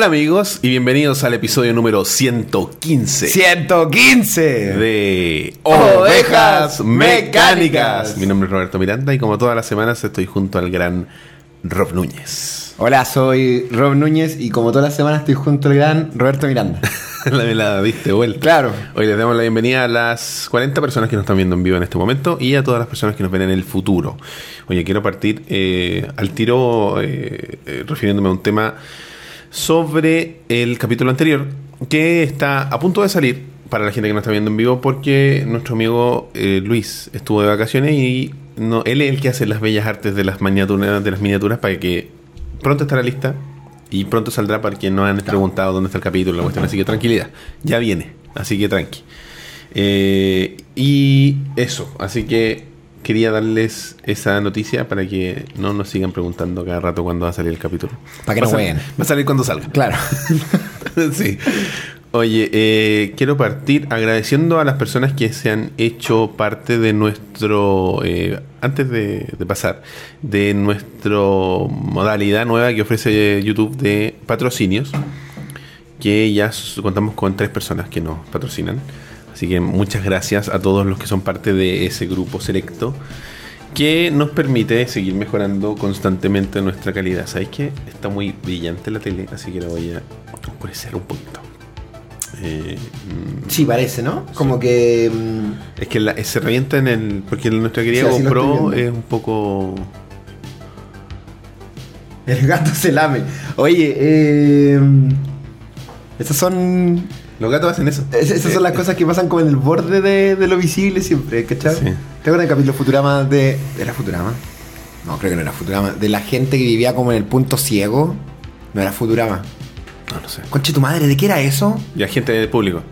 Hola amigos y bienvenidos al episodio número 115 115 de Ovejas Mecánicas. Mi nombre es Roberto Miranda y como todas las semanas estoy junto al gran Rob Núñez. Hola, soy Rob Núñez y como todas las semanas estoy junto al gran Roberto Miranda. la me la diste vuelta. Claro. Hoy les damos la bienvenida a las 40 personas que nos están viendo en vivo en este momento y a todas las personas que nos ven en el futuro. Oye, quiero partir eh, al tiro eh, eh, refiriéndome a un tema sobre el capítulo anterior que está a punto de salir para la gente que nos está viendo en vivo porque nuestro amigo eh, Luis estuvo de vacaciones y no, él es el que hace las bellas artes de las miniaturas, de las miniaturas para que pronto estará lista y pronto saldrá para quien no han preguntado dónde está el capítulo, la cuestión. Así que tranquilidad, ya viene, así que tranqui. Eh, y eso, así que quería darles esa noticia para que no nos sigan preguntando cada rato cuándo va a salir el capítulo. Para que Va no jueguen. Va a salir cuando salga. Claro. sí. Oye, eh, quiero partir agradeciendo a las personas que se han hecho parte de nuestro, eh, antes de, de pasar, de nuestra modalidad nueva que ofrece YouTube de patrocinios, que ya contamos con tres personas que nos patrocinan. Así que muchas gracias a todos los que son parte de ese grupo selecto que nos permite seguir mejorando constantemente nuestra calidad. ¿Sabéis que está muy brillante la tele? Así que la voy a oscurecer un poquito. Eh, mm, Sí, parece, ¿no? Como que. mm, es que la- se revienta en el. Porque nuestra querida Sí, GoPro es un poco. el gato se lame. Oye, eh. Esas son. Los gatos hacen eso. es- Esas son las cosas que pasan como en el borde de, de lo visible siempre, ¿cachai? Sí. ¿Te acuerdas del capítulo Futurama de. ¿Era Futurama? No, creo que no era Futurama. De la gente que vivía como en el punto ciego. No era Futurama. No, no sé. Conche tu madre, ¿de qué era eso? Ya gente del público.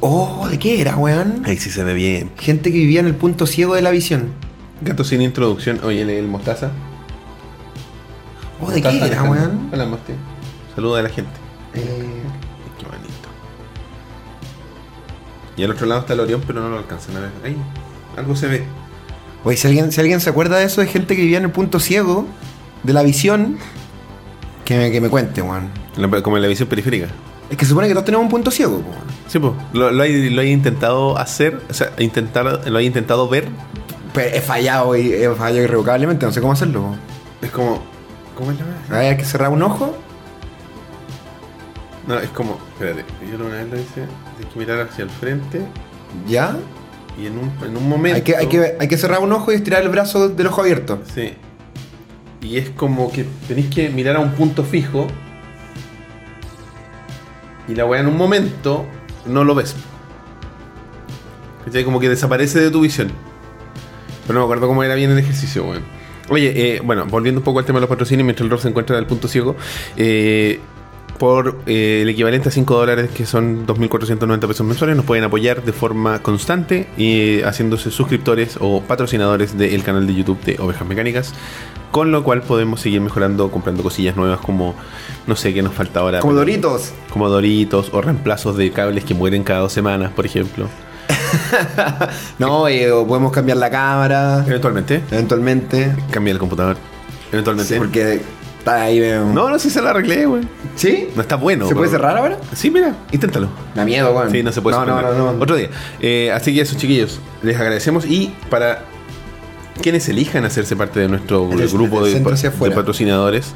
Oh, ¿de qué era, weón? Ahí sí se ve bien. Gente que vivía en el punto ciego de la visión. Gato sin introducción. Oye, el, el mostaza. Oh, ¿de qué era, weón? Hola, Mosti. Saluda a la gente. Eh, Y al otro lado está el Orión, pero no lo alcanzan a ver. Ahí, algo se ve. Oye, si alguien, si alguien se acuerda de eso, de gente que vivía en el punto ciego de la visión, que me, que me cuente, weón. Como en la visión periférica. Es que se supone que todos tenemos un punto ciego, weón. Sí, pues. Lo, lo, he, lo he intentado hacer, o sea, intentar, lo he intentado ver. Pero he fallado y he fallado irrevocablemente, no sé cómo hacerlo. po. Es como. ¿Cómo es la verdad? Hay que cerrar un ojo. No, es como. Espérate, yo una vez lo hice. Hay que mirar hacia el frente Ya. y en un, en un momento. Hay que, hay, que, hay que cerrar un ojo y estirar el brazo del ojo abierto. Sí. Y es como que tenéis que mirar a un punto fijo. Y la weá en un momento no lo ves. ¿Cachai? Como que desaparece de tu visión. Pero no me acuerdo cómo era bien el ejercicio, weón. Oye, eh, bueno, volviendo un poco al tema de los patrocinios, mientras el Rob se encuentra al punto ciego, eh, por eh, el equivalente a 5 dólares, que son 2.490 pesos mensuales, nos pueden apoyar de forma constante y eh, haciéndose suscriptores o patrocinadores del canal de YouTube de Ovejas Mecánicas, con lo cual podemos seguir mejorando, comprando cosillas nuevas como, no sé qué nos falta ahora. Como pero- Doritos. Como Doritos o reemplazos de cables que mueren cada dos semanas, por ejemplo. No, eh, o podemos cambiar la cámara. Eventualmente, Eventualmente. cambiar el computador. Eventualmente. Sí, porque está ahí. No, no, sí se lo arreglé, güey. ¿Sí? No está bueno. ¿Se puede cerrar ahora? Sí, mira, inténtalo. Da miedo, weón. Sí, no se puede No, no, suspender. no, no. Otro día. Eh, así que eso, chiquillos, les agradecemos. Y para quienes elijan hacerse parte de nuestro Desde grupo desde el de, centro pa- hacia de afuera. patrocinadores,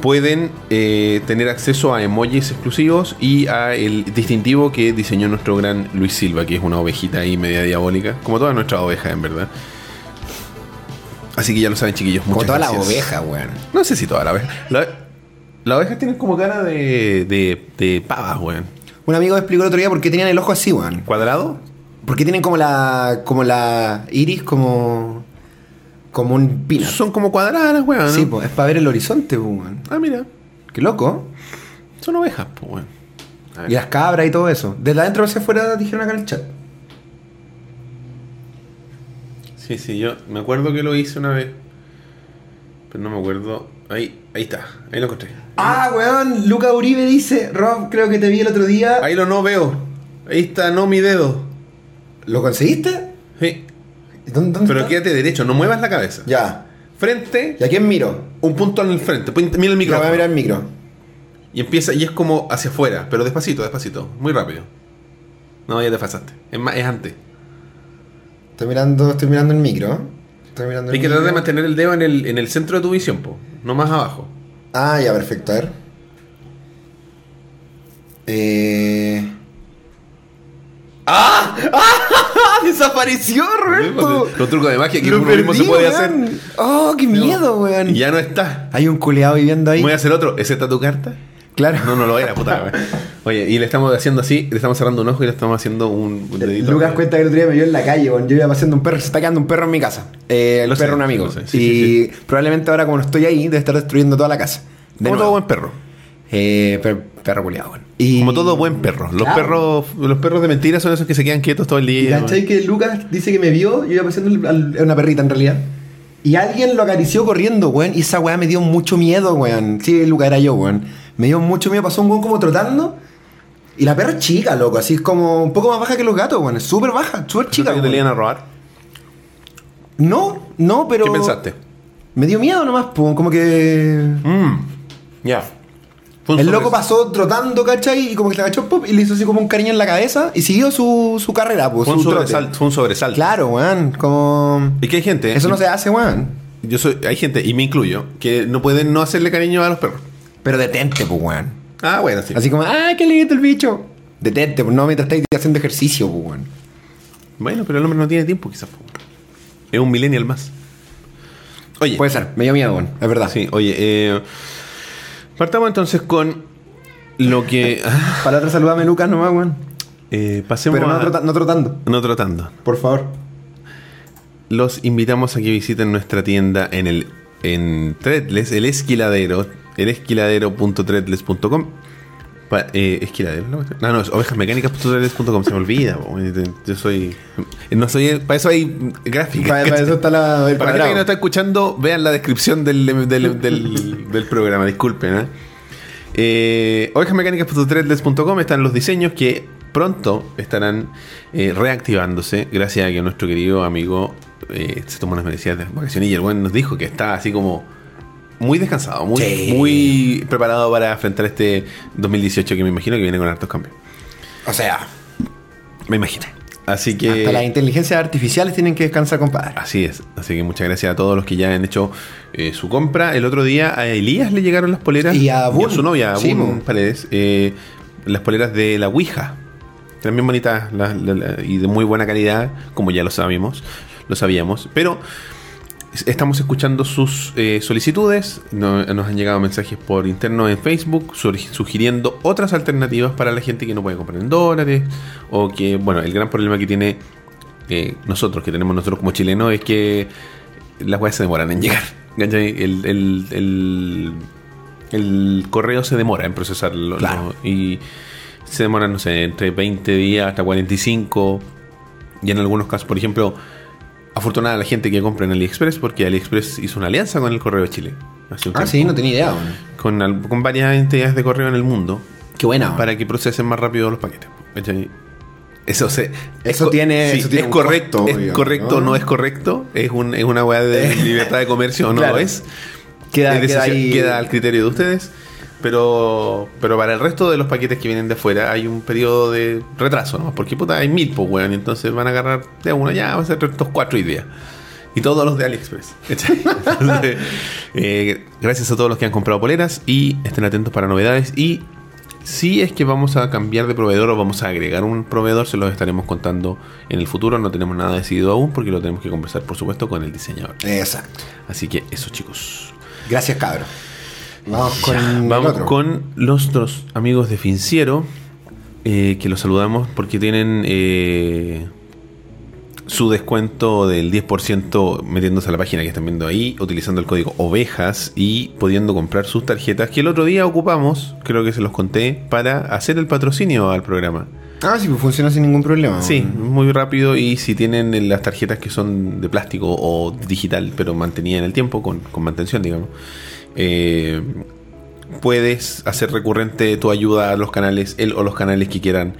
pueden eh, tener acceso a emojis exclusivos y a el distintivo que diseñó nuestro gran Luis Silva, que es una ovejita ahí media diabólica, como todas nuestras ovejas, en verdad. Así que ya lo saben, chiquillos. Como muchas toda la gracias. oveja, weón. No sé si toda la oveja. La- Las ovejas tienen como cara de, de, de pavas, weón. Un amigo me explicó el otro día por qué tenían el ojo así, weón. ¿Cuadrado? Porque tienen como la. como la iris como. como un pino. Son como cuadradas, weón. ¿no? Sí, pues, es para ver el horizonte, weón. Ah, mira. Qué loco. Son ovejas, pues, weón. Y las cabras y todo eso. Desde adentro hacia afuera dijeron acá en el chat. Sí, sí, yo me acuerdo que lo hice una vez. Pero no me acuerdo. Ahí, ahí está. Ahí lo encontré. Ah, weón. Luca Uribe dice, Rob, creo que te vi el otro día. Ahí lo no veo. Ahí está, no mi dedo. ¿Lo conseguiste? Sí. ¿Dónde, dónde Pero está? quédate derecho, no muevas la cabeza. Ya. Frente, ¿Y a quién miro? un punto en el frente. Mira el Ya voy a mirar el micro. Y empieza, y es como hacia afuera, pero despacito, despacito, muy rápido. No, ya te pasaste. Es, más, es antes. Estoy mirando, estoy mirando el micro. Estoy mirando el Hay que tratar de mantener el dedo en el, en el centro de tu visión, po, no más abajo. Ah, ya, perfecto. A ver. Eh... ¡Ah! ¡Ah! ¡Desapareció, Roberto! Con truco de magia que Lo uno mismo se perdí, puede weón. hacer. ¡Oh, qué miedo, weón! Y ya no está. Hay un culeado viviendo ahí. Voy a hacer otro. ¿Ese está tu carta? Claro. No, no lo era, puta. Oye, y le estamos haciendo así, le estamos cerrando un ojo y le estamos haciendo un, un dedito. Lucas cuenta que el otro día me vio en la calle, weón. Yo iba paseando un perro, se está quedando un perro en mi casa. Eh, el Lo sé, perro un amigo. sé. Sí, y sí, probablemente ahora, como no estoy ahí, debe estar destruyendo toda la casa. De Como nuevo. todo buen perro. Eh, per- perro culiado. Y- Como todo buen perro. Los Claro. perros los perros de mentira son esos que se quedan quietos todo el Y día. ¿Cachai que Lucas dice que me vio? Yo iba paseando a una perrita en realidad. Y alguien lo acarició corriendo, weón. Y esa weá me dio mucho miedo, weón. Sí, Lucas era yo, weón. Me dio mucho miedo. Pasó un weón como trotando. Y la perra es chica, loco. Así es como un poco más baja que los gatos, weón. Es súper baja, súper chica. que te le iban a robar. No, no, pero. ¿Qué pensaste? Me dio miedo nomás, po, como que. Mm, ya. El loco pasó trotando, ¿cachai? Y como que se agachó pop, y le hizo así como un cariño en la cabeza y siguió su, su carrera, pues. Fue un sobresalto. Fue un sobresalto. Claro, weón. Como. Y que hay gente. Eso no se hace, weón. Yo soy, hay gente, y me incluyo, que no pueden no hacerle cariño a los perros. Pero detente, pues, weón. Ah, bueno, sí. Así como, ¡ay, qué lindo el bicho! Detente, pues no mientras estáis haciendo ejercicio, pues, weón. Bueno, pero el hombre no tiene tiempo, quizás. po. Es un millennial más. Oye. Puede ser, me dio miedo, weón. Es verdad. Sí, oye, eh, partamos entonces con lo que. ah, Para otra saludame, Lucas, nomás, weón. eh, pasemos Pero no, a- trota- no trotando, no tratando. por favor. Los invitamos a que visiten nuestra tienda en el en Threadless, el esquiladero, el esquiladero.threadless.com. Eh, esquiladero, ¿no? No, no, es ovejasmecánicas.threadless.com, se me olvida. po, Yo soy. No soy. Para eso hay gráficas. Para, para eso está la, el Para la que no está escuchando, vean la descripción del, del, del- del programa, disculpen. ¿eh? Eh, ovejasmecánicas.threadless.com están los diseños que pronto estarán eh, reactivándose gracias a que nuestro querido amigo eh, se tomó unas merecidas de vacaciones y el buen nos dijo que está así como muy descansado, muy, Sí. muy preparado para enfrentar este 2018 que me imagino que viene con hartos cambios. O sea, Me imagino. Así que... hasta las inteligencias artificiales tienen que descansar, compadre. Así es, así que muchas gracias a todos los que ya han hecho eh, su compra. El otro día a Elías le llegaron las poleras Y a su novia, a Sí, Boone mo. Paredes, eh, las poleras de la Ouija. También bonitas la- la- la- y de muy buena calidad, como ya lo sabíamos, lo sabíamos. Pero estamos escuchando sus eh, solicitudes. No- nos han llegado mensajes por interno en Facebook sugiriendo otras alternativas para la gente que no puede comprar en dólares. O que, bueno, el gran problema que tiene eh, nosotros, que tenemos nosotros como chilenos, es que las weas se demoran en llegar. El, el, el, el correo se demora en procesarlo. Claro. ¿no? Y se demora, no sé, entre 20 días hasta 45. Y en algunos casos, por ejemplo, afortunada la gente que compra en AliExpress, porque AliExpress hizo una alianza con el Correo de Chile. hace un Ah, tiempo. sí, no tenía idea, weón. Con, con varias entidades de correo en el mundo Qué buena, para que procesen más rápido los paquetes. Eso se. Eso tiene- sí, eso tiene es correcto, costo, es correcto, ¿no? no es correcto. Es, un, es una weá de libertad de comercio o no Claro. lo es. Queda- queda decisión- ahí- queda al criterio de ustedes. Pero, pero para el resto de los paquetes que vienen de afuera hay un periodo de retraso, ¿no? Porque puta, hay mil, pues, weón. y Entonces van a agarrar de uno ya, va a ser estos cuatro día. Y todos los de AliExpress. eh, gracias a todos los que han comprado poleras y estén atentos para novedades. Y si es que vamos a cambiar de proveedor o vamos a agregar un proveedor, se los estaremos contando en el futuro. No tenemos nada decidido aún porque lo tenemos que conversar, por supuesto, con el diseñador. Exacto. Así que eso, chicos. Gracias, cabro. Vamos con Ya, el vamos otro. con los otros amigos de Finciero, eh, que los saludamos porque tienen eh, su descuento del 10% metiéndose a la página que están viendo ahí, utilizando el código ovejas y pudiendo comprar sus tarjetas que el otro día ocupamos, creo que se los conté, para hacer el patrocinio al programa. Ah, sí, pues funciona sin ningún problema. Sí, muy rápido y si tienen las tarjetas que son de plástico o digital, pero mantenidas en el tiempo, con, con mantención, digamos, eh, puedes hacer recurrente tu ayuda a los canales, él o los canales que quieran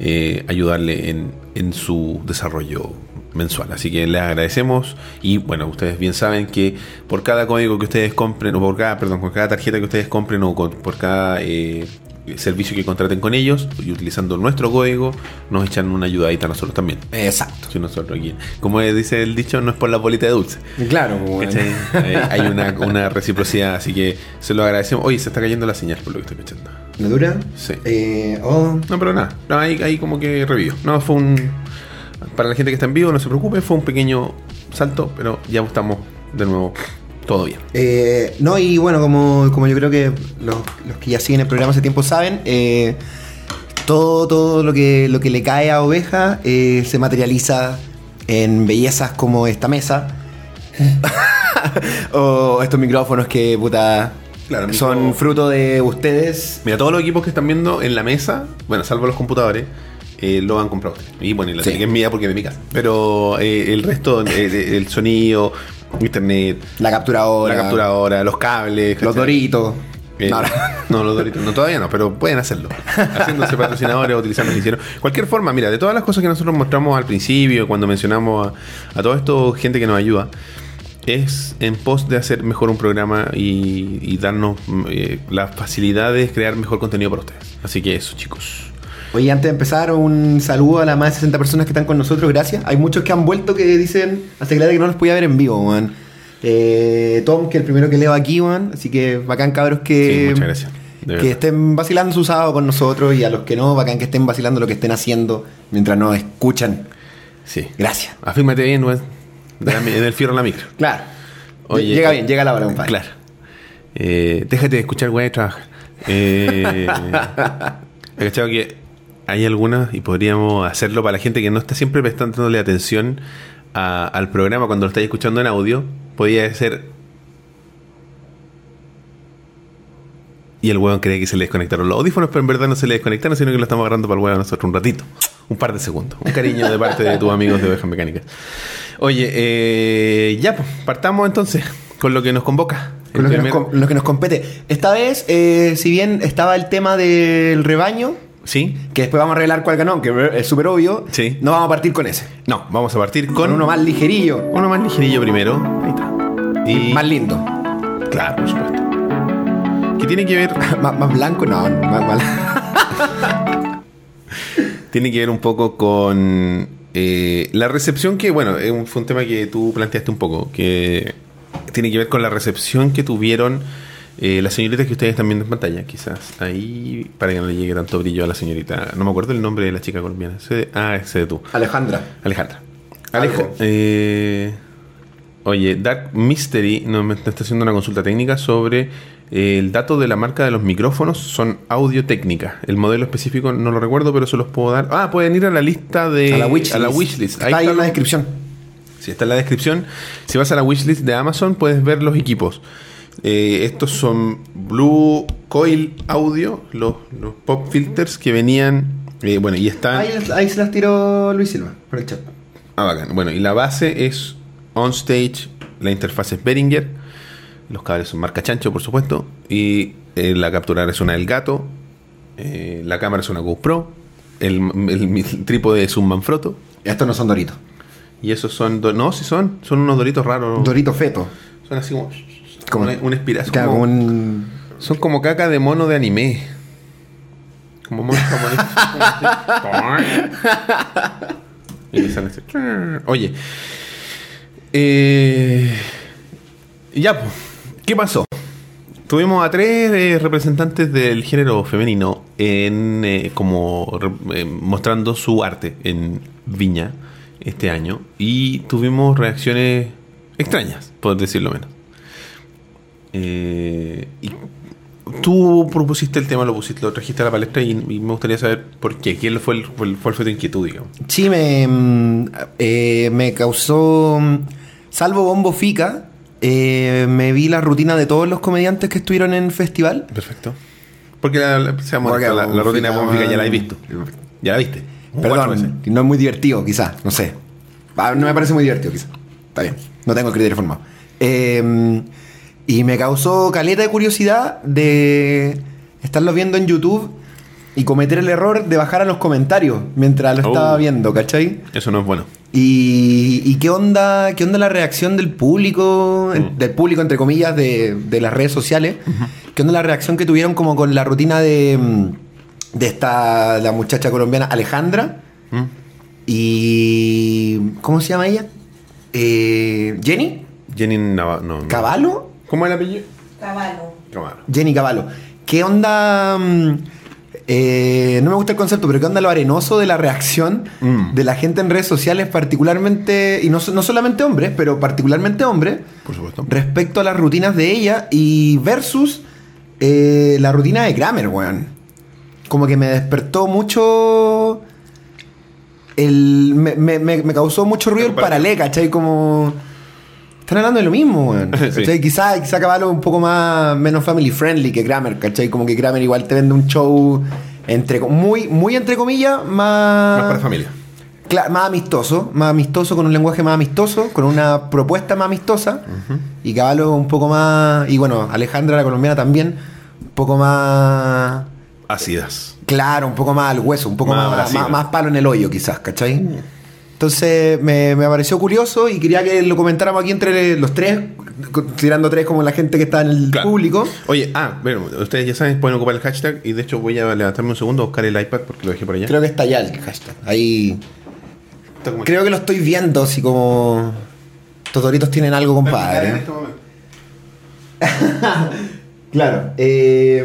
eh, ayudarle en, en su desarrollo mensual. Así que les agradecemos y bueno, ustedes bien saben que por cada código que ustedes compren, o por cada, perdón, por cada tarjeta que ustedes compren o con- por cada eh, servicio que contraten con ellos y utilizando nuestro código, nos echan una ayudadita a nosotros también. Exacto. Si nosotros aquí, como dice el dicho, no es por la bolita de dulce. Claro. ¿Cachai? Eh, hay una, una reciprocidad, así que se lo agradecemos. Oye, se está cayendo la señal por lo que estoy escuchando. ¿Me dura? Sí. Eh, oh, No, pero nada, no, ahí, ahí como que revivió. No, fue un. Para la gente que está en vivo, no se preocupe, fue un pequeño salto, pero ya estamos de nuevo todo bien. Eh, no, y bueno, como, como yo creo que los, los que ya siguen el programa hace tiempo saben, eh, todo, todo lo que, lo que le cae a oveja eh, se materializa en bellezas como esta mesa. o estos micrófonos que puta Claro, son micro- fruto de ustedes. Mira, todos los equipos que están viendo en la mesa, bueno, salvo los computadores, eh, lo han comprado. Y bueno, y la Sí. es mía porque es de mi casa. Pero eh, el resto, eh, el sonido, internet, La capturadora. la capturadora, los cables, Los doritos. Eh, No, no, los Doritos, no, todavía no, pero pueden hacerlo. Haciéndose patrocinadores, utilizando el hicieron. Cualquier forma, mira, de todas las cosas que nosotros mostramos al principio, cuando mencionamos a, a todo esto, gente que nos ayuda, es en pos de hacer mejor un programa y, y darnos mm, eh, la facilidad de crear mejor contenido para ustedes. Así que eso, chicos. Oye, antes de empezar, un saludo a las más de 60 personas que están con nosotros, gracias. Hay muchos que han vuelto que dicen hace claro que no los podía ver en vivo, man. Eh, Tom, que es el primero que leo aquí, man. Así que bacán, cabros, que, Sí, muchas gracias. Que estén vacilando su sábado con nosotros y a los que no, bacán que estén vacilando lo que estén haciendo mientras nos escuchan. Sí. Gracias. Afírmate bien, weón. En el fierro a la micro. Claro. Oye, llega bien, llega la hora, compadre. Claro. Eh, déjate de escuchar, güey, trabaja. Eh, he cachado que hay algunas y podríamos hacerlo para la gente que no está siempre prestándole atención a- al programa cuando lo estáis escuchando en audio. Podría ser. Y el hueón cree que se le desconectaron los audífonos, pero en verdad no se le desconectaron, sino que lo estamos agarrando para el hueón nosotros un ratito. Un par de segundos. Un cariño de parte de tus amigos de Ovejas Mecánicas. Oye, eh, ya, pues, partamos entonces con lo que nos convoca. Con lo, que nos, lo que nos compete. Esta vez, eh, si bien estaba el tema del rebaño, ¿Sí? que después vamos a revelar cuál ganó, que es súper obvio, Sí. no vamos a partir con ese. No, vamos a partir con, Con uno más ligerillo, uno más ligerillo primero. Ahí está. Y, más lindo. Claro, por supuesto. Que tiene que ver, más, más blanco, no, más, más- tiene que ver un poco con eh, la recepción que, bueno, fue un tema que tú planteaste un poco, que tiene que ver con la recepción que tuvieron eh, las señoritas que ustedes están viendo en pantalla, quizás. Ahí, para que no le llegue tanto brillo a la señorita. No me acuerdo el nombre de la chica colombiana. Ese- ah, ese de tú. Alejandra. Alejandra. Aleja- eh, oye, Dark Mystery nos me está haciendo una consulta técnica sobre eh, el dato de la marca de los micrófonos. Son audio técnica. El modelo específico no lo recuerdo, pero se los puedo dar. Ah, pueden ir a la lista de. a la wishlist. a la wishlist. Está ahí en la descripción. Sí, está en la descripción. Si vas a la wishlist de Amazon, puedes ver los equipos. Eh, estos son Blue Coil Audio, los, los pop filters que venían. eh, bueno, y están. Ahí, ahí se las tiró Luis Silva, por el chat. Ah, bacán. Bueno, y la base es OnStage, la interfaz es Behringer, los cables son marca chancho, por supuesto, y eh, la capturadora es una El Gato, eh, la cámara es una GoPro, el, el- el trípode es un Manfrotto, Estos no son doritos. y esos son, do- no, sí son, son unos doritos raros, Dorito feto. son así como, Como- como un, un espira- son como- un. son como caca de mono de anime. Como mono japonés. y le sale. Oye. Eh, ya. ¿Qué pasó? Tuvimos a tres eh, representantes del género femenino en eh, como re- mostrando su arte en Viña este año y tuvimos reacciones extrañas, por decirlo menos. Eh, y tú propusiste el tema, lo pusiste, lo trajiste a la palestra y, y me gustaría saber por qué. ¿Quién fue, el, fue el- fue tu inquietud, digamos? Sí, me, mm, eh, me causó. mm, Salvo Bombo Fica, eh, me vi la rutina de todos los comediantes que estuvieron en el festival. Perfecto. Porque la, la, seamos Porque honestos, la- la rutina de Bonfica, Bonfica ya la he visto. Ya la viste. Perdón, no es muy divertido, quizás, no sé. Ah, No me parece muy divertido, quizás. Está bien, no tengo el criterio formado. Eh, y me causó caleta de curiosidad de estarlo viendo en YouTube y cometer el error de bajar a los comentarios mientras lo Oh. estaba viendo, ¿cachai? Eso no es bueno. ¿Y, y qué onda qué onda la reacción del público, Mm. del público entre comillas, de, de las redes sociales? ¿Qué onda la reacción que tuvieron como con la rutina de, mm, de esta, la muchacha colombiana Alejandra? ¿Mm? Y... ¿Cómo se llama ella? Eh, ¿Jenny? Jenny Nava- no, no. ¿Caballo? ¿Cómo es el apellido? Caballo. Caballo. Jenny Caballo. ¿Qué onda? mm, eh, no me gusta el concepto, pero ¿qué onda lo arenoso de la reacción Mm. de la gente en redes sociales, particularmente, y no, no solamente hombres, pero particularmente hombres, Por supuesto. respecto a las rutinas de ella y versus eh, la rutina de Kramer, weón? Como que me despertó mucho. El, me- me causó mucho ruido el paralé, ¿cachai? Como. Están hablando de lo mismo, weón. Sí. Quizá, quizá Caballo un poco más menos family friendly que Kramer, ¿cachai? Como que Kramer igual te vende un show entre muy, muy entre comillas, más. Más para familia. Cla- más amistoso, más amistoso, con un lenguaje más amistoso, con una propuesta más amistosa. Y Caballo un poco más. Y bueno, Alejandra, la colombiana, también. Un poco más. Ácidas. Claro, un poco más al hueso, un poco Más más, más, más palo en el hoyo, quizás, ¿cachai? Entonces me, me pareció curioso y quería que lo comentáramos aquí entre los tres, tirando tres como la gente que está en el Claro. público. Oye, ah, bueno, ustedes ya saben, pueden ocupar el hashtag y de hecho voy a levantarme un segundo a buscar el iPad porque lo dejé por allá. Creo que está ya el hashtag. Ahí. Creo que lo estoy viendo, así como. Totoritos tienen algo, compadre. este. Claro. eh,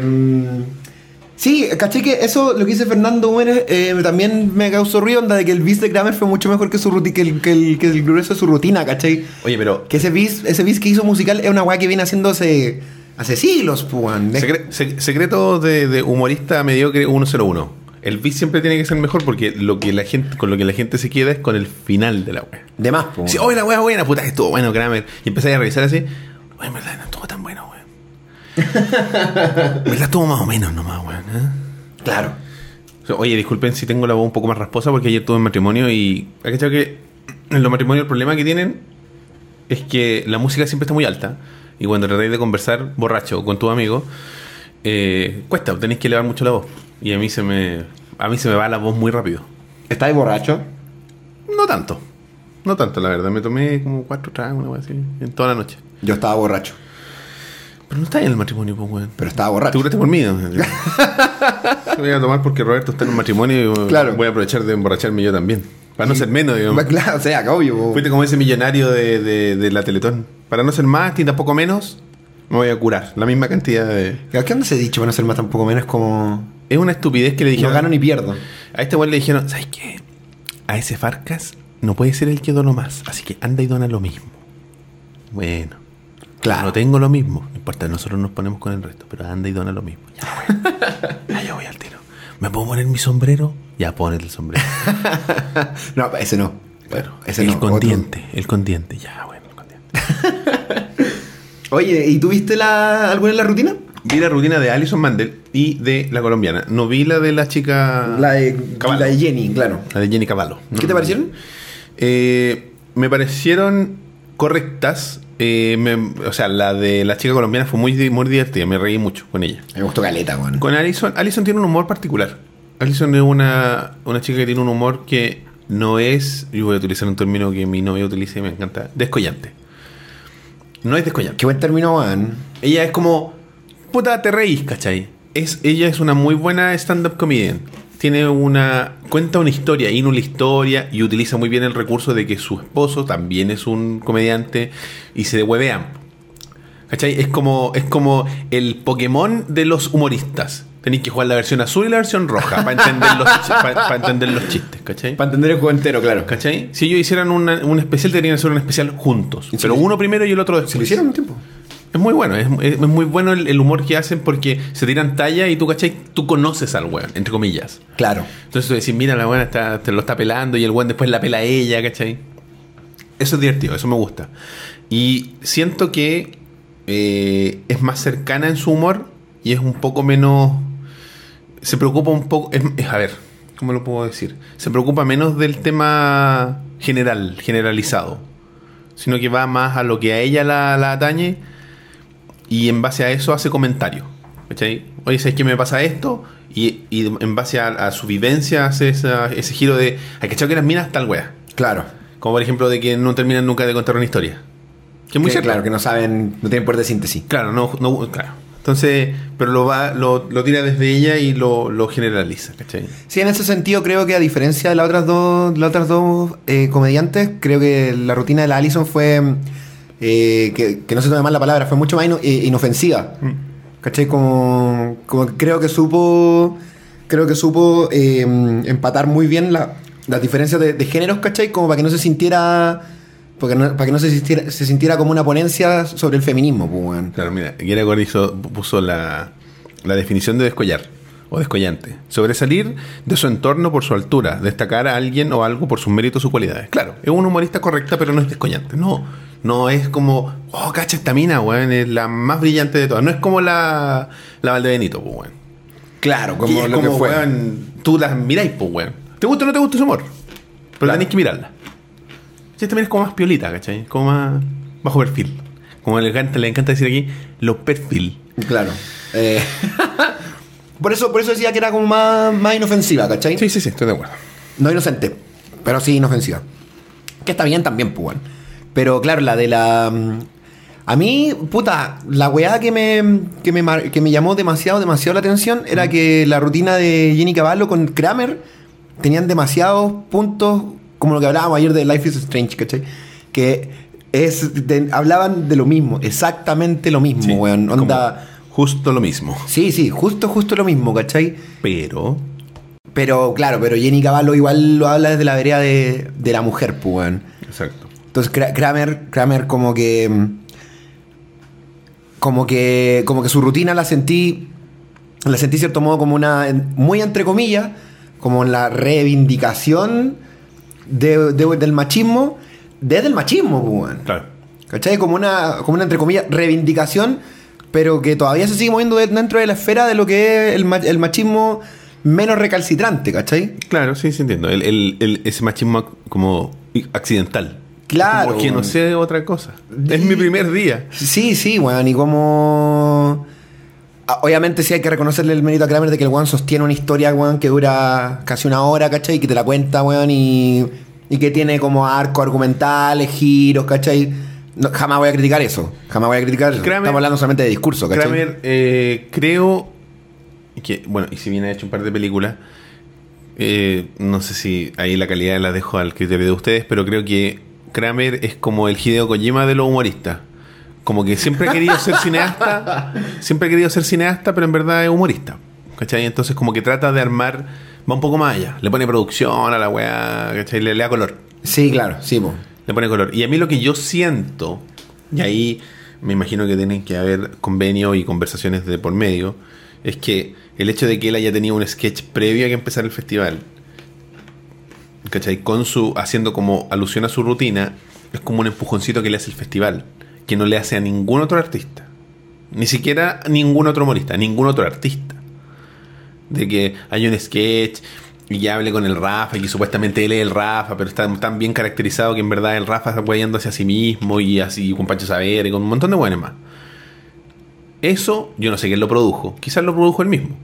sí, caché que eso, lo que dice Fernando Gómez, eh, también me causó ruido, onda de que el bis de Kramer fue mucho mejor que, su ruti- que, el, que, el, que el grueso de su rutina, ¿cachai? Oye, pero Que ese bis, ese bis que hizo musical es una weá que viene haciendo hace, siglos, pues, weón. Es- secre- sec- secreto de, de humorista mediocre 101. El beat siempre tiene que ser mejor porque lo que la gente, con lo que la gente se queda es con el final de la wea. De más, pues. Si, oye, la wea buena, puta, que estuvo bueno, Kramer. Y empecé a revisar así. Oye, en verdad, no estuvo tan bueno, weón. En verdad estuvo más o menos nomás, weón. ¿eh? Claro. Oye, disculpen si tengo la voz un poco más rasposa porque ayer tuve un matrimonio y. ¿Has que en los matrimonios el problema que tienen es que la música siempre está muy alta y cuando tratáis de conversar borracho con tu amigo, eh, cuesta, tenéis que elevar mucho la voz. Y a mí se me. A mí se me va la voz muy rápido. ¿Estáis borracho? No tanto. No tanto, la verdad. Me tomé como cuatro tragos, una así, en toda la noche. Yo estaba borracho. Pero no está en el matrimonio, pues, weón. Pero estaba ¿Te borracho. curaste por mí? ¿no? voy a tomar porque Roberto está en un matrimonio y Claro. voy a aprovechar de emborracharme yo también. Para no ser menos, digamos. Claro, o sea, obvio. po. Fuiste como ese millonario de, de- de la Teletón. Para no ser más ni tampoco menos, me voy a curar. La misma cantidad de... ¿Qué onda se ha dicho para no ser más tampoco menos? Como. Es una estupidez que le No dijeron... gano ni pierdo. A este weón le dijeron, ¿sabes qué? A ese Farcas no puede ser el que donó más. Así que anda y dona lo mismo. Bueno. Claro. No tengo lo mismo. No importa, nosotros nos ponemos con el resto. Pero anda y dona lo mismo. Ya, weón. Ya, yo voy al tiro. ¿Me puedo poner mi sombrero? Ya, ponete el sombrero. No, ese no. Bueno, ese el no. con otro. diente. El con diente. Ya, bueno, el con diente. Oye, ¿y tuviste la, alguna en la rutina? Vi la rutina de Alison Mandel y de la colombiana. No vi la de la chica. La de, la de Jenny, claro. La de Jenny Cavallo. ¿Qué te parecieron? Eh, me parecieron correctas. Eh, me- o sea, la de la chica colombiana fue muy, muy divertida. Me reí mucho con ella. Me gustó Caleta, weón. Con Alison, Alison tiene un humor particular. Alison es una, una chica que tiene un humor que no es, yo voy a utilizar un término que mi novia utiliza y me encanta, descollante. No es descollante. Qué buen término, weón. Ella es como, puta, te reís, ¿cachai? Es, ella es una muy buena stand-up comedian. Tiene una. cuenta una historia, y una historia, y utiliza muy bien el recurso de que su esposo también es un comediante y se huevean. ¿Cachai? Es como, es como el Pokémon de los humoristas. Tenéis que jugar la versión azul y la versión roja para entender los, para, entender los chistes, ¿cachai? Para entender el juego entero, claro. ¿Cachai? Si ellos hicieran una- un especial, deberían hacer un especial juntos. ¿Y si Pero uno primero y el otro después. Se lo hicieron un tiempo. Es muy bueno, es, es- muy bueno el, el humor que hacen porque se tiran talla y tú, ¿cachai? Tú conoces al weón, entre comillas. Claro. Entonces tú decís, mira, la weón está, te lo está pelando y el weón después la pela a ella, ¿cachai? Eso es divertido, eso me gusta. Y siento que eh, es más cercana en su humor y es un poco menos... Se preocupa un poco... es- es- a ver, ¿cómo lo puedo decir? Se preocupa menos del tema general, generalizado. Sino que va más a lo que a ella la, la atañe y en base a eso hace comentarios. ¿Cachai? Oye, ¿sabes qué me pasa esto? Y, y en base a, a su vivencia hace esa- ese giro de. Hay que echar que las minas tal wea. Claro. Como por ejemplo de que no terminan nunca de contar una historia. Que es muy Que, cierto. Claro, que no saben, no tienen poder de síntesis. Claro, no, no- claro. Entonces, pero lo va, lo, lo tira desde ella y lo, lo generaliza, ¿cachai? Sí, en ese sentido creo que a diferencia de las otras dos, las otras dos eh, comediantes, creo que la rutina de la Allison fue, eh, que, que no se tome mal la palabra, fue mucho más ino- eh, inofensiva. Mm. ¿Cachai? Como, como creo que supo, creo que supo eh, empatar muy bien la- las diferencias de, de géneros, ¿cachai? Como para que no se sintiera, porque no- para que no se sintiera, se sintiera como una ponencia sobre el feminismo, pues, weón. Claro, mira, Guerra Gord hizo- puso la, la definición de descollar o descollante. Sobresalir de su entorno por su altura, destacar a alguien o algo por sus méritos o cualidades. Claro, es un humorista correcta, pero no es descollante. No, no es como, oh, cacha esta mina, weón, es la más brillante de todas. No es como la, la Valdebenito, pues, weón. Claro, como es lo como, que fue. weón, tú las miráis, pues, weón. ¿Te gusta o no te gusta su humor? Pero Claro. tenéis que mirarla. Sí, también es como más piolita, ¿cachai? Como más bajo perfil. Como le encanta, le encanta decir aquí, los perfil. Claro. Eh, por, eso, por eso decía que era como más, más inofensiva, ¿cachai? Sí, sí, sí, estoy de acuerdo. No inocente, pero sí inofensiva. Que está bien también, pues, weón. Pero claro, la de la. mm, A mí, puta, la weá que me, que me, que me llamó demasiado, demasiado la atención era que la rutina de Jenny Cavallo con Kramer tenían demasiados puntos, como lo que hablábamos ayer de Life is Strange, ¿cachai? Que es, de- hablaban de lo mismo, exactamente lo mismo, Sí, weón. Onda. Justo lo mismo. Sí, sí, justo, justo lo mismo, ¿cachai? Pero. Pero claro, pero Jenny Cavallo igual lo habla desde la vereda de, de la mujer, pues, weón. Exacto. Entonces Kra- Kramer, Kramer como que. mm, Como que. Como que su rutina la sentí. La sentí cierto modo como una. Muy entre comillas. Como la reivindicación de- de- del machismo. Desde el machismo, pues. Claro. ¿Cachai? Como una, como una, entre comillas, reivindicación, pero que todavía se sigue moviendo de- dentro de la esfera de lo que es el, el machismo menos recalcitrante, ¿cachai? Claro, sí, sí entiendo. El, el- el- ese machismo como accidental. Claro, Porque no weón. sé otra cosa. Es mi primer día. Sí, sí, weón, y como... Ah, Obviamente sí hay que reconocerle el mérito a Kramer de que el weón sostiene una historia, weón, que dura casi una hora, ¿cachai? Y que te la cuenta, weón, y, y que tiene como arco argumentales, giros, ¿cachai? No, jamás voy a criticar eso, jamás voy a criticar eso. Kramer- Estamos hablando solamente de discurso, ¿cachai? Kramer, eh, creo que, bueno, y si bien ha hecho un par de películas, eh, no sé si ahí la calidad la dejo al criterio de ustedes, pero creo que Kramer es como el Hideo Kojima de los humoristas. Como que siempre ha querido ser cineasta, siempre ha querido ser cineasta, pero en verdad es humorista. ¿Cachai? Entonces como que trata de armar, va un poco más allá. Le pone producción a la weá, ¿cachai? Le, le da color. Sí, claro, sí, po. Le pone color. Y a mí lo que yo siento, y ahí me imagino que tienen que haber convenios y conversaciones de por medio, es que el hecho de que él haya tenido un sketch previo a que empezara el festival, ¿cachai? Con su, haciendo como alusión a su rutina, es como un empujoncito que le hace el festival, que no le hace a ningún otro artista. Ni siquiera a ningún otro humorista, a ningún otro artista. De que hay un sketch y ya hable con el Rafa y supuestamente él es el Rafa, pero está tan bien caracterizado que en verdad el Rafa está guayando hacia sí mismo y así con Pancho Saber y con un montón de buenos más. Eso, yo no sé quién lo produjo. Quizás lo produjo él mismo.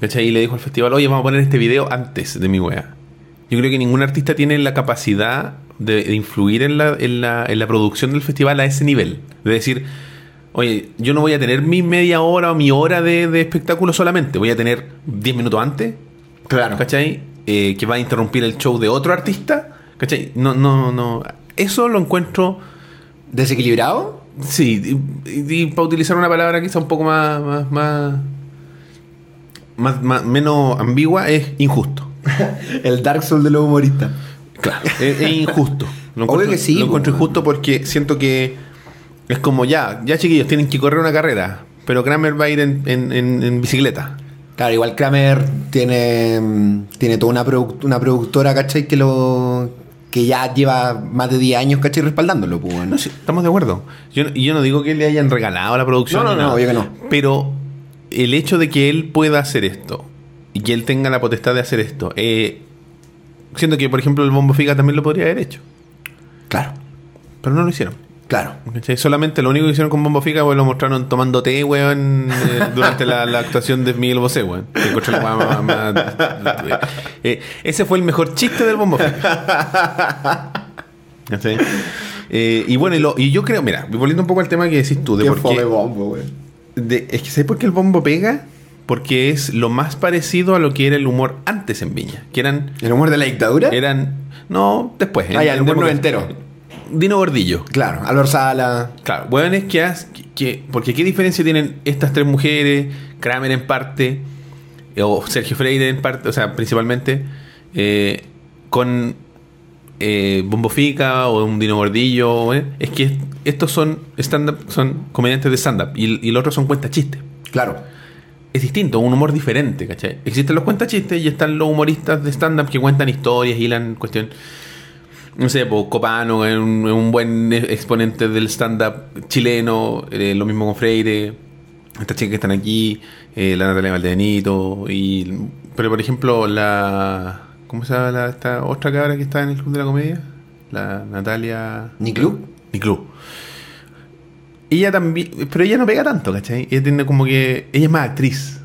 ¿Cachai? Y le dijo al festival, oye, vamos a poner este video antes de mi wea. Yo creo que ningún artista tiene la capacidad de, de influir en la, en, la, en la producción del festival a ese nivel. De decir, oye, yo no voy a tener mi media hora o mi hora de, de espectáculo solamente. Voy a tener 10 minutos antes, Claro. ¿cachai? Eh, que va a interrumpir el show de otro artista. ¿Cachai? No, no, no. Eso lo encuentro... ¿Desequilibrado? Sí, y, y para utilizar una palabra quizá un poco más, más, más- más- menos ambigua, es injusto. El Dark Soul de los humoristas. Claro, es, es injusto. Lo Obvio que sí, lo encuentro injusto porque siento que es como ya, ya chiquillos, tienen que correr una carrera, pero Kramer va a ir en, en- en- en bicicleta. Claro, igual Kramer tiene, mm, tiene toda una, una productora, ¿cachai? Que lo que ya lleva más de 10 años, ¿cachai? Respaldándolo, pues, bueno. No, sí, estamos de acuerdo. Yo, yo no digo que le hayan regalado la producción. No, no, no, obvio que no. Pero el hecho de que él pueda hacer esto y que él tenga la potestad de hacer esto, eh, siento que, por ejemplo, el Bombo Fica también lo podría haber hecho. Claro, Pero no lo hicieron. claro. ¿Cachai? Solamente lo único que hicieron con Bombo Fica fue lo mostraron tomando té, weón, eh, durante la, la actuación de Miguel Bosé, weón. Que la weá más- más- eh, ese fue el mejor chiste del Bombo Fica. ¿Cachai? Eh, y bueno, y, lo- y yo creo, mira, volviendo un poco al tema que decís tú, de por qué. bombo, de- es que ¿sabes por qué el bombo pega? Porque es lo más parecido a lo que era el humor antes en Viña. Que eran. ¿El humor de la dictadura? Eran. No, después. Ah, ya, el humor noventero. Dino Gordillo. Claro, Álvaro Sala. Claro, que, has- que, Porque ¿qué diferencia tienen estas tres mujeres? Kramer en parte, o Sergio Freire en parte, o sea, principalmente, eh, con eh, Bombo Fica o un Dino Gordillo. ¿eh? Es que estos son stand-up, son comediantes de stand-up y, y los otros son cuentas chistes. Claro. Es distinto, un humor diferente, ¿cachai? Existen los cuentas chistes y están los humoristas de stand-up que cuentan historias, hilan cuestión. No sé, pues Copano es un, un buen exponente del stand-up chileno, eh, lo mismo con Freire, estas chicas que están aquí, eh, la Natalia Valdebenito, y pero por ejemplo la ¿cómo se llama la, esta otra cabra que está en el Club de la Comedia? La Natalia ¿Ni club? Ella también, pero ella no pega tanto, ¿cachai? Ella tiene como que ella es más actriz.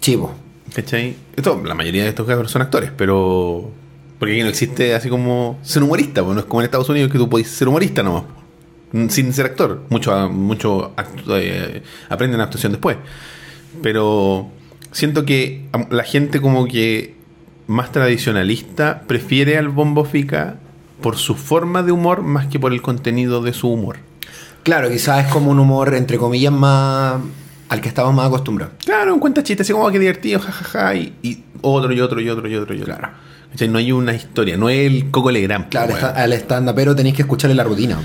Chivo. ¿Cachai? Esto, la mayoría de estos cabros son actores, pero. Porque aquí no existe así como ser humorista, pues no es como en Estados Unidos que tú podés ser humorista nomás, po. sin ser actor. Muchos mucho actu- eh, aprenden actuación después. Pero siento que la gente como que más tradicionalista prefiere al Bombo Fica por su forma de humor más que por el contenido de su humor. Claro, quizás es como un humor, entre comillas, más al que estamos más acostumbrados. Claro, un cuenta chistes, así como "Oh, qué divertido, jajaja, y, y otro y otro y otro y otro y otro. Claro. ¿Cachai? No hay una historia, no es el Coco Legrand. Claro, pues, está- al stand pero tenéis que escucharle la rutina. po.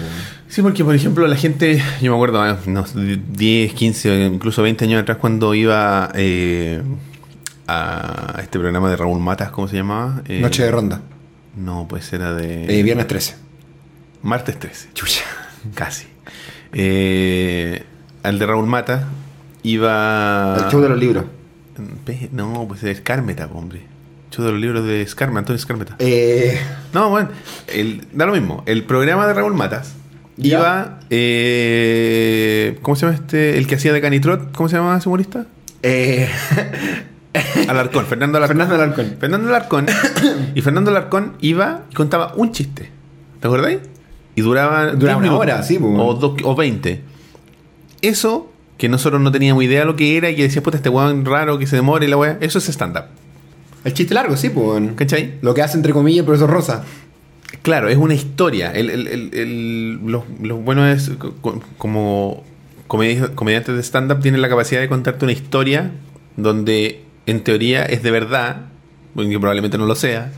Sí, porque por ejemplo la gente, yo me acuerdo, ah, no, 10, 15, incluso 20 años atrás cuando iba eh, a este programa de Raúl Matas, ¿cómo se llamaba? Eh, Noche de ronda. No, pues era de... Eh, viernes 13. Martes 13, Chucha. casi. Eh, al de Raúl Matas iba... El show de los libros. No, pues es Escármeta, hombre. Show de los libros de Escarmeta, Antonio Escármeta. Eh, No, bueno, el, da lo mismo. El programa de Raúl Matas Ya. iba. eh, ¿Cómo se llama este? El que hacía de Canitrot. ¿Cómo se llama ese humorista? eh, Alarcón, Fernando Alarcón. Fernando Alarcón. Fernando Alarcón. y Fernando Alarcón iba y contaba un chiste. ¿Te acordáis? Y duraba. Duraba 10 una minutos, hora, sí, pues. O, dos- o 20. Eso, que nosotros no teníamos idea lo que era y que decías, puta, este weón raro que se demore y la weá. Eso es stand-up. el chiste largo, sí, pues. ¿Cachai? Lo que hace entre comillas el profesor Rosa. Claro, es una historia. El, el- el- lo, lo bueno es co- co- como comedi- comediantes de stand-up tienen la capacidad de contarte una historia donde en teoría es de verdad, aunque probablemente no lo sea.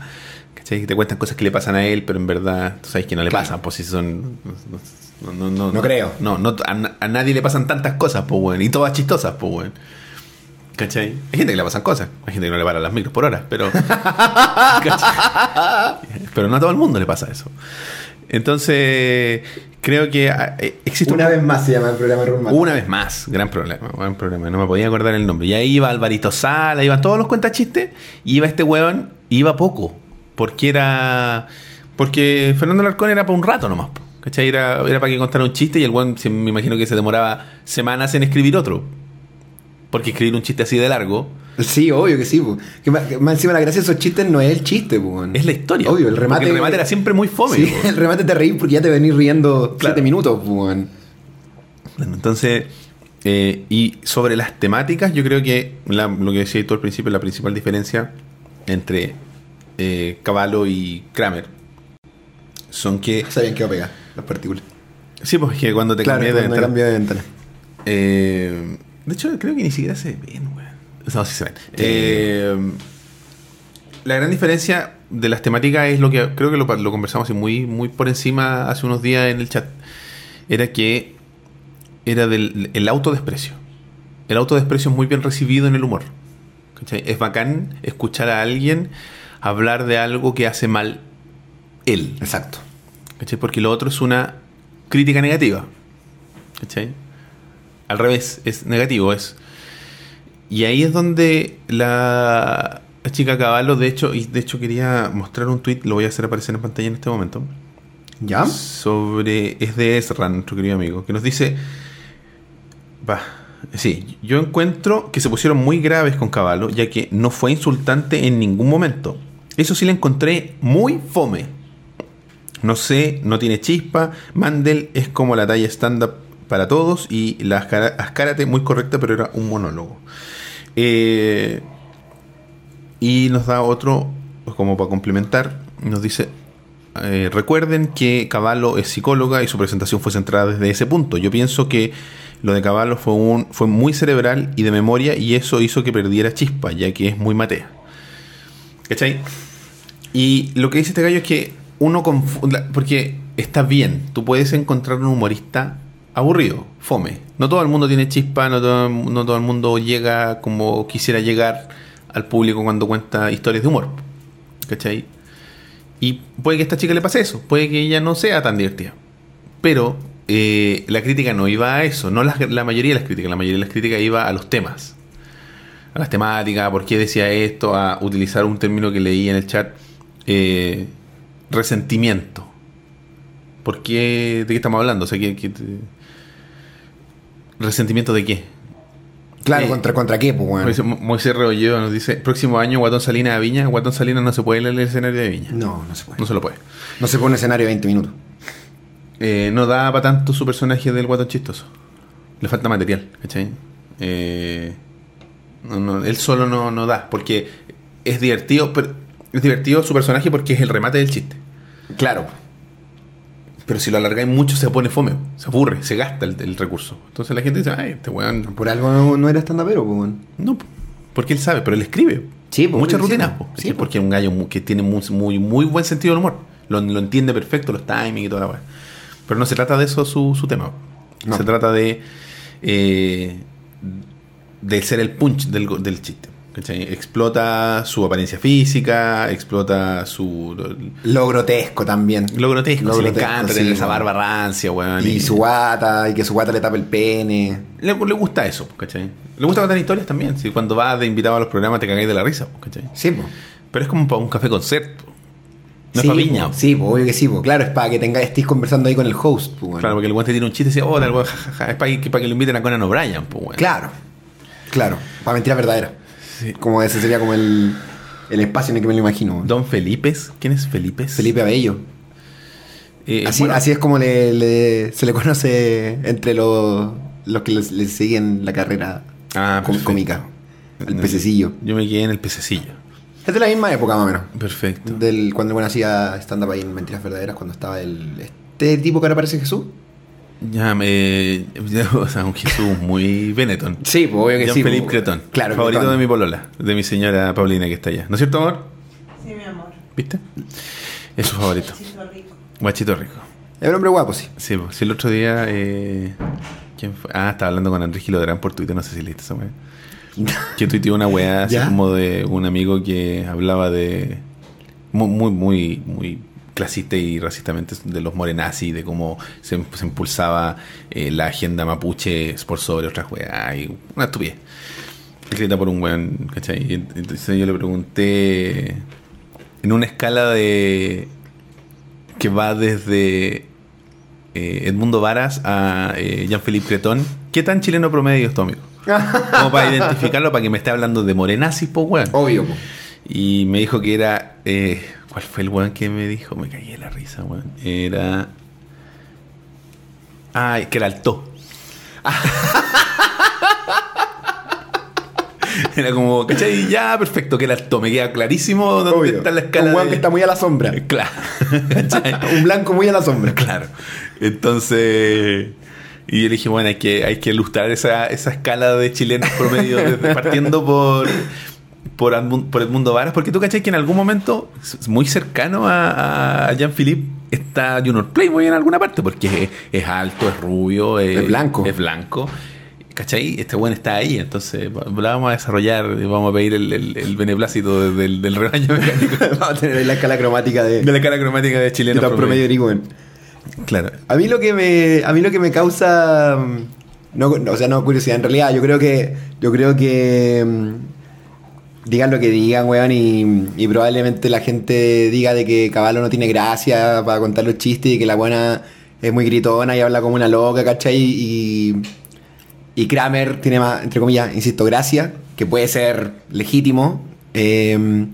Que te cuentan cosas que le pasan a él, pero en verdad tú sabes que no le pasan, pues si son... No, no, no, No creo. No, no, a, a nadie le pasan tantas cosas, pues bueno, y todas chistosas, pues bueno. ¿Cachai? Hay gente que le pasan cosas, hay gente que no le paran las micros por hora, pero... Pero no a todo el mundo le pasa eso. Entonces, creo que ah, eh, existe Una un- vez más se llama el programa Rumba. una vez más, gran problema, gran problema. No me podía acordar el nombre. Y ahí iba Alvarito Sala, iban todos los cuentachistes, y iba este weón, iba poco. Porque era. Porque Fernando Larcón era para un rato nomás. po, ¿Cachai? Era, era para que contara un chiste y el weón se- me imagino que se demoraba semanas en escribir otro. Porque escribir un chiste así de largo Sí, obvio que sí. Que más, encima la gracia de esos chistes no es el chiste, pues. es la historia. Obvio, el Porque remate. el remate era siempre muy fome. Sí, po. el remate te reí porque ya te venís riendo Claro. 7 minutos, pues. Bueno, entonces, eh, y sobre las temáticas, yo creo que la- lo que decía tú al principio, la principal diferencia entre eh, Caballo y Kramer son que. Sabían que iba a pegar las partículas. Sí, pues que cuando te Claro, cambias de ventana- cambio de ventana. Eh, de hecho, creo que ni siquiera se ven, weón. No, sí se ven. Eh, la gran diferencia de las temáticas es lo que creo que lo, lo conversamos muy, muy por encima hace unos días en el chat. Era que era del el autodesprecio. El autodesprecio es muy bien recibido en el humor. ¿Cachai? Es bacán escuchar a alguien hablar de algo que hace mal él. Exacto. ¿Cachai? Porque lo otro es una crítica negativa. ¿Cachai? Al revés, es negativo, es. Y ahí es donde la, chica Caballo, de hecho, y de hecho quería mostrar un tweet, lo voy a hacer aparecer en pantalla en este momento. ¿Ya? Sobre. Es de Ezra, nuestro querido amigo, que nos dice. Va. Sí, yo encuentro que se pusieron muy graves con Caballo, ya que no fue insultante en ningún momento. Eso sí le encontré muy fome. No sé, no tiene chispa. Mandel es como la talla stand-up para todos. Y la Ascárate, muy correcta, pero era un monólogo. Eh, y nos da otro, pues, como para complementar, nos dice, eh, recuerden que Caballo es psicóloga y su presentación fue centrada desde ese punto. Yo pienso que lo de Caballo fue, un, fue muy cerebral y de memoria y eso hizo que perdiera chispa, ya que es muy matea. ¿Cachai? Y lo que dice este gallo es que uno confunde, porque está bien, tú puedes encontrar un humorista aburrido, fome. No todo el mundo tiene chispa, no todo, no todo el mundo llega como quisiera llegar al público cuando cuenta historias de humor. ¿Cachai? Y puede que a esta chica le pase eso, puede que ella no sea tan divertida. Pero eh, la crítica no iba a eso, no la, la mayoría de las críticas, la mayoría de las críticas iba a los temas, a las temáticas, por qué decía esto, a utilizar un término que leí en el chat, eh, resentimiento. ¿Por qué? ¿De qué estamos hablando? O sea, ¿qué- ¿Resentimiento de qué? Claro, Eh, ¿contra, ¿contra qué, pues, weón? Moisés- Rebolledo nos dice, próximo año Guatón Salina a Viña. Guatón Salina no se puede leer el escenario de Viña. No, no se puede. No se lo puede. No se pone un escenario de 20 minutos. Eh, no da para tanto su personaje del Guatón chistoso. Le falta material, ¿cachai? Eh, no, no, él solo no, no da, porque es divertido, pero es divertido su personaje porque es el remate del chiste. Claro. Pero si lo alargáis mucho se pone fome, se aburre, se gasta el, el recurso. Entonces la gente dice, ay, este weón. Por algo no, no era stand-upero, pues, weón. No, po, porque él sabe, pero él escribe. Sí, po, Muchas rutinas, po. Sí, porque es un gallo que tiene muy, muy, muy buen sentido del humor. Lo, lo entiende perfecto, los timings y toda la weá. Pero no se trata de eso su, su tema. No. Se trata de. eh, de ser el punch del, del chiste. ¿Cachai? Explota su apariencia física, explota su. Lo grotesco también. Lo grotesco, Lo le encanta sí, tener esa barba rancia, weón. Y su guata, y que su guata le tape el pene. Le, le gusta eso, ¿cachai? Le gusta contar historias también. Si cuando vas de invitado a los programas te cagáis de la risa, ¿cachai? Sí, pues. Pero es como para un café concierto. No sí, es para viña. po. Sí, pues, obvio que sí, pues. Claro, es para que tenga, estés conversando ahí con el host, pues, weón. Claro, porque el guante tiene un chiste y dice, oh, weón, jajaja. Es para que, para que lo inviten a Conan O'Brien, pues, weón. Claro. Claro. Para mentira verdadera. Sí. Como ese sería como el, el espacio en el que me lo imagino. Don Felipe, ¿quién es Felipe? Felipe Abello. Eh, Así, bueno, así es como le, le- se le conoce entre los, los que le, siguen la carrera Ah, cómica. El pececillo. Yo me quedé en el pececillo. Es de la misma época, más o menos. Perfecto. Del, cuando bueno hacía stand-up ahí en Mentiras Verdaderas, cuando estaba el este tipo que ahora parece Jesús. Ya me. O sea, un Jesús muy Benetton. Sí, pues obvio que John sí. Felipe pues, Cretón. Claro, Favorito Cretón. de mi polola, de mi señora Paulina que está allá. ¿No es cierto, amor? Sí, mi amor. ¿Viste? Es su favorito. Chito rico. Guachito rico. Es un hombre guapo, sí. Sí, pues, sí, el otro día. Eh, ¿Quién fue? Ah, estaba hablando con Andrés Gilodrán por Twitter, no sé si leíste esa weá. Que tuiteó una weá así ¿Ya? como de un amigo que hablaba de. Muy, muy, muy, muy clasista y racistamente de los morenazis, de cómo se, se impulsaba eh, la agenda mapuche por sobre otras weas. Y una estupidez. Escrita por un weón, ¿cachai? Entonces yo le pregunté. En una escala de. que va desde eh, Edmundo Varas a eh, Jean-Philippe Cretón. ¿Qué tan chileno promedio es tu amigo? Como para identificarlo, para que me esté hablando de morenazis, po, weón. Obvio, pues. Y me dijo que era. eh, ¿Cuál fue el weón que me dijo? Me caí de la risa, weón. Era. Ay, que era alto. era como, ¿cachai? Ya, perfecto, que era alto. Me queda clarísimo dónde Obvio. está la escala. Un de- que está muy a la sombra. Claro. un blanco muy a la sombra. Claro. Entonces. Y yo le dije, bueno, hay que, hay que ilustrar esa, esa escala de chilenos promedio, desde- partiendo por, por, Edmund- por Edmundo Varas, porque tú cachai que en algún momento, muy cercano a, a Jean-Philippe, está Junior Playboy en alguna parte, porque es, es alto, es rubio, es, Es blanco. Es blanco. ¿Cachai? Este buen está ahí, entonces la vamos a desarrollar, vamos a pedir el, el, el beneplácito del, del rebaño mecánico. Vamos a tener la escala cromática de, De la cara cromática de de chileno tan promedio promedio. de. Claro. A mí lo que me, a mí lo que me causa, mm, no, no, o sea, no curiosidad, en realidad, yo creo que, yo creo que mm, digan lo que digan, weón, y, y probablemente la gente diga de que Caballo no tiene gracia para contar los chistes y que la buena es muy gritona y habla como una loca, ¿cachai? Y, y Kramer tiene más, entre comillas, insisto, gracia, que puede ser legítimo. Eh,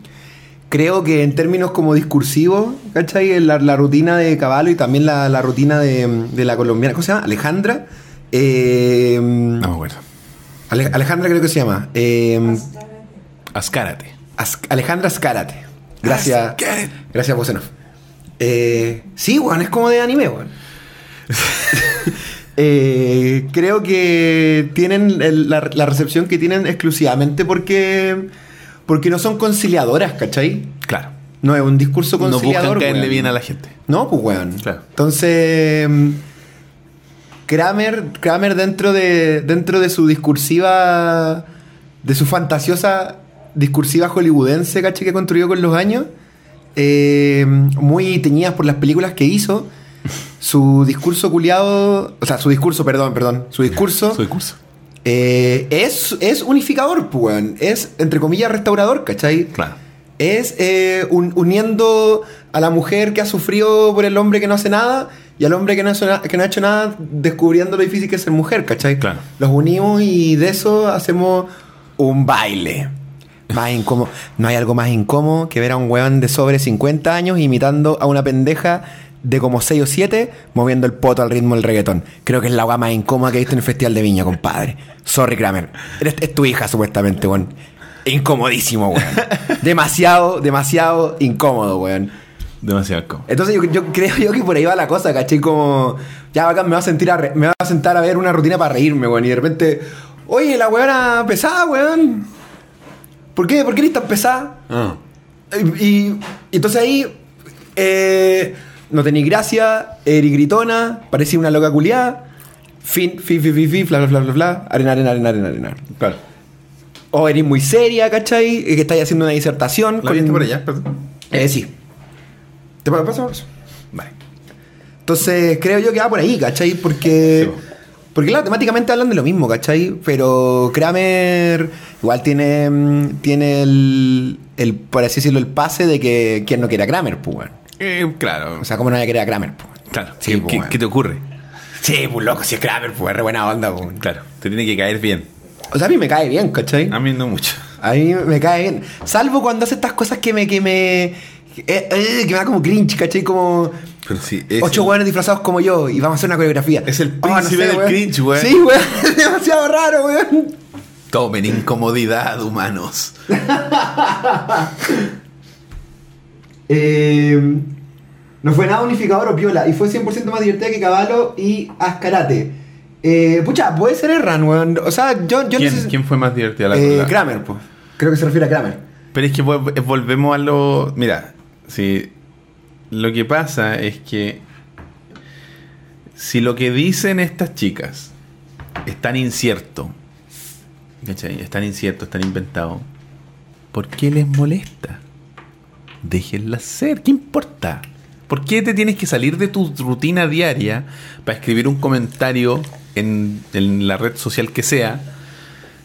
creo que en términos como discursivos, ¿cachai? La, la rutina de Caballo y también la, la rutina de, de la colombiana, ¿cómo se llama? Alejandra. Eh, No me acuerdo. Ale- Alejandra creo que se llama. Eh, Ascárate. As- Alejandra Azcárate. Gracias. Azcárate. Gracias, Bosenov. Eh, sí, weón, es como de anime, weón. Eh, creo que tienen el- la, la recepción que tienen exclusivamente porque porque no son conciliadoras, ¿cachai? Claro. No es un discurso No conciliador. buscan caerle weón. bien a la gente. No, pues weón. Claro. Entonces, mm, Kramer, Kramer dentro de, dentro de su discursiva, de su fantasiosa discursiva hollywoodense, ¿cachai? Que construyó con los años, eh, muy teñidas por las películas que hizo, su discurso culiado, o sea, su discurso, perdón, perdón, su discurso Su discurso. eh, es, es unificador, pues. Es, entre comillas, restaurador, ¿cachai? Claro. es eh, un- uniendo a la mujer que ha sufrido por el hombre que no hace nada y al hombre que no, que no ha hecho nada descubriendo lo difícil que es ser mujer, ¿cachai? Claro. Los unimos y de eso hacemos un baile. Más incómodo. No hay algo más incómodo que ver a un weón de sobre 50 años imitando a una pendeja de como 6 o 7 moviendo el poto al ritmo del reggaetón. Creo que es la weá más incómoda que he visto en el Festival de Viña, compadre. Sorry, Kramer. Eres, es tu hija, supuestamente, weón. Incomodísimo, weón. demasiado, demasiado incómodo, weón. Demasiado como. Entonces yo, yo creo yo que por ahí va la cosa, ¿cachai? Como, ya bacán, me va a sentir a re- me va a sentar a ver una rutina para reírme, weón. Y de repente, oye, la weona pesada, weón. ¿Por qué? ¿Por qué eres tan pesada? Ah. Y, y- entonces ahí, eh, no tenía gracia, eres gritona, parecía una loca culiada. Fin, fi, fi, fi, fi, fla, fla, fla, fla, fla, arena, arena, arena, arena, arena. Claro. O eres muy seria, ¿cachai? Que estáis haciendo una disertación. ¿La viste por allá? Perdón. Eh, sí. ¿Te pa- paso? paso? Vale. Entonces, creo yo que va por ahí, ¿cachai? Porque. Sí, porque, claro, temáticamente hablan de lo mismo, ¿cachai? Pero Kramer igual tiene. mm, Tiene el. el por así decirlo, el pase de que quien no quiere a Kramer, pues, weón. Eh, claro. O sea, ¿cómo no voy a querer a Kramer, pues? claro. Sí, ¿Qué, pues, qué- te ocurre? Sí, pues loco, si es Kramer, pues, es re buena onda, pues. Claro. Te tiene que caer bien. O sea, a mí me cae bien, ¿cachai? A mí no mucho. A mí me cae bien. Salvo cuando hace estas cosas que me. que me. eh, eh, que me da como cringe, ¿cachai? Como. Pero sí, es Ocho el- hueones disfrazados como yo y vamos a hacer una coreografía. Es el Oh, no príncipe del weón. cringe, weón. Sí, weón. Es demasiado raro, weón. Tomen incomodidad, humanos. Eh, no fue nada unificador o piola y fue 100% más divertida que Caballo y Ascarate. Eh, pucha, puede ser Erran, weón. O sea, yo, yo ¿Quién, fue más divertida la Eh, Kramer, pues. Creo que se refiere a Kramer. Pero es que vol- volvemos a lo. Mira, si lo que pasa es que si lo que dicen estas chicas es tan incierto, ¿cachai? Es tan incierto, es tan inventado, ¿por qué les molesta? Déjenlas ser, ¿qué importa? ¿Por qué te tienes que salir de tu rutina diaria para escribir un comentario en, en la red social que sea?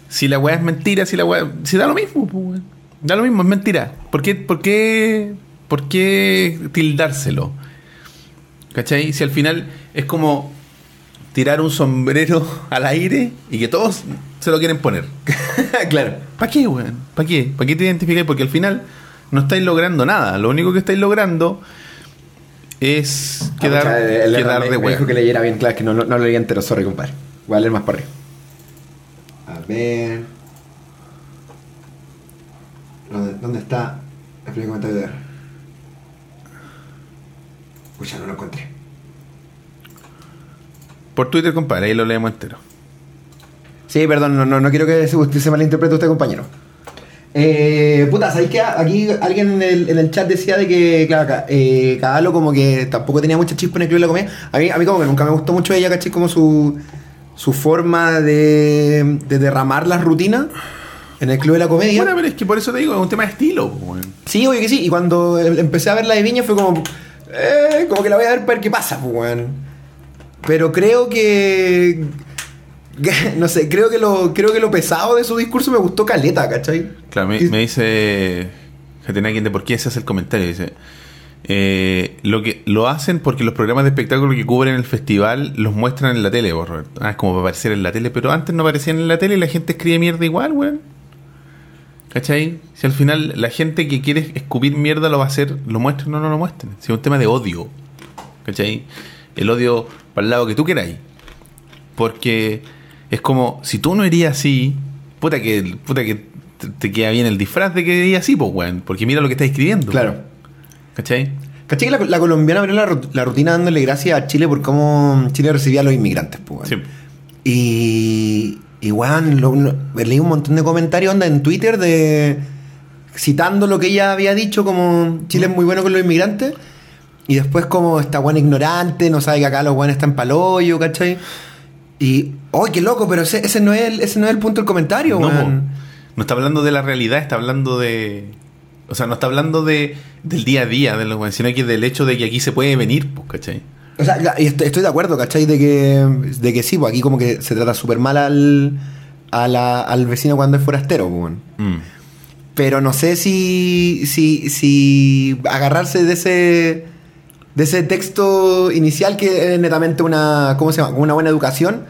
Si la weá es mentira, si la weá. Si da lo mismo, pues. Da lo mismo, es mentira. ¿Por qué, por qué, por qué tildárselo? ¿Cachai? Si al final es como tirar un sombrero al aire y que todos se lo quieren poner. claro. ¿Para qué, weón? ¿Para qué? ¿Para qué te identificáis? Porque al final no estáis logrando nada. Lo único que estáis logrando es quedar, Ah, el- quedar Erran de me dijo weón. que leyera bien, claro, que no, no, no lo leía entero, sorry, compadre. Voy a leer más para arriba. A ver. ¿Dónde, dónde está el primer comentario de Erran? Pucha, no lo encontré. Por Twitter, compadre, ahí lo leemos entero. Sí, perdón, no, no, no quiero que se, usted se malinterprete usted, compañero. Eh, puta, ¿sabéis que aquí alguien en el, en el chat decía de que, claro, acá, eh, Cadalo como que tampoco tenía mucha chispa en el club de la comedia? A mí, a mí como que nunca me gustó mucho ella, ¿cachai? Como su, su forma de, de derramar las rutinas en el club de la comedia. Bueno, pero es que por eso te digo, es un tema de estilo, pues, weón. Sí, obvio que sí. Y cuando em- empecé a ver la de Viña fue como. Eh, como que la voy a ver para ver qué pasa, pues, weón. Pero creo que. No sé, creo que lo creo que lo pesado de su discurso me gustó caleta, ¿cachai? Claro, me, me dice Jatenakin de por qué se hace el comentario. Dice: eh, lo que lo hacen porque los programas de espectáculo que cubren el festival los muestran en la tele, vos, Roberto. Ah, es como para aparecer en la tele, pero antes no aparecían en la tele y la gente escribe mierda igual, weón. ¿Cachai? Si al final la gente que quiere escupir mierda lo va a hacer, lo muestren o no lo muestren. Si es un tema de odio. ¿Cachai? El odio para el lado que tú queráis. Porque es como, si tú no irías así, puta que, puta que te, te queda bien el disfraz de que irías así, pues, weón. Porque mira lo que estás escribiendo. Claro. ¿Cachai? ¿Cachai que la, la colombiana abrió la, la rutina dándole gracias a Chile por cómo Chile recibía a los inmigrantes, pues, weón? Sí. Y, y weón, lo- lo- leí un montón de comentarios onda en Twitter de citando lo que ella había dicho como Chile es muy bueno con los inmigrantes y después como esta buena ignorante, no sabe que acá los buenos están paloyo, ¿cachai? Y, ¡oh, qué loco! Pero ese, ese no es el, ese no es el punto del comentario, No, no está hablando de la realidad, está hablando de. O sea, no está hablando de, del día a día, de lo, sino que del hecho de que aquí se puede venir, pues, ¿cachai? O sea, estoy, de acuerdo, ¿cachai? De que, de que sí, pues aquí como que se trata súper mal al, a la- al vecino cuando es forastero, pues, weón. Mm. Pero no sé si, si, si agarrarse de ese, de ese texto inicial que es netamente una, ¿cómo se llama? Una buena educación.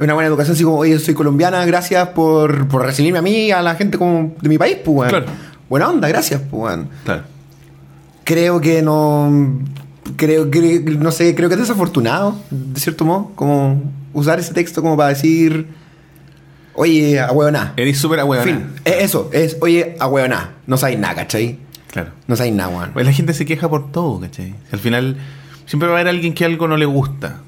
Una buena educación, así como, oye, soy colombiana, gracias por, por recibirme a mí, a la gente como de mi país, pues. Claro. Buena onda, gracias, pues. Claro. Creo que no. Creo que. No sé, creo que es desafortunado, de cierto modo, como usar ese texto como para decir. Oye, ahueoná. Eres súper ahueonada. fin, es eso, es, oye, ahueoná. No sabéis nada, ¿cachai? Claro. No sabéis nada, weón. Pues la gente se queja por todo, ¿cachai? Al final, siempre va a haber alguien que algo no le gusta.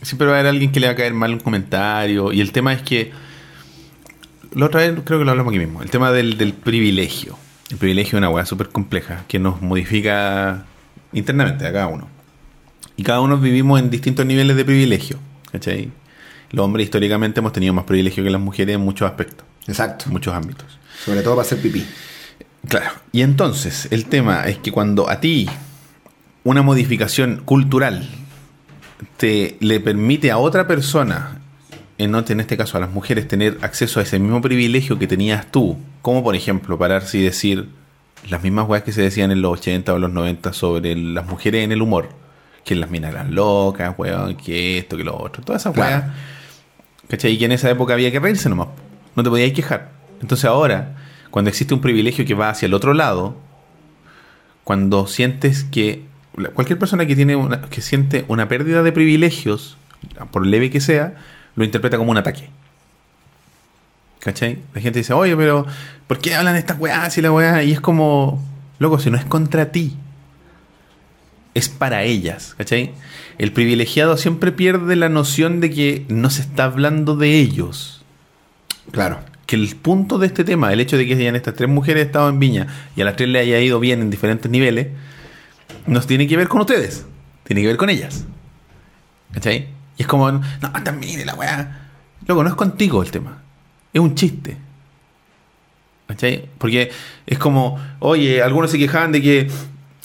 Siempre va a haber alguien que le va a caer mal un comentario. Y el tema es que. La otra vez creo que lo hablamos aquí mismo. El tema del, del privilegio. El privilegio es una weá súper compleja que nos modifica internamente a cada uno. Y cada uno vivimos en distintos niveles de privilegio. ¿Cachai? Los hombres históricamente hemos tenido más privilegio que las mujeres en muchos aspectos, Exacto. en muchos ámbitos. Sobre todo para hacer pipí. Claro. Y entonces, el tema es que cuando a ti una modificación cultural te le permite a otra persona, en, en este caso a las mujeres, tener acceso a ese mismo privilegio que tenías tú, como por ejemplo pararse y decir las mismas weas que se decían en los 80 o los 90 sobre las mujeres en el humor, que las minas eran locas, weón, que esto, que lo otro, todas esas Claro. weas. ¿Cachai? Y que en esa época había que reírse nomás. No te podías quejar. Entonces ahora, cuando existe un privilegio que va hacia el otro lado, cuando sientes que cualquier persona que tiene una, que siente una pérdida de privilegios, por leve que sea, lo interpreta como un ataque. ¿Cachai? La gente dice, oye, pero ¿por qué hablan estas weas y la weá? Y es como, loco, si no es contra ti, es para ellas, ¿cachai? El privilegiado siempre pierde la noción de que no se está hablando de ellos. Claro. Que el punto de este tema, el hecho de que hayan estas tres mujeres estado en Viña y a las tres le haya ido bien en diferentes niveles, no tiene que ver con ustedes, tiene que ver con ellas. ¿Cachai? Y es como, no, también la weá. Loco, no es contigo el tema. Es un chiste. ¿Cachai? Porque es como, oye, algunos se quejaban de que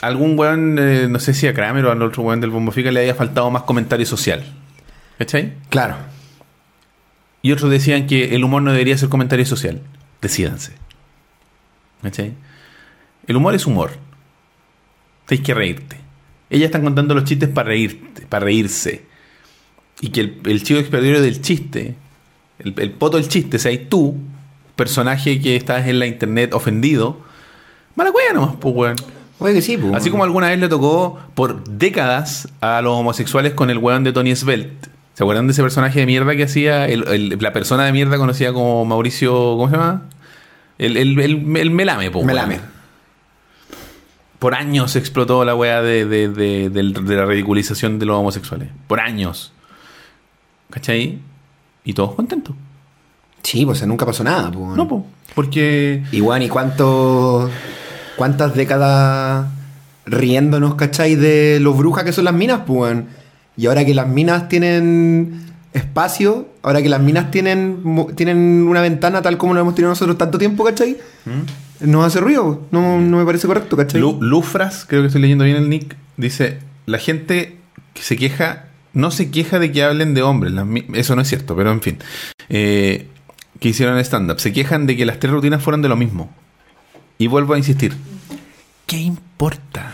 algún weón, eh, no sé si a Kramer o al otro weón del Bombo Fica le haya faltado más comentario social. ¿Cachai? Claro. Y otros decían que el humor no debería ser comentario social. Decídanse. ¿Cachai? El humor es humor. Tienes que reírte. Ellas están contando los chistes para reírte, para reírse. Y que el, el chivo expiatorio del chiste, el, el poto del chiste, seas tú, personaje que estás en la internet ofendido, mala cueva nomás, pues weón. Oye, que sí, pues. Así como alguna vez le tocó por décadas a los homosexuales con el weón de Tony Svelte. ¿Se acuerdan de ese personaje de mierda que hacía? El- el- la persona de mierda conocida como Mauricio. ¿Cómo se llama? El, el, el- el melame, po. Melame. Por años explotó la weá de, de, de- de la ridiculización de los homosexuales. Por años. ¿Cachai? Y todos contentos. Sí, pues nunca pasó nada, pues. No, po. Porque. Y bueno, ¿y cuánto, cuántas décadas riéndonos, cachai, de los brujas que son las minas, pues? Y ahora que las minas tienen espacio, ahora que las minas tienen, tienen una ventana tal como lo hemos tenido nosotros tanto tiempo, cachai, nos hace ruido. No, no me parece correcto, cachai. Lu- Lufras, creo que estoy leyendo bien el nick, dice, la gente que se queja, no se queja de que hablen de hombres, las eso no es cierto, pero en fin, eh, que hicieron stand-up, se quejan de que las tres rutinas fueran de lo mismo. Y vuelvo a insistir, ¿qué importa?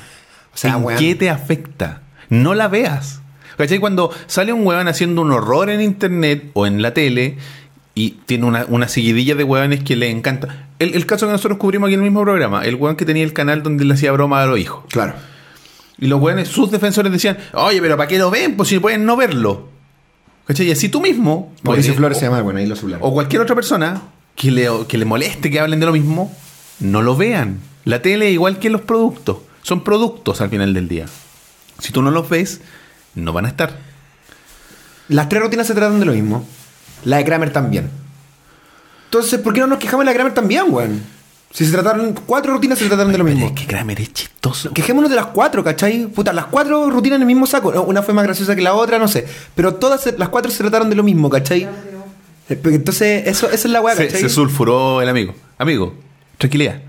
O sea, ¿En qué te afecta? No la veas. ¿Cachai? Cuando sale un weón haciendo un horror en internet o en la tele Y tiene una, una seguidilla de hueones que le encanta. El, el caso que nosotros cubrimos aquí en el mismo programa, el hueón que tenía el canal donde le hacía broma a los hijos. Claro. Y los hueones, sus defensores decían, oye, pero ¿para qué lo ven? Pues si pueden no verlo. ¿Cachai? Y así tú mismo, Mauricio Flores o- se llama, bueno, ahí lo sublaron. o cualquier otra persona que le, que le moleste que hablen de lo mismo, no lo vean. La tele igual que los productos. Son productos al final del día. Si tú no los ves, no van a estar. Las tres rutinas se tratan de lo mismo. La de Kramer también. Entonces, ¿por qué no nos quejamos de la de Kramer también, weón? Si se trataron, cuatro rutinas se trataron de lo mismo. es que Kramer es chistoso. Quejémonos de las cuatro, ¿cachai? Puta, las cuatro rutinas en el mismo saco. Una fue más graciosa que la otra, no sé. Pero todas se- las cuatro se trataron de lo mismo, ¿cachai? Eh, pero Entonces, eso, esa es la weá, Se, ¿cachai? se sulfuró el amigo. Amigo, tranquilidad.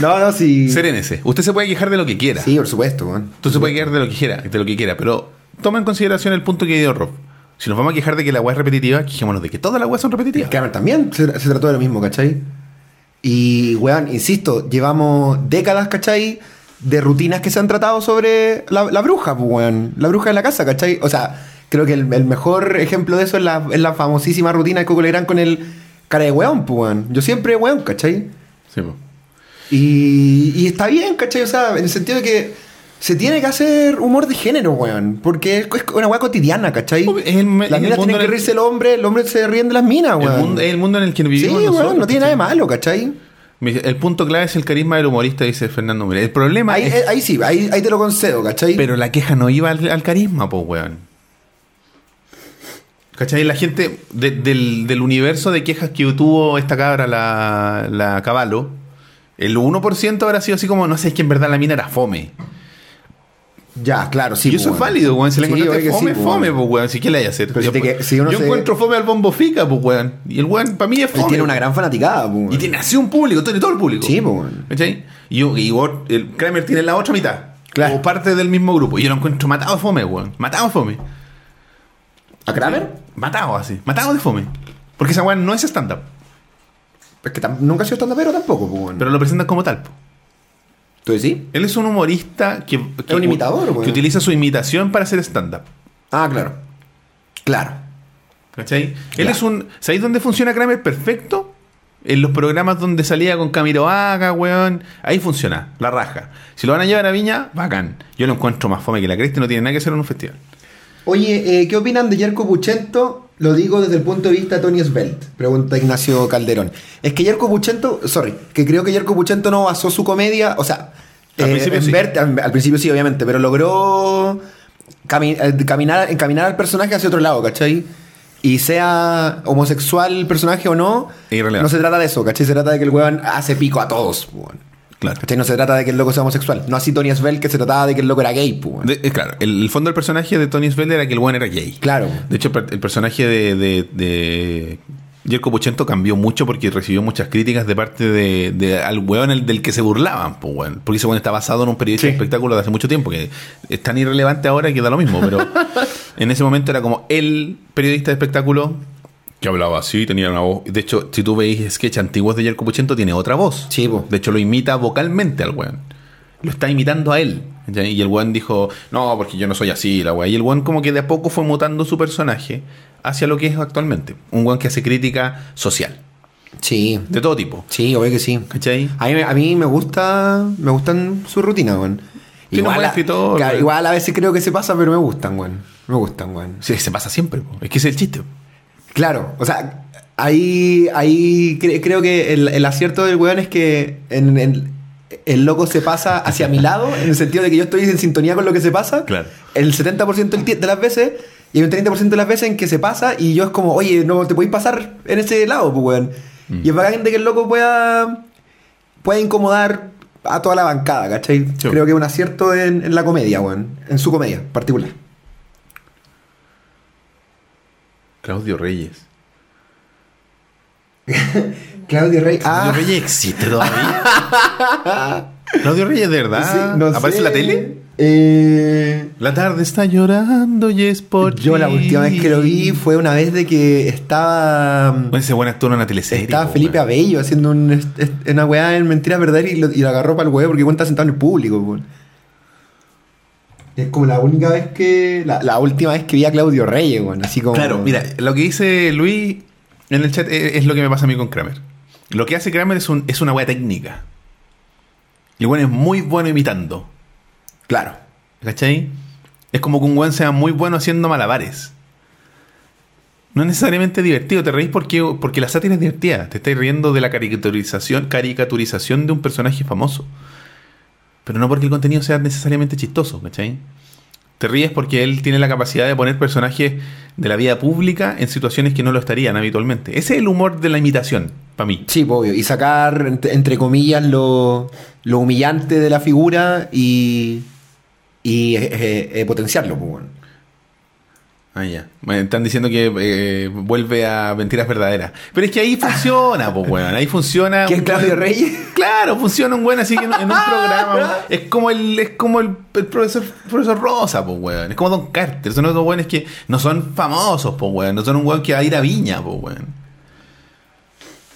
No, no, sí. Serénese. Usted se puede quejar de lo que quiera. Sí, por supuesto, weón. Tú se puede quejar de lo que quiera, de lo que quiera, pero toma en consideración el punto que dio Rob. Si nos vamos a quejar de que la weá es repetitiva, quejémonos de que todas las weas son repetitivas. Kramer también se, se trató de lo mismo, ¿cachai? Y, weón, insisto, llevamos décadas, ¿cachai? De rutinas que se han tratado sobre la, la bruja, pues, weón. La bruja de la casa, ¿cachai? O sea, creo que el, el mejor ejemplo de eso es la, es la famosísima rutina de Coco Legrand con el cara de weón, pues, weón. Yo siempre weón, ¿cachai? Sí, po. Y, y está bien, ¿cachai? O sea, en el sentido de que se tiene que hacer humor de género, weón. Porque es, una weá cotidiana, ¿cachai? Es el- las el minas tienen en que el- reírse el hombre, el hombre se ríen de las minas, El weón. mundo, es el mundo en el que Sí, vivimos weón, nosotros. no tiene nada de malo, ¿cachai? El punto clave es el carisma del humorista, dice Fernando Mira. El problema Ahí, es. eh, ahí sí, ahí, ahí te lo concedo, ¿cachai? Pero la queja no iba al, al carisma, pues, weón. ¿Cachai? La gente de- del, del universo de quejas que tuvo esta cabra, la, la Caballo, el 1% habrá sido así como, no sé, es que en verdad la mina era fome. Ya, claro, sí. y eso pues, es válido, weón. Si le Sí, encontraste fome, sí, pues, fome, pues, weón. Si, ¿qué le hay a hacer? Pero yo te que- si uno yo se- encuentro fome al bombo fica, pues, weón. Y el weón, para mí es fome. tiene una gran fanaticada, pues, Y tiene así un público, tiene todo el público. Sí, pues, weón. ¿Cachai? Y, y el Kramer tiene la otra mitad. Claro. O parte del mismo grupo. Y yo lo encuentro matado fome, weón. Matado fome. ¿A Kramer? Matado así. Matado de fome. Porque esa weón no es stand-up. Es que tam- nunca ha sido stand pero tampoco, pues. Pero lo presentan como tal. po. ¿Tú decís? Él es un humorista que, que, un imitador, que weón. utiliza su imitación para hacer stand-up. Ah, claro. Claro. ¿Cachai? Él es un. ¿Sabéis dónde funciona Kramer perfecto? En los programas donde salía con Camiroaga, weón. Ahí funciona, la raja. Si lo van a llevar a Viña, bacán. Yo lo encuentro más fome que la cresta no tiene nada que hacer en un festival. Oye, eh, ¿qué opinan de Yerko Puchento? Lo digo desde el punto de vista de Tony Svelte, pregunta Ignacio Calderón. Es que Yerko Puchento, sorry, que creo que Yerko Puchento no basó su comedia, o sea, Al eh, principio en sí. ver- al, al principio sí, obviamente, pero logró cami- eh, caminar, encaminar al personaje hacia otro lado, ¿cachai? Y sea homosexual el personaje o no, no se trata de eso, ¿cachai? Se trata de que el weón hace pico a todos, weón. Claro. ¿Cachai? No se trata de que el loco sea homosexual. No así Tony Svelte, que se trataba de que el loco era gay, pues. De- eh, claro, el, el fondo del personaje de Tony Svelte era que el weón era gay. Claro. De hecho, el personaje de, de, de Jerko Puchento cambió mucho porque recibió muchas críticas de parte de, de al weón el- del que se burlaban, pues, weón. Porque ese weón está basado en un periodista de espectáculo de hace mucho tiempo, que es tan irrelevante ahora que da lo mismo, pero en ese momento era como el periodista de espectáculo que hablaba así, tenía una voz. De hecho, si tú veis sketch antiguos de Jerko Puchento, tiene otra voz. Sí, po. De hecho, lo imita vocalmente al weón. Lo está imitando a él. Y el weón dijo, no, porque yo no soy así, la weá. Y el weón como que de a poco fue mutando su personaje hacia lo que es actualmente. Un weón que hace crítica social. Sí, De todo tipo. sí, obvio que sí. ¿Cachai? A mí, me- a mí me gusta, me gustan sus rutinas, weón. Tiene un buen a, weón. igual a veces creo que se pasa, pero me gustan, weón. Me gustan, weón. Sí, se pasa siempre. po. Es que es el chiste. Claro, o sea, ahí, ahí cre- creo que el, el acierto del weón es que en, en- el loco se pasa hacia mi lado, en el sentido de que yo estoy en sintonía con lo que se pasa. Claro. El 70% del tie- de las veces, y hay un 30% de las veces en que se pasa, y yo es como, oye, no te podéis pasar en ese lado, pues, weón. Mm. Y es bacán de que el loco pueda, pueda incomodar a toda la bancada, ¿cachai? Sí. Creo que es un acierto en, en la comedia, weón. En su comedia particular. Claudio Reyes. Claudio Rey. ¿Claudio Ah, Reyes existe todavía? ¿Claudio Reyes de verdad? sí, no ¿Aparece en la tele? Eh, La tarde está llorando y es por yo la ti. última vez que lo vi fue una vez de que estaba. Bueno, ese buen actor en una teleserie. Estaba po, Felipe. Abello haciendo un, una weá en Mentira Verdad y lo, y lo agarró para el huevo porque cuenta sentado en el público. Es como la única vez que. La, la última vez que vi a Claudio Reyes, weón. Así como. Claro, mira, lo que dice Luis en el chat es, es lo que me pasa a mí con Kramer. Lo que hace Kramer es, un, es una wea técnica. Y el weón es muy bueno imitando. Claro. ¿Cachai? Es como que un weón sea muy bueno haciendo malabares. No es necesariamente divertido, te reís porque, porque la sátira es divertida. Te estás riendo de la caricaturización, caricaturización de un personaje famoso. Pero no porque el contenido sea necesariamente chistoso, ¿cachai? Te ríes porque él tiene la capacidad de poner personajes de la vida pública en situaciones que no lo estarían habitualmente. Ese es el humor de la imitación, para mí. Sí, obvio. Y sacar, entre, comillas, lo, lo humillante de la figura y. y eh, eh, eh, potenciarlo, pues, weón. Ah, ya. Me están diciendo que eh, vuelve a mentiras verdaderas. Pero es que ahí funciona, pues, weón. Ahí funciona. ¿Quién un Claudio Reyes? Claro, funciona un buen así que en, en un programa. Es como el, es como el, el profesor, profesor Rosa, pues, weón. Es como Don Carter. Son otros weones que no son famosos, pues, weón. No son un weón que va a ir a Viña, pues, weón.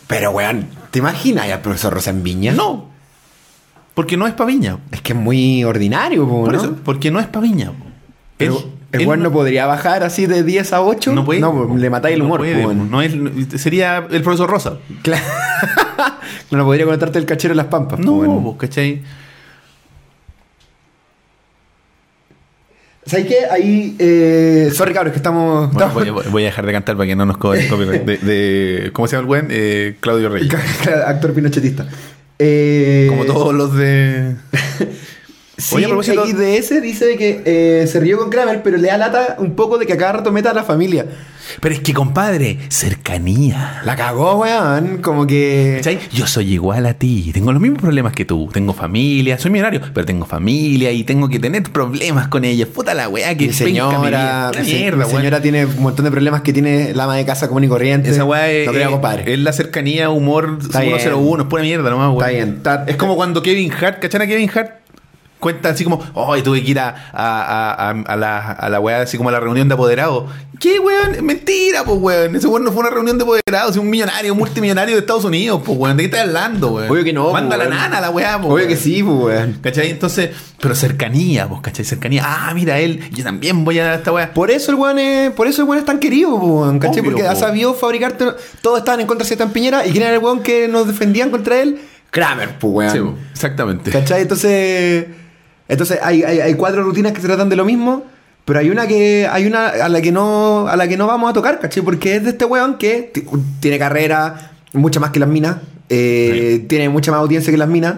Pero, weón, ¿te imaginas al profesor Rosa en Viña? No. Porque no es pa' Viña. Es que es muy ordinario, po, Por ¿no? eso, porque no es pa' Viña. po. Pero el weón no podría bajar así de 10 a 8. No puede. No, pues, le matáis el No humor, puede, po, weón. no es- sería el profesor Rosa. Claro. no podría conectarte el cachero en las pampas. No, po, weón. pues, ¿cachai? ¿Sabes qué? Ahí. Eh... Sorry, cabros, que estamos. Bueno, voy, a- voy a dejar de cantar para que no nos cobren el copyright. De, de- ¿Cómo se llama el buen? Eh, Claudio Reyes. Actor pinochetista. Eh... Como todos los de. Sí, Oye, propósito- dice de que eh, se rió con Kramer, pero le da lata un poco de que a cada rato meta a la familia. Pero es que, compadre, cercanía. La cagó, weón. Como que. ¿Cachai? Yo soy igual a ti. Tengo los mismos problemas que tú. Tengo familia, soy millonario, pero tengo familia y tengo que tener problemas con ella. Puta la weá que Mi señora, mi mierda, weón. señora tiene un montón de problemas que tiene la ama de casa común y corriente. Esa weá es, No creo, compadre. es la cercanía, humor Está bien. 101, es pura mierda nomás, weón. Está bien. Está- Es como cuando Kevin Hart, ¿cachan a Kevin Hart? Cuenta así como, ay, tuve que ir a, a, a, a- a la, a la weá, así como a la reunión de apoderados. ¿Qué, weón? Mentira, pues, weón. Ese weón no fue una reunión de apoderados, es un millonario, un multimillonario de Estados Unidos, pues, weón. ¿De qué estás hablando, weón? Obvio que no, Manda pues, la nana a la weá, pues. Obvio weón. que sí, pues, weón. ¿Cachai? Entonces, pero cercanía, pues, ¿cachai? Cercanía. Ah, mira él, yo también voy a esta weá. Por eso el weón es, por eso el weón es tan querido, pues, weón, ¿cachai? Obvio, Porque ha po. sabido fabricarte. Todos estaban en contra de Setan Piñera. ¿Y quién era el weón que nos defendían contra él? Kramer, pues, weón. Sí, po, exactamente. ¿Cachai? Entonces, entonces hay, hay, hay cuatro rutinas que se tratan de lo mismo, pero hay una que hay una a la que no a la que no vamos a tocar, ¿cachai? Porque es de este weón que tiene carrera mucha más que las minas, eh, tiene mucha más audiencia que las minas.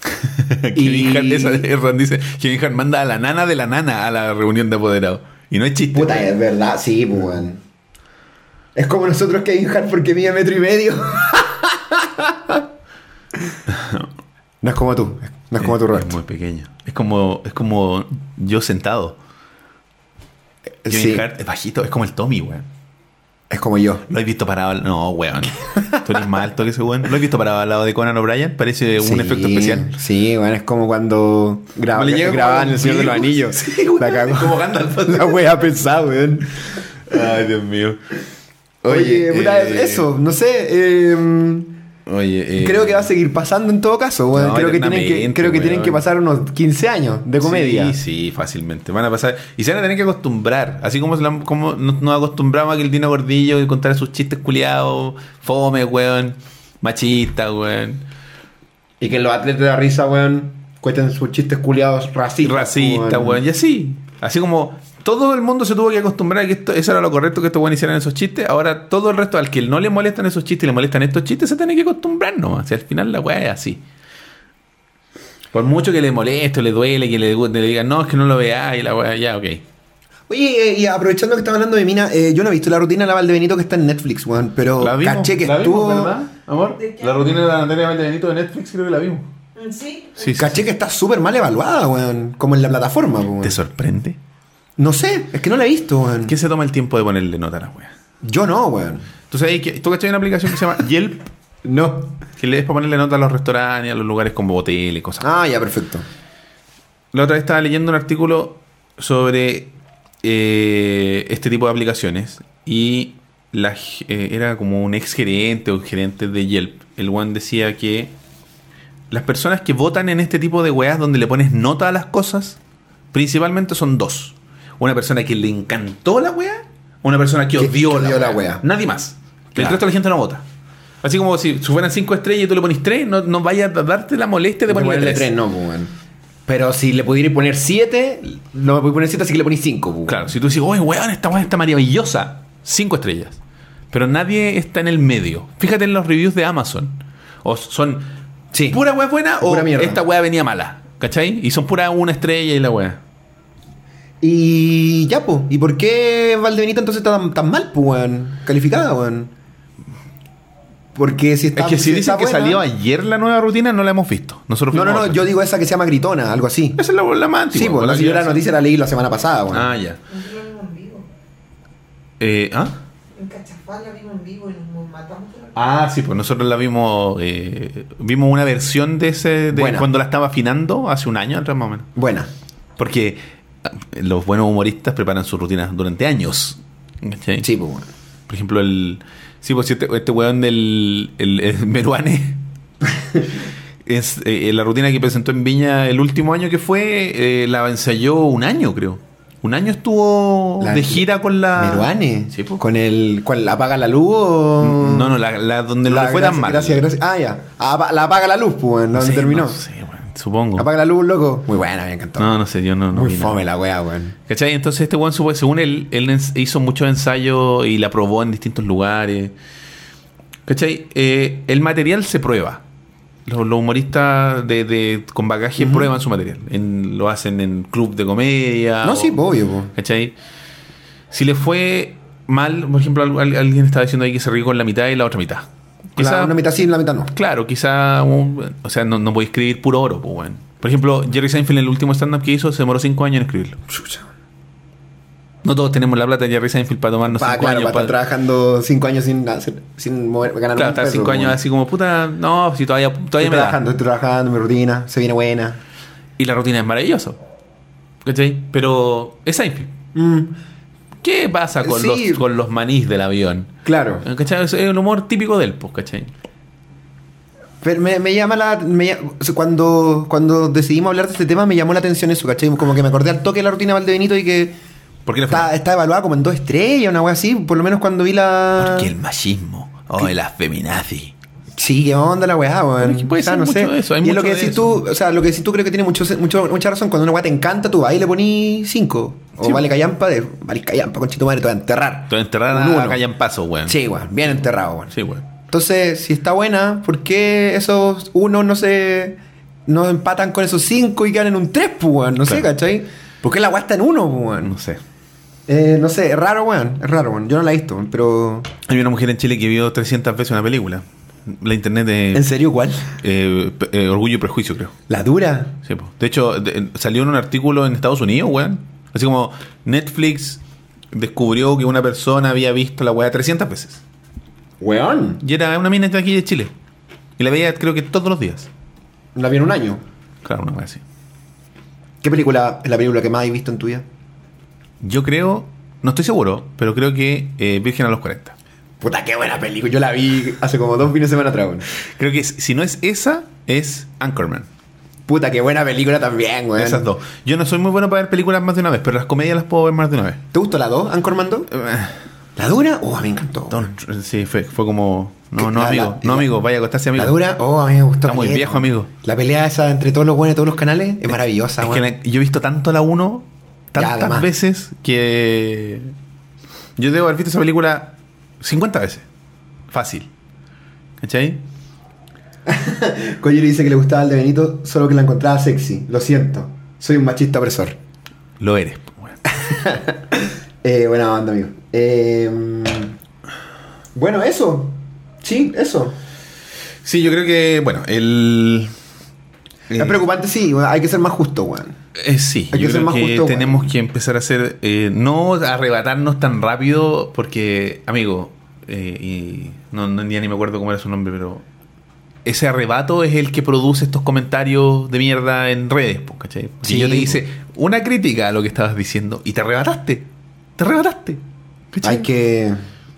Kevin Y- Hart, dice, Kevin Hart manda a la nana de la nana a la reunión de apoderados. Y no es chiste. Puta, es verdad, sí, pues, weón. Es como nosotros Kevin Hart porque mide metro y medio. no es como tú, no es como tú, Es Roberto. muy pequeño. Es como, es como yo sentado. Sí, Hart es bajito, es como el Tommy, weón. es como yo. ¿Lo has visto parado? No, weón. Tú eres alto que ese weón. ¿Lo has visto parado al lado de Conan O'Brien? Parece un Sí, efecto especial. Sí, bueno, es como cuando graba, grababan El Señor de los. Anillos. Sí, weón, La cagó. como Gandalf. La wea pesada, weón. Ay, Dios mío. Oye, eh, eso, no sé. eh, Oye, eh, creo que va a seguir pasando en todo caso, weón. no, creo que tienen que, eternamente, creo que, tienen weón. que pasar unos 15 años de comedia. Sí, sí, fácilmente. Van a pasar. Y se van a tener que acostumbrar. Así como, la- como nos, acostumbramos a que el Dino Gordillo contara sus chistes culiados, fome, weón, machista, weón. Y que los atletas de risa, weón, cuenten sus chistes culiados Y racistas. racista, weón. Y así. Así como todo el mundo se tuvo que acostumbrar a que esto, eso era lo correcto que estos weones hicieran esos chistes. Ahora todo el resto, al que no le molestan esos chistes y le molestan estos chistes, se tiene que acostumbrar nomás. O sea, al final la weá es así. Por mucho que le moleste, o le duele, que le, le digan, no, es que no lo vea y la weá, ya, ok. Oye, eh, y aprovechando que estamos hablando de Mina, eh, yo no he visto la rutina de la Valdebenito que está en Netflix, weón, pero La vimos, caché que la estuvo. vimos, ¿verdad. La rutina de la Natalia Valdebenito de Netflix creo que la vimos. ¿Sí? Sí, sí, Caché sí. que está súper mal evaluada, weón, como en la plataforma, weón. ¿Te sorprende? No sé, es que no la he visto, weón. ¿Quién se toma el tiempo de ponerle nota a la wea? Yo no, weón. ¿Tú sabes que tú cachai una aplicación que se llama Yelp? No. Que le es para ponerle nota a los restaurantes, a los lugares como hoteles y cosas. Ah, ya, perfecto. La otra vez estaba leyendo un artículo sobre eh, este tipo de aplicaciones y la, eh, era como un ex gerente o gerente de Yelp. El one decía que las personas que votan en este tipo de weas donde le pones nota a las cosas principalmente son dos. Una persona que le encantó la wea, una persona que odió, que la, odió la wea. wea. Nadie más. El Claro. resto de la gente no vota. Así como si fueran cinco estrellas y tú le pones tres, no, no vayas a darte la molestia de ponerle ponerle tres. 3, no, pues, weón. Pero si le pudiera poner 7, no me puede poner 7, así que le ponéis 5, pues. Claro, si tú dices, oye, weón, esta weá está maravillosa, cinco estrellas. Pero nadie está en el medio. Fíjate en los reviews de Amazon. O son Sí. pura weá buena o Pura esta weá venía mala. ¿Cachai? Y son pura una estrella y la weá. Y ya, pues. ¿Y por qué Valdebenito entonces está tan, tan mal, pues, weón? Calificada, weón. Porque si está. es que si si dicen que buena- salió ayer la nueva rutina, no la hemos visto. Nosotros No, no, no, yo digo esa que se llama Gritona, algo así. Esa es la, la más antigua. Sí, pues, la si yo la noticia la leí la semana pasada, weón. Ah, ya. Nosotros la vimos en vivo. Eh, ¿Ah? En Cachafá la vimos en vivo y nos matamos Ah, sí, pues nosotros la vimos. eh, vimos una versión de ese. De Buena. cuando la estaba afinando hace un año atrás más o menos. Buena. Porque los buenos humoristas preparan sus rutinas durante años. ¿cachai? Sí, pues, weón. Por ejemplo, el. Sí, pues este, este weón del. El, el Meruane. es eh, la rutina que presentó en Viña el último año que fue. eh, la ensayó un año, creo. Un año estuvo La- de gira con la. Meruane. Sí, pues. Con el. ¿Cuál? ¿La apaga la luz o.? No, no, la, la donde La no le fue tan mal. Gracias, gracias. Ah, ya. Apa- la apaga la luz, pues. No ¿Dónde sé, terminó? no sé, weón, supongo. Apaga la luz, loco. Muy buena, me encantó. No, no sé, yo no. no Muy nada. fome la wea, weón. ¿Cachai? Entonces este weón, según él, él hizo muchos ensayos y la probó en distintos lugares. ¿Cachai? Eh, el material se prueba. Los, los humoristas de, de- con bagaje prueban su material. En- lo hacen en club de comedia. No, o- sí, obvio, pues. ¿Cachai? Si le fue mal, por ejemplo, al- al- alguien estaba diciendo ahí que se rió con la mitad y la otra mitad. Quizá, La- una mitad sí, la mitad no. Claro, quizá. un- o sea, no, no voy a escribir puro oro, pues, weón. Por ejemplo, Jerry Seinfeld en el último stand-up que hizo se demoró 5 años en escribirlo. Chucha. No todos tenemos la plata de Jerry Seinfeld para tomarnos Pa, 5 claro, años. para estar trabajando 5 años sin, hacer- sin mover, ganar Claro, estar peso, 5 años así como, puta, no, si todavía, todavía Estoy me da. trabajando, estoy trabajando, mi rutina, se viene buena. Y la rutina es maravillosa. ¿Cachai? Pero es Seinfeld. Mm, ¿Qué pasa con, Sí. los, con los manís del avión? claro. ¿Cachai? Es el humor típico del pues, ¿cachai? Pero me, me llama la. me cuando, cuando decidimos hablar de este tema, me llamó la atención eso, ¿cachai? Como que me acordé al toque de la rutina de Valdebenito y que ¿Por qué le fue? está, está evaluada como en dos estrellas, una wea así. Por lo menos cuando vi la. Porque el machismo. O el feminazi. Sí, qué onda la weá, weón. Pero es que puede O sea, ser no mucho sé. eso, hay y lo que de decís tú, o sea, lo que decís tú creo que tiene mucho, mucho, mucha razón. Cuando una weá te encanta, tú ahí le ponís 5. O Sí. vale callampa, de vale callampa, con chito madre, te va a enterrar. Te enterrar Un a uno. callan paso, weón. Sí, weón, bien enterrado, weón. Sí, weón. Entonces, si está buena, ¿por qué esos unos no se. no empatan con esos 5 y quedan en un 3, pues, weón? No sé. ¿cachai? ¿Por qué la weá está en 1, pues, weón? No sé. Eh, no sé, es raro, weón. Es raro, weón. Yo no la he visto, pero. Hay una mujer en Chile que vio 300 veces una película. La internet de ¿En serio cuál? eh, eh, Orgullo y Prejuicio, creo. ¿La dura? Sí, po. De hecho, de- salió en un artículo en Estados Unidos, weón. Así como Netflix descubrió que una persona había visto la weá 300 veces. Weón. Y era una mina de aquí de Chile. Y la veía, creo que todos los días. La vi en un año. Claro, una weá así. ¿Qué película es la película que más has visto en tu vida? Yo creo, no estoy seguro, pero creo que eh, Virgen a los 40. Puta, qué buena película. Yo la vi hace como dos fines de semana atrás, weón. Creo que si no es esa, es Anchorman. Puta, qué buena película también, weón. Esas dos. Yo no soy muy bueno para ver películas más de una vez, pero las comedias las puedo ver más de una vez. ¿Te gustó la 2, Anchorman 2? ¿La dura? Oh, a mí me encantó. Don't- sí, fue, fue como. No, no, La- amigo. la- no, amigo. Vaya a acostarse, amigo. ¿La dura? Oh, a mí me gustó. Está muy caleta, viejo, amigo. La pelea esa entre todos los buenos de todos los canales es maravillosa, Es que la- yo he visto tanto la 1 Ya, tantas veces que. Yo debo haber visto esa película 50 veces. Fácil. ¿Cachai? Coyero dice que le gustaba el de Benito, solo que la encontraba sexy. Lo siento. Soy un machista opresor. Lo eres. Eh, buena banda, amigo. Eh, bueno, eso. Sí, eso. Sí, yo creo que. Bueno, el. Es eh, preocupante, sí. Hay que ser más justo, weón. Eh, sí, Hay yo creo más que justo, tenemos bueno. que empezar a hacer, eh, no arrebatarnos tan rápido, porque, amigo, eh, y no, no- ya ni me acuerdo cómo era su nombre, pero ese arrebato es el que produce estos comentarios de mierda en redes, pues, ¿cachai? Porque Sí, yo te hice una crítica a lo que estabas diciendo y te arrebataste, te arrebataste. ¿cachai? Hay que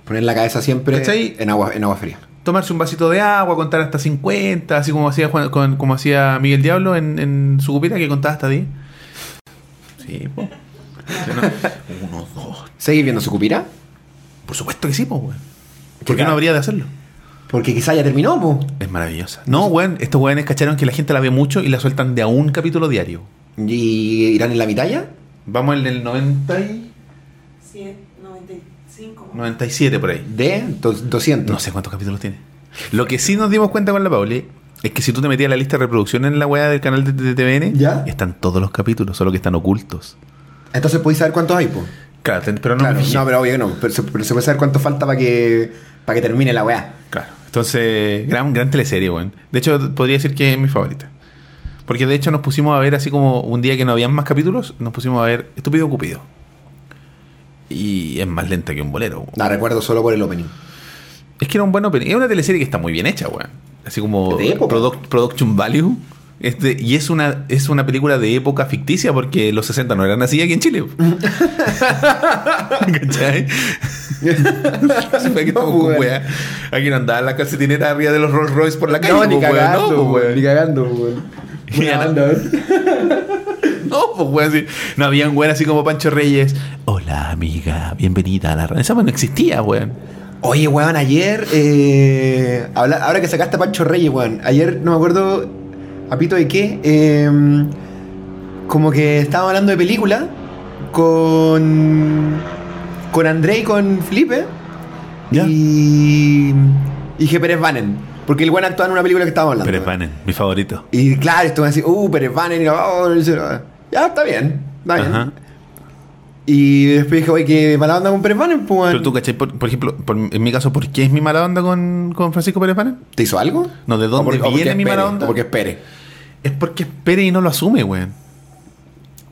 poner la cabeza siempre ¿Cachai? en agua, en agua fría. Tomarse un vasito de agua, contar hasta 50, así como hacía, Juan- con- como hacía Miguel Diablo en, en su cupita que contaba hasta 10. Sí, po. Uno, dos. ¿Seguís viendo Sucupira? Por supuesto que sí, po, weón. ¿Por qué no habría de hacerlo? Porque quizá ya terminó, po. Es maravillosa. No, weón, estos weones cacharon que la gente la ve mucho y la sueltan de a un capítulo diario. ¿Y irán en la mitad ya? Vamos en el 90 y... 100, 95. 97 por ahí. De do- 200. No sé cuántos capítulos tiene. Lo que sí nos dimos cuenta con la Pauli es que si tú te metías la lista de reproducción en la weá del canal de, TVN, ¿Ya? están todos los capítulos, solo que están ocultos. Entonces podéis saber cuántos hay, po. Claro, pero no claro, no, pero obvio que no. Pero se, pero se puede saber cuánto falta para que, para que termine la weá. Claro. Entonces, gran, gran teleserie, weón. De hecho, podría decir que es mi favorita. Porque de hecho nos pusimos a ver así como un día que no habían más capítulos, nos pusimos a ver Estúpido Cupido. Y es más lenta que un bolero. La recuerdo solo por el opening. Es que era un buen opening. Es una teleserie que está muy bien hecha, weón. Así como product- production value. Este, y es una, es una película de época ficticia porque los 60 no eran así aquí en Chile. ¿Cachai? Con weón. weá. Aquí no andaban las calcetineras arriba de los Rolls Royce por la calle. No, ni cagando, No, weón. Ni cagando, weón. Y Buena era- onda, weón. No, pues weón, así. No habían weón así como Pancho Reyes. Hola, amiga, bienvenida a la radio. Esa weón no existía, weón. Oye, weón, ayer. eh, habla- ahora que sacaste a Pancho Reyes, weón. Ayer no me acuerdo. ¿A pito de qué? eh, como que estábamos hablando de película. Con. Con André y con Felipe. Ya. Y. Y dije Pérez Banen. Porque el weón actuaba en una película que estábamos hablando. Pérez Panen, mi favorito. Y claro, estuve así, uh, Pérez Banen. Y, oh, sé, ya, está bien. Está bien. Ajá. Y después dije, oye, que mala onda con Pérez Banen, pues. Pero tú, ¿cachai? Por, por ejemplo, por- en mi caso, ¿por qué es mi mala onda con, con Francisco Pérez Panen? ¿Te hizo algo? No, ¿de ¿O dónde viene mi mala onda? ¿O porque es Pérez? Es porque es Pérez y no lo asume, weón.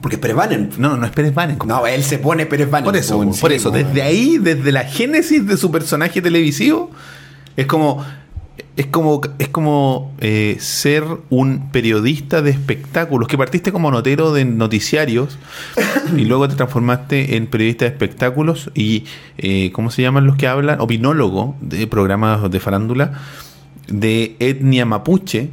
Porque es Pérez Banen. No, no es Pérez Panen. No, él se pone Pérez Banen. Por eso, weón, por sí, eso, weón. desde ahí, desde la génesis de su personaje televisivo, es como es como es como eh, ser un periodista de espectáculos que partiste como notero de noticiarios y luego te transformaste en periodista de espectáculos y eh, cómo se llaman los que hablan opinólogo de programas de farándula de etnia mapuche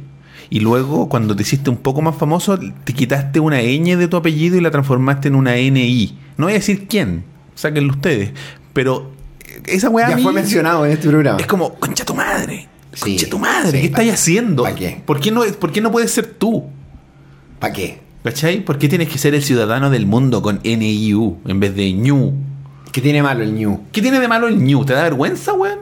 y luego cuando te hiciste un poco más famoso te quitaste una ñ de tu apellido y la transformaste en una NI. No voy a decir quién, sáquenlo ustedes, pero esa weá a Ya mí fue mencionado en este programa. es como, concha tu madre, Sí, tu madre, sí, ¿qué estás haciendo? ¿pa qué? ¿Por qué, no, ¿Por qué no puedes ser tú? ¿Para qué? ¿Cachai? ¿Por qué tienes que ser el ciudadano del mundo con NIU en vez de ñu? ¿Qué tiene malo el New? ¿Qué tiene de malo el ñu? ¿Te da vergüenza, weón?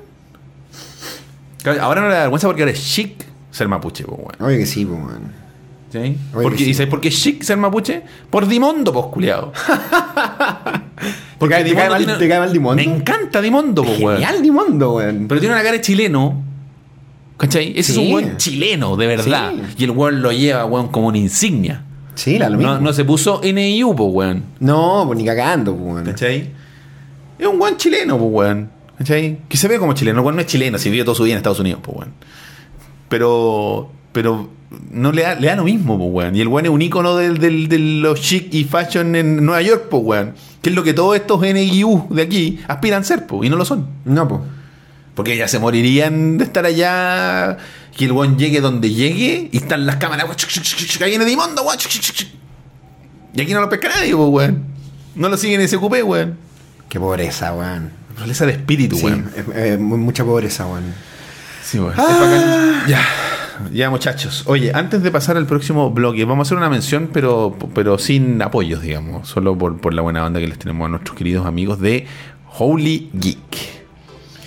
Ahora no le da vergüenza porque ahora es chic ser mapuche, weón. Oye, que sí, weón. ¿Sí? Porque, que sí. ¿Y sabes por qué es chic ser mapuche? Por Dimondo, pues, culiado. ¿Te cae- te cae mal- te cae mal Dimondo? Me encanta Dimondo, pues, weón. Genial, Dimondo, weón. Pero tiene una cara de chileno. ¿Cachai? Ese es un buen chileno, de verdad. Sí. Y el weón lo lleva, weón, como una insignia. Sí, la lo mismo. No, no se puso NIU, pues, weón. No, pues ni cagando, pues, weón. ¿Cachai? Es un buen chileno, pues, weón. ¿Cachai? Que se ve como chileno. El weón no es chileno, si vive todo su vida en Estados Unidos, pues, weón. Pero. Pero. No le da, le da lo mismo, pues, weón. Y el weón es un ícono del, del, de los chic y fashion en Nueva York, pues, weón. Que es lo que todos estos NIU de aquí aspiran a ser, pues, y no lo son. No, pues. Porque ya se morirían de estar allá. Que el weón llegue donde llegue y están las cámaras. Ahí viene Dimondo, weón. Y aquí no lo pesca nadie, pues, weón. No lo siguen en ese cupé, weón. Qué pobreza, weón. Pobreza de espíritu, Sí, weón. mucha pobreza, weón. Sí, weón. Bacán. Ya. Ya, muchachos. Oye, antes de pasar al próximo bloque, vamos a hacer una mención, pero, pero sin apoyos, digamos. Solo por, por la buena onda que les tenemos a nuestros queridos amigos de Holy Geek.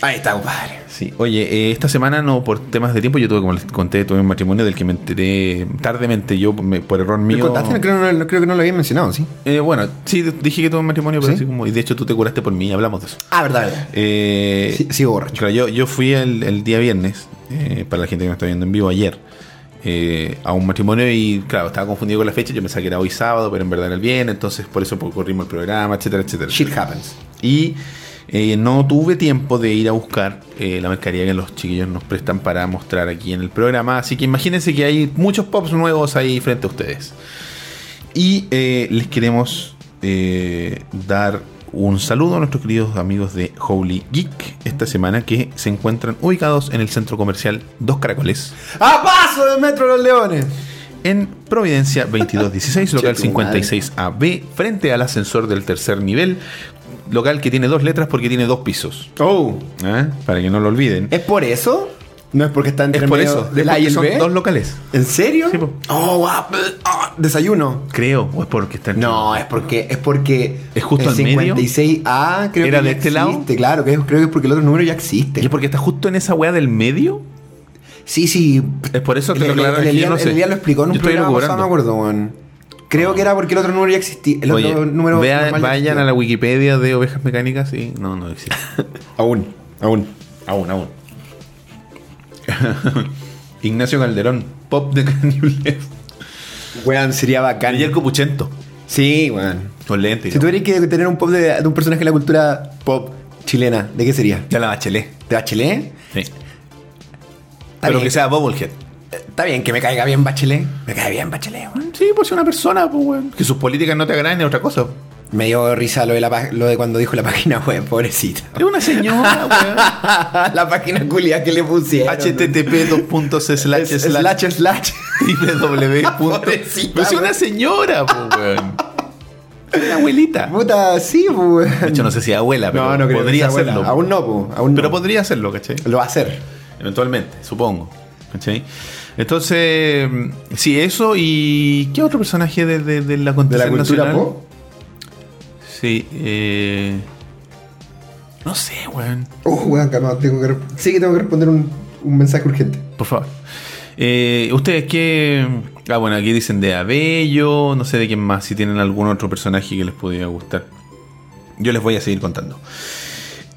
Ahí está, compadre. Sí, oye, eh, esta semana no por temas de tiempo, yo tuve, como les conté, tuve un matrimonio del que me enteré tardemente, yo me- por error ¿Me mío. contaste? No, creo, no, no- creo que no lo habían mencionado, ¿sí? Eh, bueno, sí, dije que tuve un matrimonio, pero ¿Sí? así como, y de hecho tú te curaste por mí, hablamos de eso. Ah, verdad, verdad. Eh, Sí, sigo borracho. Claro, yo, yo fui el, el día viernes, eh, para la gente que me está viendo en vivo ayer, eh, a un matrimonio y claro, estaba confundido con la fecha, yo pensaba que era hoy sábado, pero en verdad era el viernes, entonces por eso corrimos el programa, etcétera, etcétera. Shit happens. Y eh, no tuve tiempo de ir a buscar eh, la mercadería que los chiquillos nos prestan para mostrar aquí en el programa. Así que imagínense que hay muchos pops nuevos ahí frente a ustedes. Y eh, les queremos dar un saludo a nuestros queridos amigos de Holy Geek esta semana que se encuentran ubicados en el centro comercial Dos Caracoles. ¡A paso del Metro de los Leones! en Providencia 2216, local Che, tu madre. 56AB, frente al ascensor del tercer nivel. Local que tiene dos letras porque tiene dos pisos. Oh, ¿eh? Para que no lo olviden. ¿es por eso? ¿No es porque está entre Es por medio eso. del es A y porque el son B? dos locales. ¿En serio? Sí. Oh, guau, ah, desayuno. Creo. O es porque está entre- No, es porque es porque ¿Es justo el al medio? 56A creo ¿Era que de ya este lado? existe, Claro, que es- creo que es porque el otro número ya existe. ¿Y es porque está justo en esa weá del medio? Sí, sí. Es por eso que el, lo aclararon, el, Elian- no sé. el Elian lo explicó en un Yo estoy programa elucubrando. me acuerdo, weón. Creo que era porque el otro número ya existía. El Oye, otro número vea- vayan a la Wikipedia de ovejas mecánicas y no, no existe. Aún, aún. aún, aún. Ignacio Calderón, pop de Cañules. Weón, sería bacán. Ayer Copuchento, Sí, weón. con lentes. Si tuvieras que tener un pop de, de un personaje de la cultura pop chilena, ¿de qué sería? Ya la bachelet. ¿De Bachelet? Sí. Pero que sea Bubblehead. Está bien que me caiga bien Bachelet. Me cae bien Bachelet, weón. Sí, por ser una persona, pues, weón. Que sus políticas no te agraden es otra cosa. Me dio risa lo de, la, lo de cuando dijo la página web, pobrecita. Es una señora, weón. la página culia que le pusieron. http dos slash Es- slash slash Pero weón. una señora, pues, weón. Una abuelita. Puta, sí, pues. De hecho, no sé si abuela, pero no, no creo que podría sea hacerlo. Aún no, pues. Aún Pero no. podría hacerlo, ¿cachai? Lo va a hacer. Eventualmente, supongo. ¿Cachai? Entonces, sí, eso y. ¿Qué otro personaje de, de, de la De la cultura pop. Sí, eh. No sé, weón. Oh, weón, calma, tengo que. Sí que tengo que responder un, un mensaje urgente. Por favor. Eh, ¿Ustedes qué.? Ah, bueno, aquí dicen de Abello, no sé de quién más, si tienen algún otro personaje que les pudiera gustar. Yo les voy a seguir contando.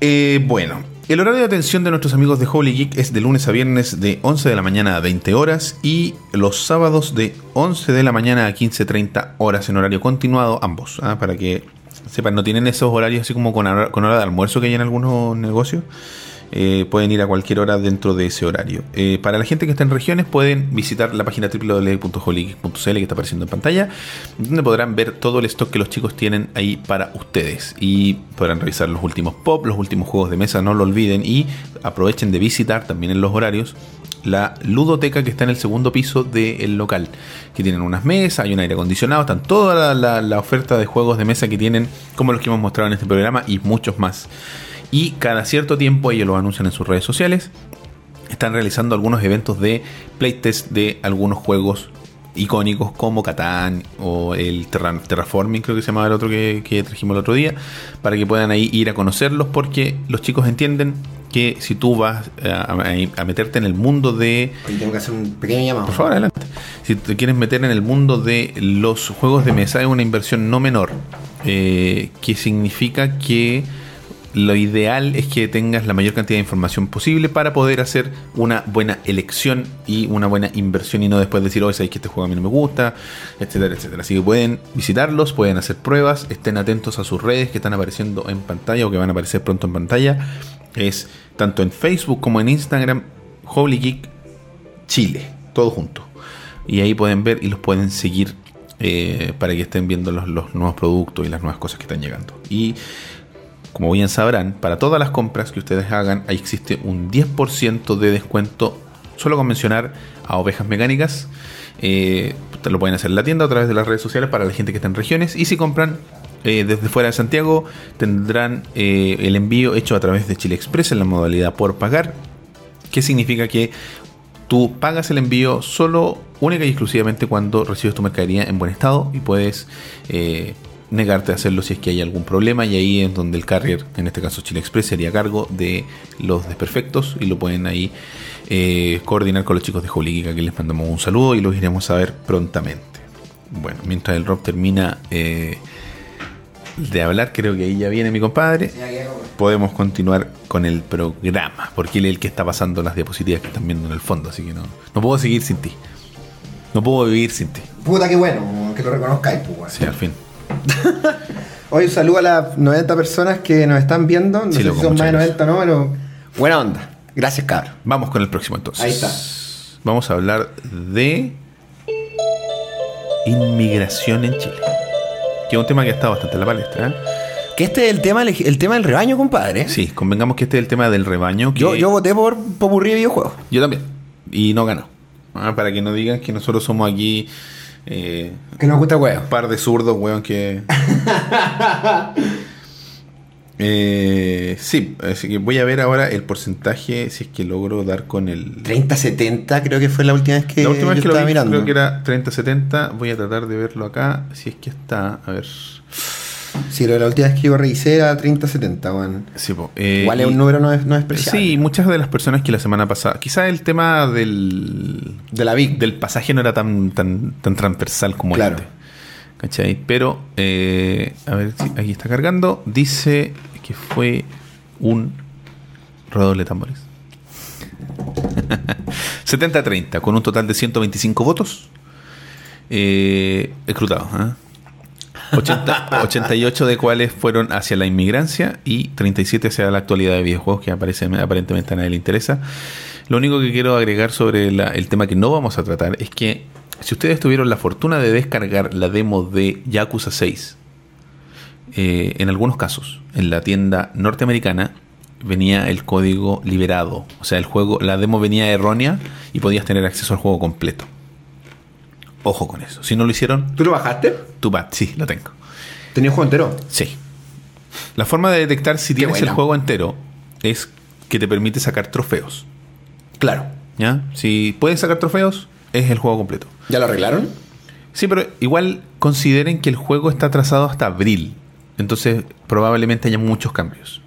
Eh, bueno, el horario de atención de nuestros amigos de Holy Geek es de lunes a viernes de 11 de la mañana a 20 horas y los sábados de 11 de la mañana a 15.30 horas en horario continuado, ambos, ¿ah? para que sepan, no tienen esos horarios así como con hora, con hora de almuerzo que hay en algunos negocios. Eh, pueden ir a cualquier hora dentro de ese horario. Eh, para la gente que está en regiones, pueden visitar la página www.holygeek.cl que está apareciendo en pantalla, donde podrán ver todo el stock que los chicos tienen ahí para ustedes. Y podrán revisar los últimos pop, los últimos juegos de mesa, no lo olviden. Y aprovechen de visitar también en los horarios la ludoteca que está en el segundo piso del local. Que tienen unas mesas, hay un aire acondicionado, están toda la- la oferta de juegos de mesa que tienen, como los que hemos mostrado en este programa, y muchos más. Y cada cierto tiempo ellos lo anuncian en sus redes sociales. Están realizando algunos eventos de playtest de algunos juegos icónicos como Catán o el Terra- Terraforming, creo que se llamaba el otro que, que trajimos el otro día, para que puedan ahí ir a conocerlos, porque los chicos entienden que si tú vas eh, a, a- a meterte en el mundo de Hoy tengo que hacer un pequeño llamado. por favor, adelante. Si te quieres meter en el mundo de los juegos de mesa, es una inversión no menor. eh, que significa que lo ideal es que tengas la mayor cantidad de información posible para poder hacer una buena elección y una buena inversión y no después decir, oye, sabéis que este juego a mí no me gusta, etcétera, etcétera. Así que pueden visitarlos, pueden hacer pruebas, estén atentos a sus redes que están apareciendo en pantalla o que van a aparecer pronto en pantalla. Es tanto en Facebook como en Instagram, Holy Geek Chile, todo junto. Y ahí pueden ver y los pueden seguir eh, para que estén viendo los, los nuevos productos y las nuevas cosas que están llegando. Y como bien sabrán, para todas las compras que ustedes hagan, ahí existe un 10% de descuento solo con mencionar a ovejas mecánicas. Eh, lo pueden hacer en la tienda a través de las redes sociales para la gente que está en regiones. Y si compran eh, desde fuera de Santiago, tendrán eh, el envío hecho a través de Chile Express en la modalidad por pagar. Que significa que tú pagas el envío solo, única y exclusivamente cuando recibes tu mercadería en buen estado y puedes negarte a hacerlo si es que hay algún problema y ahí es donde el carrier, en este caso Chile Express, sería a cargo de los desperfectos y lo pueden ahí eh, coordinar con los chicos de Geek, que les mandamos un saludo y los iremos a ver prontamente. Bueno, mientras el Rob termina eh, de hablar, creo que ahí ya viene mi compadre podemos continuar con el programa, porque él es el que está pasando las diapositivas que están viendo en el fondo, así que no, no puedo seguir sin ti. No puedo vivir sin ti. Puta que bueno, que lo reconozcáis, pues. Sí, al fin. Hoy saludo a las 90 personas que nos están viendo. No Sí, sé loco, si son más de muchas 90 no, pero. Buena onda. Gracias, cabrón. Vamos con el próximo entonces. Ahí está. Vamos a hablar de inmigración en Chile. Que es un tema que está bastante en la palestra. ¿eh? Que este es el tema, el tema del rebaño, compadre. Sí, convengamos que este es el tema del rebaño. que- Yo, yo voté por Popurrí de videojuegos. yo también. Y no ganó. Ah, para que no digan que nosotros somos aquí eh, Que nos gusta huevo. un par de zurdos, weón, que... Eh, sí, así que voy a ver ahora el porcentaje, si es que logro dar con el... 30-70 creo que fue la última vez que la última vez yo que lo estaba vi, mirando. creo que era 30-70. Voy a tratar de verlo acá, si es que está. A ver. Sí, lo de la última vez que yo revisé era 30-70, weón. Sí, eh, Igual es un número no, es, no despreciable. Sí, muchas de las personas que la semana pasada. Quizás el tema del. De la Vic. del pasaje no era tan, tan, tan transversal como Claro. este. ¿Cachai? Pero, eh, a ver si aquí está cargando. Dice que fue un redoble de tambores. 70-30, con un total de 125 votos. Eh, escrutados. ¿ah? 80 88 de cuales fueron hacia la inmigrancia y 37 hacia la actualidad de videojuegos, que aparece, aparentemente a nadie le interesa. Lo único que quiero agregar sobre la- el tema que no vamos a tratar es que si ustedes tuvieron la fortuna de descargar la demo de Yakuza 6, eh, en algunos casos, en la tienda norteamericana, venía el código liberado. O sea, el juego, la demo venía errónea y podías tener acceso al juego completo. Ojo con eso. Si no lo hicieron, ¿Tú lo bajaste? tu bad, sí, lo tengo. ¿Tenías el juego entero? Sí. La forma de detectar si tienes buena. el juego entero es que te permite sacar trofeos. Claro. ¿Ya? Si puedes sacar trofeos, es el juego completo. ¿Ya lo arreglaron? Sí, pero igual consideren que el juego está trazado hasta abril. Entonces, probablemente haya muchos cambios.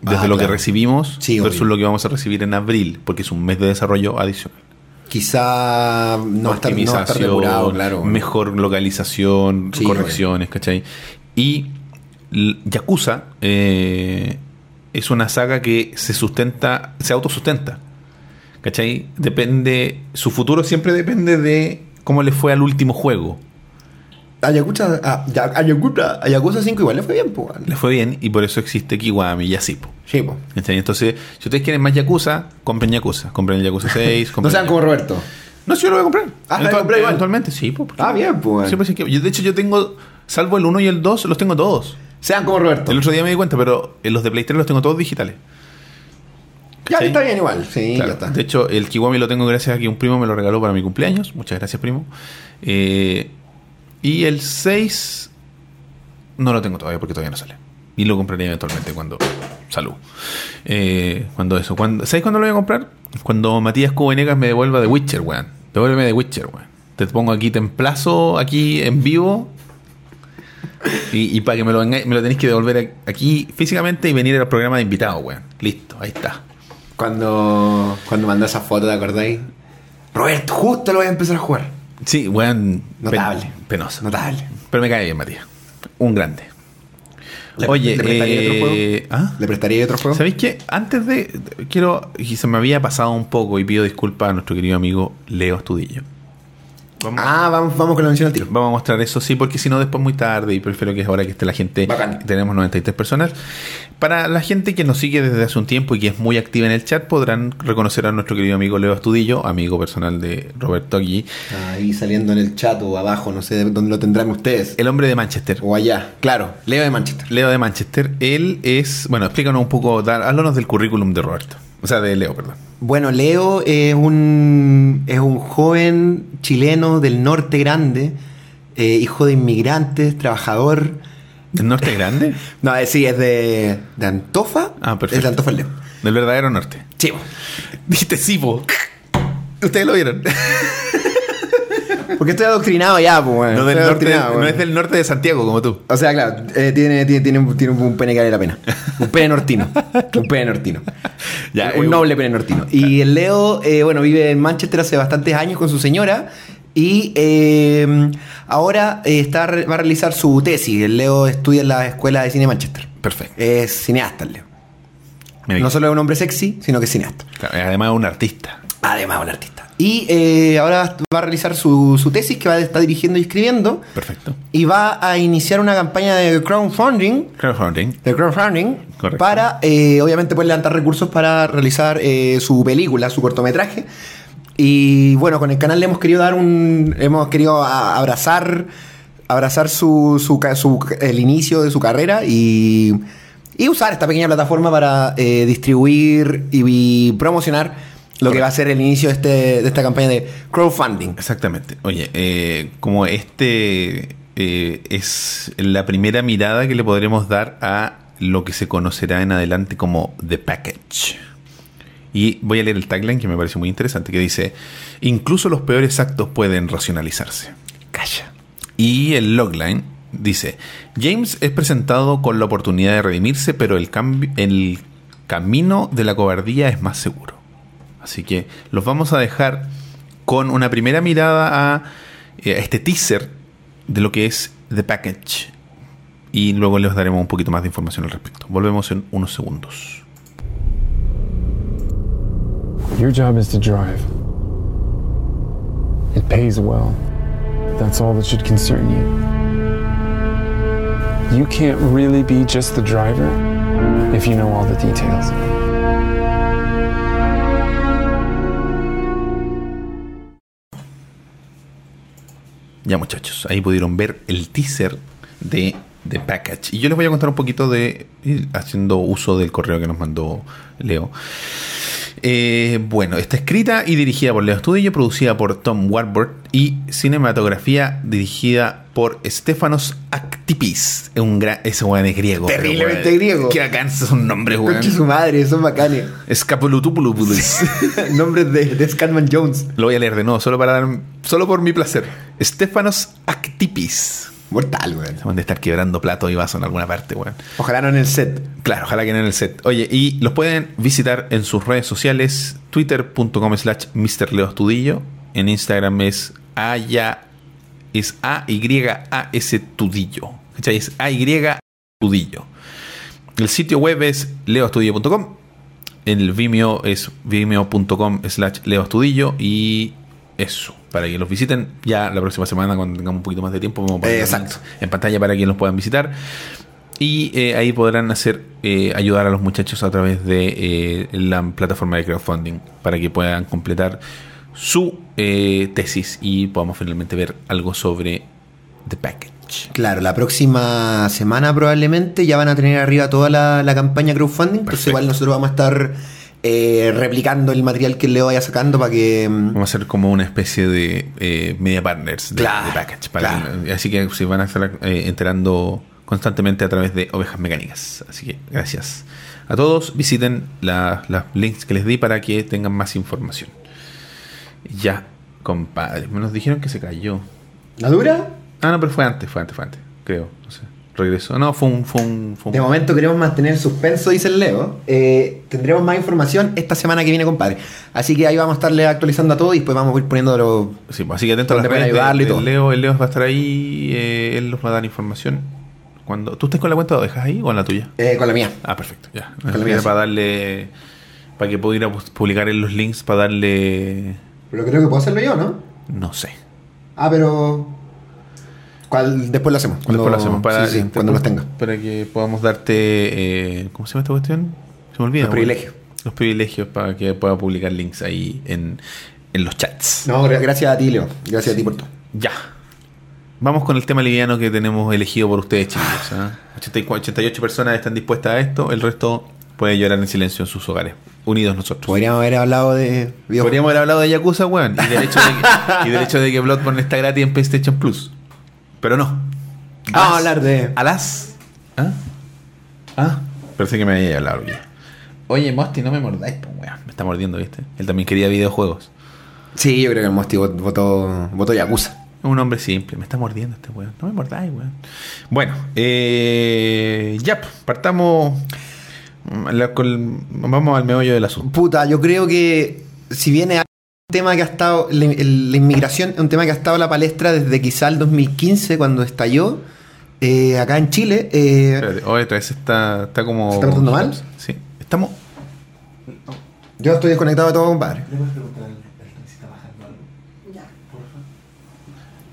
Desde Ah, lo que recibimos Sí, versus obvio. lo que vamos a recibir en abril, porque es un mes de desarrollo adicional. Quizá no a estar, no a estar depurado, claro. mejor localización, Sí, correcciones, ¿cachai? Y Yakuza eh, es una saga que se sustenta, se autosustenta. ¿Cachai? Depende, su futuro siempre depende de cómo le fue al último juego. A, Ya- Ayacucha, Ayacucha 5 igual le fue bien. Le fue bien y por eso existe Kiwami y así. po. Sí, pues. Entonces, si ustedes quieren más Yakuza, compren Yakuza. Compren el Yakuza 6. No sean como Roberto. No, sí, yo lo voy a comprar. Ah, ¿lo comprar igual? Eventualmente, sí. porque- Ah, bien, pues. Sí, pues, es que yo, de hecho, yo tengo, salvo el 1 y el 2, los tengo todos. Sean como Roberto. El otro día me di cuenta, pero en los de Play 3 los tengo todos digitales. Ya está bien igual. Sí, Claro. ya está. De hecho, el Kiwami lo tengo gracias a que un primo me lo regaló para mi cumpleaños. Muchas gracias, primo. Eh, y el 6 no lo tengo todavía porque todavía no sale. Y lo compraré eventualmente cuando. Salud. Eh, cuando eso. Cuando, ¿Sabes cuándo lo voy a comprar? Cuando Matías Cubenegas me devuelva de Witcher, weón. Devuélveme de Witcher, weón. Te pongo aquí, te emplazo aquí en vivo. Y, y para que me lo, me lo tenéis que devolver aquí físicamente y venir al programa de invitado, weón. Listo, ahí está. Cuando, cuando mandó esa foto, ¿te acordáis? Roberto, justo lo voy a empezar a jugar. Sí, weón. Notable. pen- penoso. Notable. Pero me cae bien, Matías. Un grande. ¿Le- Oye, ¿le prestaría eh, otro juego? ¿ah? ¿Le prestaría otro juego? ¿Sabéis qué? Antes de. Quiero. Y se me había pasado un poco y pido disculpas a nuestro querido amigo Leo Astudillo. Vamos, Ah, vamos, vamos con la mención al tiro. vamos a mostrar eso, sí, porque si no, después muy tarde y prefiero que es ahora que esté la gente. Bacán. Tenemos 93 personas. Para la gente que nos sigue desde hace un tiempo y que es muy activa en el chat, podrán reconocer a nuestro querido amigo Leo Astudillo, amigo personal de Roberto aquí. Ahí saliendo en el chat o abajo, no sé dónde lo tendrán ustedes. El hombre de Manchester. O allá. Claro, Leo de Manchester. Leo de Manchester, él es, bueno, explícanos un poco, háblanos del currículum de Roberto. O sea, de Leo, perdón. Bueno, Leo es un, es un joven chileno del norte grande, eh, hijo de inmigrantes, trabajador. ¿El norte grande? No, eh, sí, es de, de Antofa. Ah, perfecto. Es de Antofa Leo. Del verdadero norte. Sí, Dijiste sí, po. Ustedes lo vieron. porque estoy adoctrinado ya, pues, bueno. No, del norte, no es del norte de Santiago, como tú. O sea, claro, eh, tiene, tiene, tiene, un, tiene un pene que vale la pena. Un pene nortino. Un pene nortino. Ya, un eh, noble pene nortino. Y el Leo, eh, bueno, vive en Manchester hace bastantes años con su señora. Y eh, ahora está, va a realizar su tesis. El Leo estudia en la Escuela de Cine de Manchester. Perfecto. Es cineasta el Leo. Mira, No solo es un hombre sexy, sino que es cineasta. claro, además es un artista. Además, un artista. Y eh, ahora va a realizar su, su tesis que va a estar dirigiendo y escribiendo. Perfecto. Y va a iniciar una campaña de crowdfunding Crowdfunding. de crowdfunding Correcto. para eh, obviamente poder levantar recursos para realizar eh, su película, su cortometraje. Y bueno, con el canal le hemos querido dar un. hemos querido a- abrazar. Abrazar su, su, el inicio de su carrera y, y usar esta pequeña plataforma para distribuir y, y promocionar Lo que va a ser el inicio de, este, de esta campaña de crowdfunding. Exactamente. Oye, eh, como este eh, es la primera mirada que le podremos dar a lo que se conocerá en adelante como The Package. Y voy a leer el tagline que me parece muy interesante, que dice, incluso los peores actos pueden racionalizarse. Calla. Y el logline dice, James es presentado con la oportunidad de redimirse, pero el, cambio, el camino de la cobardía es más seguro. Así que los vamos a dejar con una primera mirada a, eh, a este teaser de lo que es The Package. Y luego les daremos un poquito más de información al respecto. Volvemos en unos segundos. Your job is to drive. It pays well. That's all that should concern you. You can't really be just the driver if you know all the details. Ya muchachos, ahí pudieron ver el teaser de The Package. Y yo les voy a contar un poquito de, eh, haciendo uso del correo que nos mandó Leo. Eh, bueno, está escrita y dirigida por Leo Estudillo, producida por Tom Warburg y cinematografía dirigida por Stefanos Actipis. Es un gran, ese weón es griego. Terriblemente griego. Qué bacán son nombres, weón. Su madre, son bacanes. Escapulutupulupulus. Nombres de, de Scatman Jones. Lo voy a leer de nuevo, solo para dar, solo por mi placer. Stefanos Actipis. Mortal, weón. Se van de estar quebrando platos y vasos en alguna parte, weón. Ojalá no en el set. Claro, ojalá que no en el set. Oye, y los pueden visitar en sus redes sociales, twitter.com slash mrleostudillo. En Instagram es aya, es A-Y-A-S Tudillo. ¿Cachai? Es A-Y Tudillo. El sitio web es leoestudio.com. El Vimeo es vimeo.com slash leoestudillo. Y eso, para que los visiten. Ya la próxima semana, cuando tengamos un poquito más de tiempo, vamos a poner exacto. en pantalla para que los puedan visitar. Y eh, ahí podrán hacer eh, ayudar a los muchachos a través de eh, la plataforma de crowdfunding para que puedan completar su eh, tesis y podamos finalmente ver algo sobre The Package. Claro, la próxima semana probablemente ya van a tener arriba toda la, la campaña crowdfunding. Entonces Perfecto. igual nosotros vamos a estar eh, replicando el material que Leo vaya sacando para que... mm, Vamos a hacer como una especie de eh, media partners de, Claro, de Package. para claro. que- así que se van a estar eh, enterando constantemente a través de ovejas mecánicas. Así que gracias a todos. Visiten la- los links que les di para que tengan más información. Ya, compadre. Me nos dijeron que se cayó. ¿La dura? Ah, no, pero fue antes, fue antes, fue antes. Creo. No sé. Regresó. No, fue un. Fue un, fue un- De momento queremos mantener el suspenso, dice el Leo. Eh, tendremos más información esta semana que viene, compadre. Así que ahí vamos a estarle actualizando a todo y después vamos a ir poniendo los... Sí, pues, así que atento a las redes de- ayudarle y de todo. Leo. El Leo va a estar ahí. eh, él nos va a dar información. Cuando, ¿Tú estás con la cuenta de ovejas ahí o en la tuya? eh, con la mía. Ah, perfecto. Ya. Con la mía, sí. para darle. Para que pueda ir a pu- publicar en los links. Para darle. Pero creo que puedo hacerlo yo, ¿no? No sé. Ah, pero... ¿Cuál? Después lo hacemos. Cuando, Después lo hacemos. Para, sí, sí, cuando los tenga. Para que podamos darte. eh, ¿Cómo se llama esta cuestión? Se me olvida. Los privilegios. Los privilegios para que pueda publicar links ahí en, en los chats. No, gra- gracias a ti, Leo. Gracias a ti por todo. Ya. Vamos con el tema liviano que tenemos elegido por ustedes, chicos. ¿ah? 84 88 personas están dispuestas a esto. El resto puede llorar en silencio en sus hogares. Unidos nosotros. Podríamos haber hablado de. Podríamos haber hablado de Yakuza, weón. Y del hecho de que, y del hecho de que Bloodborne está gratis en PlayStation Plus. Pero no. Vamos a hablar de... Alas. ¿Ah? Ah. Parece que me había hablado ya. Oye, Mosti, no me mordáis, pues, weón. Me está mordiendo, ¿viste? Él también quería videojuegos. Sí, yo creo que el Mosti vot- votó, votó Yakuza. Es un hombre simple. Me está mordiendo este weón. No me mordáis, weón. Bueno, eh, ya, pues, partamos. mm, la- con- vamos al meollo del asunto. Puta, yo creo que si viene tema que ha estado, la, inmigración es un tema que ha estado en la palestra desde quizá el 2015 cuando estalló eh, acá en Chile. eh, Espérate, oye, otra vez está, está como. ¿Se está portando mal? Sí. Estamos. yo estoy desconectado de todo, compadre. Ya.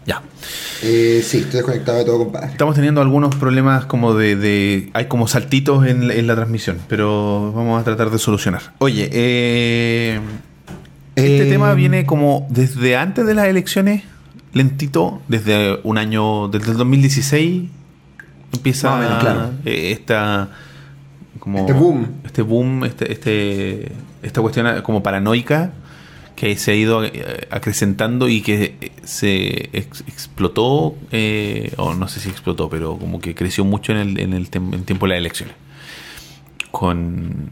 Ya. Eh, sí, estoy desconectado de todo, compadre. Estamos teniendo algunos problemas como de... de- hay como saltitos en, la- en la transmisión, pero vamos a tratar de solucionar. Oye, eh, este Eh, tema viene como desde antes de las elecciones, lentito, desde un año, desde el 2016 empieza menos, claro. eh, esta como Este boom. este boom, este, este, esta cuestión como paranoica que se ha ido eh, acrecentando y que eh, se ex- explotó, eh, o no sé si explotó, pero como que creció mucho en el, en el en tiempo de las elecciones. Con,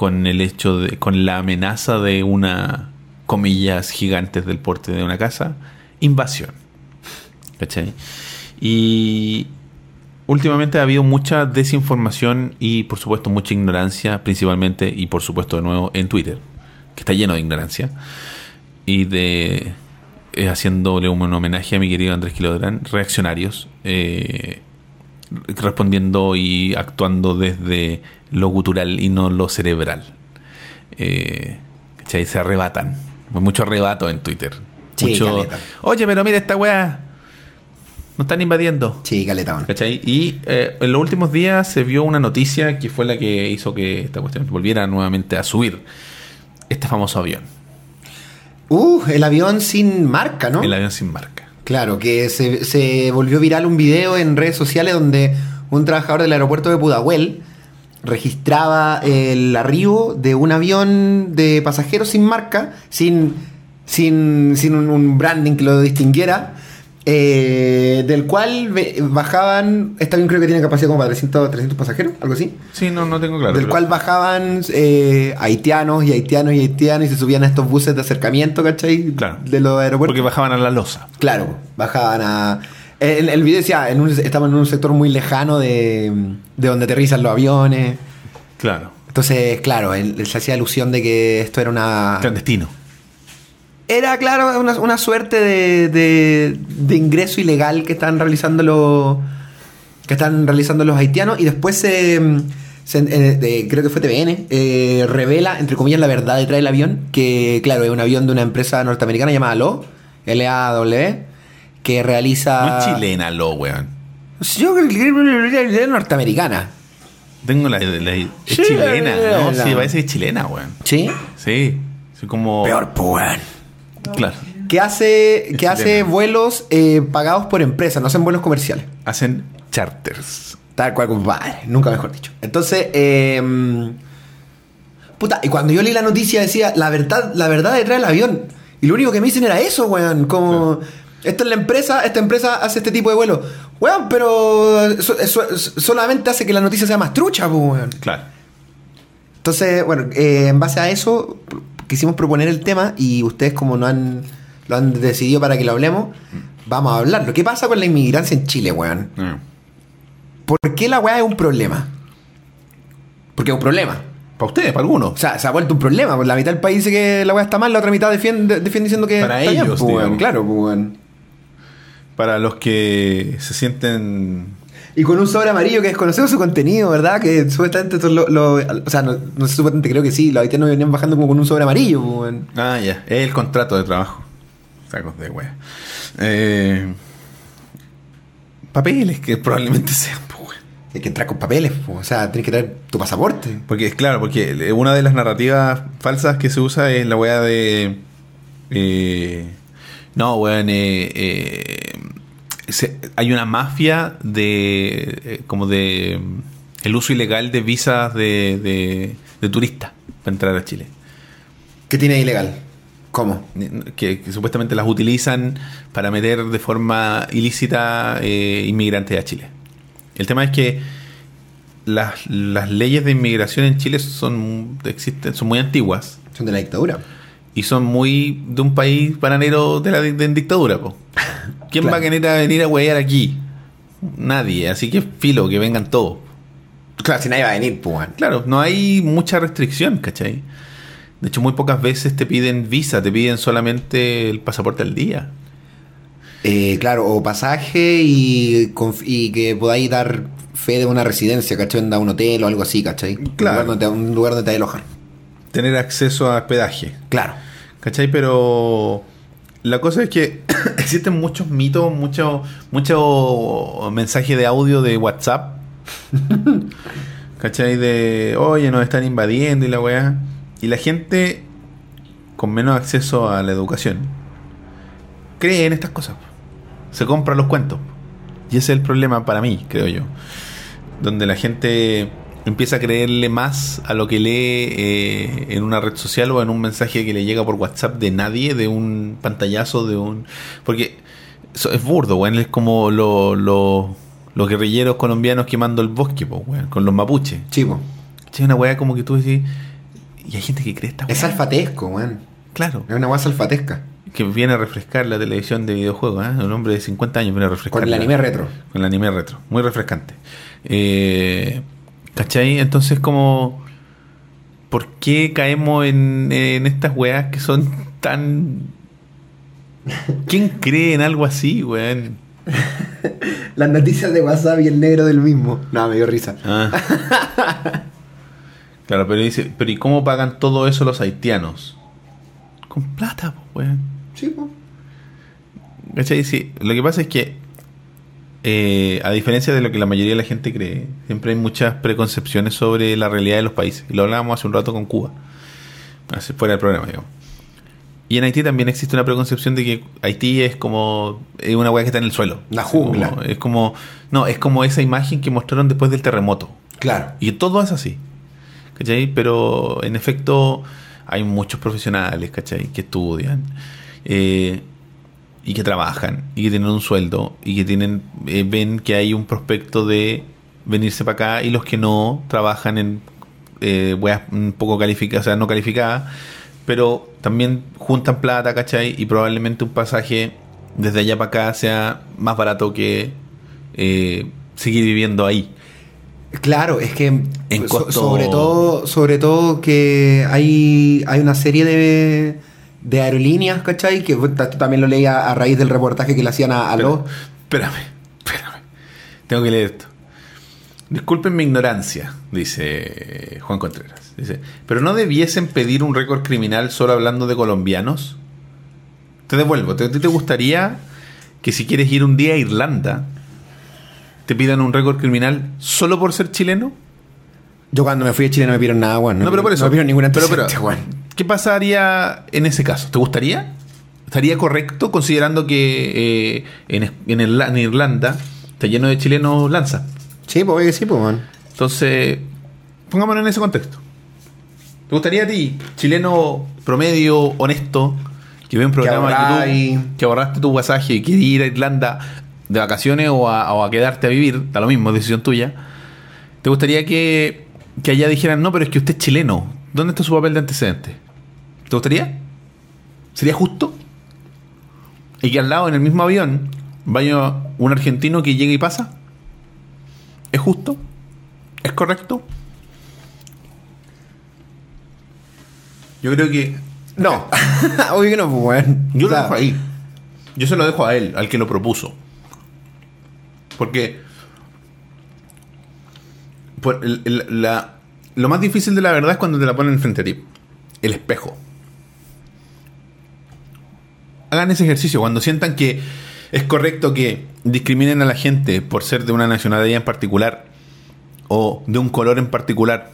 con el hecho de, con la amenaza de una, comillas gigantes del porte de una casa, invasión. ¿Cachai? Y últimamente ha habido mucha desinformación y por supuesto mucha ignorancia, principalmente y por supuesto de nuevo en Twitter, que está lleno de ignorancia. Y de eh, haciéndole un homenaje a mi querido Andrés Quilodrán, reaccionarios, eh, respondiendo y actuando desde lo gutural y no lo cerebral. Eh, ¿cachai? Se arrebatan. Mucho arrebato en Twitter. Sí, Mucho, caleta. Oye, pero mira esta weá. Nos están invadiendo. Sí, caleta. ¿Cachai? Y eh, en los últimos días se vio una noticia que fue la que hizo que esta cuestión volviera nuevamente a subir. Este famoso avión. Uh, el avión sin marca, ¿no? El avión sin marca. Claro, que se, se volvió viral un video en redes sociales donde un trabajador del aeropuerto de Pudahuel registraba el arribo de un avión de pasajeros sin marca, sin, sin, sin un, un branding que lo distinguiera, eh, del cual bajaban, este avión creo que tiene capacidad como para 300, 300 pasajeros, algo así. Sí, no, no tengo claro. del pero- cual bajaban eh, haitianos y haitianos y haitianos y se subían a estos buses de acercamiento, ¿cachai? Claro. De los aeropuertos. Porque bajaban a la losa. Claro, bajaban a. El, el video decía, en un, en un sector muy lejano de, de donde aterrizan los aviones. Claro. Entonces, claro, él, él se hacía alusión de que esto era una. Clandestino. Era, claro, una, una suerte de, de, de ingreso ilegal que están realizando los. que están realizando los haitianos. Y después se. se- eh, de- creo que fue TVN, eh, revela, entre comillas, la verdad detrás del avión, que claro, es un avión de una empresa norteamericana llamada LO, L-A-W, que realiza... No es chilena, lo, weón. Yo creo que es norteamericana. Tengo la, la- es Sí, chilena, ¿no? la- Sí, parece que es chilena, weón. ¿Sí? Sí. Soy como. Peor, pues. weón. Claro. Que hace, que hace vuelos eh, pagados por empresas, no hacen vuelos comerciales. Hacen charters. Tal cual, compadre. Nunca mejor dicho. Entonces, eh, puta, y cuando yo leí la noticia decía la verdad, la verdad detrás del avión. Y lo único que me dicen era eso, weón. Como, esta es la empresa, esta empresa hace este tipo de vuelo. Weón, pero so- so- solamente hace que la noticia sea más trucha, pues, weón. Claro. Entonces, bueno, eh, en base a eso quisimos proponer el tema y ustedes como no han lo han decidido para que lo hablemos, vamos a hablarlo. ¿Qué pasa con la inmigrancia en Chile, weón? Mm. ¿Por qué la weá es un problema? Porque es un problema. Para ustedes, para algunos. O sea, se ha vuelto un problema. La mitad del país dice que la weá está mal, la otra mitad defiende, defiende diciendo que Para está bien, ellos, pues, weón. digamos. Claro, pues, weón. Para los que se sienten. Y con un sobre amarillo que desconocemos su contenido, ¿verdad? Que supuestamente lo, lo- O sea, no, no sé, supuestamente creo que sí. Los haitianos venían bajando como con un sobre amarillo, pues. Ah, ya. Es el contrato de trabajo. Sacos de wea. Eh, papeles que probablemente sean, pues, wea. Hay que entrar con papeles, pues, o sea, tienes que traer tu pasaporte. Porque es claro, porque una de las narrativas falsas que se usa es la wea de. eh, no, weón, eh, eh, se- hay una mafia de. eh, como de. mm, el uso ilegal de visas de, de, de turistas para entrar a Chile. ¿Qué tiene de ilegal? ¿Cómo? Que, que supuestamente las utilizan para meter de forma ilícita eh, inmigrantes a Chile. El tema es que las, las leyes de inmigración en Chile son, existen, son muy antiguas Son de la dictadura. y son muy de un país bananero de la de, en dictadura. po. ¿Quién Claro. va a querer a venir a huear aquí? Nadie, así que filo, que vengan todos. Claro, si nadie va a venir, pues. Claro, no hay mucha restricción, ¿cachai? De hecho, muy pocas veces te piden visa, te piden solamente el pasaporte al día. Eh, claro, o pasaje y, y que podáis dar fe de una residencia, ¿cachai? Anda a un hotel o algo así, ¿cachai? Claro. Un lugar donde te, un lugar donde te alojar. Tener acceso a hospedaje. Claro. ¿Cachai? Pero la cosa es que existen muchos mitos, mucho, mucho mensaje de audio de WhatsApp. ¿Cachai? De, oye, nos están invadiendo y la weá. Y la gente con menos acceso a la educación cree en estas cosas. Se compra los cuentos. Y ese es el problema para mí, creo yo. Donde la gente empieza a creerle más a lo que lee eh, en una red social o en un mensaje que le llega por WhatsApp de nadie, de un pantallazo, de un... Porque eso es burdo, weón. Es como lo- lo- los guerrilleros colombianos quemando el bosque, po, weón, con los mapuches. Chivo. Es una weá como que tú decís... Y hay gente que cree esta weá. Es alfatesco, weón. Claro. Es una weá alfatesca. Que viene a refrescar la televisión de videojuegos, ¿eh? Un hombre de 50 años viene a refrescar. Con el anime retro. Con el anime retro. Muy refrescante. Eh, ¿Cachai? Entonces, como. ¿Por qué caemos en, en estas weas que son tan. ¿Quién cree en algo así, weón? Las noticias de WhatsApp y el negro del mismo. No, me dio risa. Ah. claro, pero dice, pero ¿y cómo pagan todo eso los haitianos? Con plata, pues, weón. Sí, po. ¿Cachai? Sí, lo que pasa es que, eh, a diferencia de lo que la mayoría de la gente cree, siempre hay muchas preconcepciones sobre la realidad de los países. Y lo hablábamos hace un rato con Cuba, así fuera del programa, digamos. Y en Haití también existe una preconcepción de que Haití es como es una weá que está en el suelo. La jungla. como- es como, no, es como esa imagen que mostraron después del terremoto. Claro. Y todo es así. ¿Cachai? Pero en efecto hay muchos profesionales, ¿cachai? Que estudian eh, y que trabajan y que tienen un sueldo y que tienen eh, ven que hay un prospecto de venirse para acá y los que no trabajan en eh, weas un poco calificadas, o sea, no calificadas, pero también juntan plata, ¿cachai? Y probablemente un pasaje desde allá para acá sea más barato que eh, seguir viviendo ahí. Claro, es que En so- costo- sobre todo, sobre todo que hay, hay una serie de, de aerolíneas, ¿cachai? Que esto también lo leí a, raíz del reportaje que le hacían a, a los. Espérame, espérame. Tengo que leer esto. Disculpen mi ignorancia, dice Juan Contreras. Dice, pero no debiesen pedir un récord criminal solo hablando de colombianos. Te devuelvo. ¿Te, te gustaría que si quieres ir un día a Irlanda, te pidan un récord criminal solo por ser chileno? Yo cuando me fui a Chile no me pidieron nada, bueno. No, pero por eso. No me pidieron ningún Pero, pero, weón. ¿Qué pasaría en ese caso? ¿Te gustaría? ¿Estaría correcto considerando que eh, en, en Irla- en Irlanda está lleno de chilenos lanza? Sí, pues que sí, pues, weón. Entonces, pongámonos en ese contexto. ¿Te gustaría a ti, chileno promedio, honesto, que ve un programa de ahorráis. YouTube, que ahorraste tu pasaje y quieres ir a Irlanda de vacaciones o a, o a quedarte a vivir, da lo mismo, es decisión tuya? ¿Te gustaría que, que allá dijeran, no, pero es que usted es chileno, ¿dónde está su papel de antecedente? ¿Te gustaría? ¿Sería justo? Y que al lado, en el mismo avión, vaya un argentino que llegue y pasa. ¿Es justo? ¿Es correcto? Yo creo que. No. Obvio que no, pues. Yo O lo dejo ahí. Yo se lo dejo a él, al que lo propuso. Porque. Lo más difícil de la verdad es cuando te la ponen frente a ti. El espejo. Hagan ese ejercicio. Cuando sientan que es correcto que discriminen a la gente por ser de una nacionalidad en particular o de un color en particular,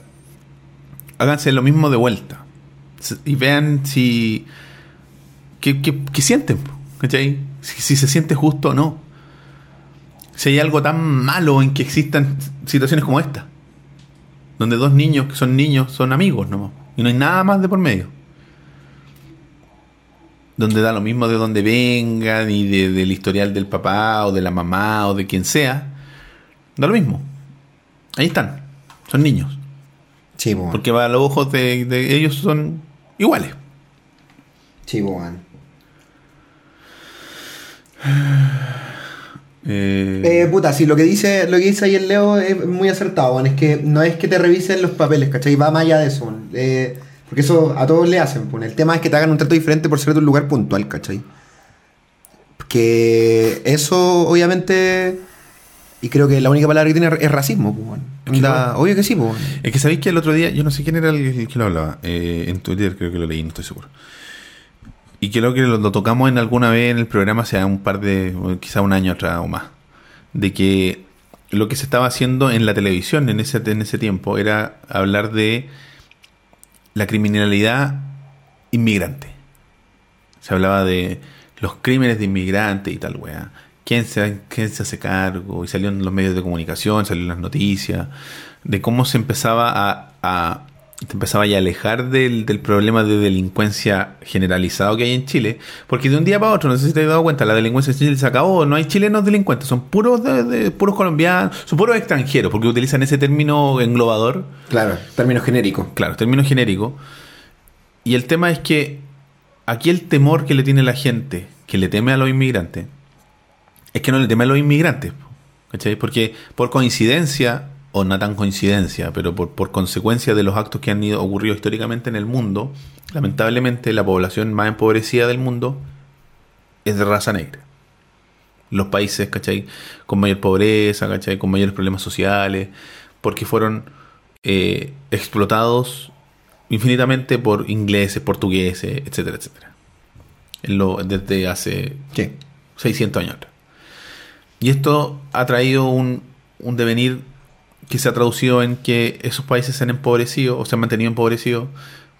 háganse lo mismo de vuelta. Y vean si. ¿Qué, sienten? ¿Cachai? Si se siente justo o no. Si hay algo tan malo en que existan situaciones como esta. Donde dos niños que son niños son amigos, ¿no? Y no hay nada más de por medio. Donde da lo mismo de dónde vengan y de- del historial del papá o de la mamá o de quien sea. Da lo mismo. Ahí están. Son niños. Sí. Porque a los ojos de, de ellos son iguales. Sí, weón. Eh, Eh, puta, sí, lo que dice, lo que dice ahí el Leo es muy acertado, weón. Es que no es que te revisen los papeles, ¿cachai? Va más allá de eso. Eh, porque eso a todos le hacen. El tema es que te hagan un trato diferente por ser de un lugar puntual, ¿cachai? Que eso, obviamente. Y creo que la única palabra que tiene es racismo, pues, Obvio que sí, pues. Es que sabéis que el otro día, yo no sé quién era el, el que lo hablaba, eh, en Twitter creo que lo leí, no estoy seguro. Y creo que lo, tocamos en alguna vez en el programa, hace un par de, quizá un año atrás o más, de que lo que se estaba haciendo en la televisión en ese, en ese tiempo era hablar de la criminalidad inmigrante. Se hablaba de los crímenes de inmigrantes y tal, weá. quién se, quién se hace cargo, y salió en los medios de comunicación, salió las noticias, de cómo se empezaba a- te empezaba ya a alejar del, del problema de delincuencia generalizado que hay en Chile, porque de un día para otro, no sé si te has dado cuenta, la delincuencia en Chile se acabó, no hay chilenos delincuentes, son puros de- de- puros colombianos, son puros extranjeros, porque utilizan ese término englobador, Claro, término genérico. claro, término genérico. Y el tema es que aquí el temor que le tiene la gente, que le teme a los inmigrantes, es que no le teme a los inmigrantes. ¿cachai? Porque por coincidencia, o no tan coincidencia, pero por, por consecuencia de los actos que han ido, ocurrido históricamente en el mundo, lamentablemente la población más empobrecida del mundo es de raza negra. Los países, ¿cachai? Con mayor pobreza, ¿cachai? Con mayores problemas sociales, porque fueron eh, explotados infinitamente por ingleses, portugueses, etcétera, etcétera. En lo- desde hace Sí. 600 años atrás. Y esto ha traído un, un devenir que se ha traducido en que esos países se han empobrecido o se han mantenido empobrecidos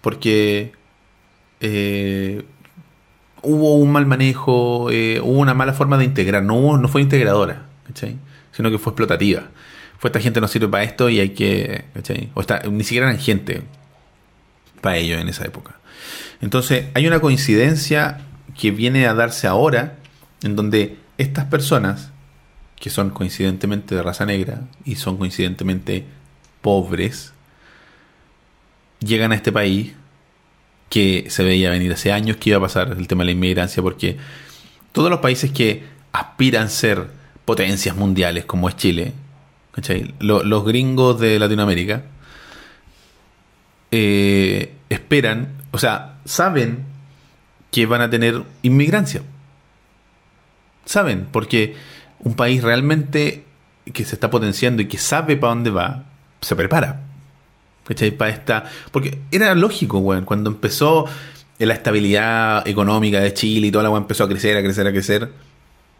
porque eh, hubo un mal manejo, eh, hubo una mala forma de integrar, no, no fue integradora, sino que fue explotativa. Fue esta gente no sirve para esto y hay que. O está, ni siquiera eran gente para ello en esa época. Entonces, hay una coincidencia que viene a darse ahora, en donde estas personas, que son coincidentemente de raza negra y son coincidentemente pobres, llegan a este país que se veía venir hace años que iba a pasar el tema de la inmigrancia, porque todos los países que aspiran a ser potencias mundiales, como es Chile, ¿cachai? Lo- los gringos de Latinoamérica, eh, esperan, o sea, saben que van a tener inmigrancia. Saben, porque un país realmente que se está potenciando y que sabe para dónde va, se prepara. ¿Cachai? Para esta. Porque era lógico, weón. Cuando empezó la estabilidad económica de Chile y toda la weón empezó a crecer, a crecer, a crecer.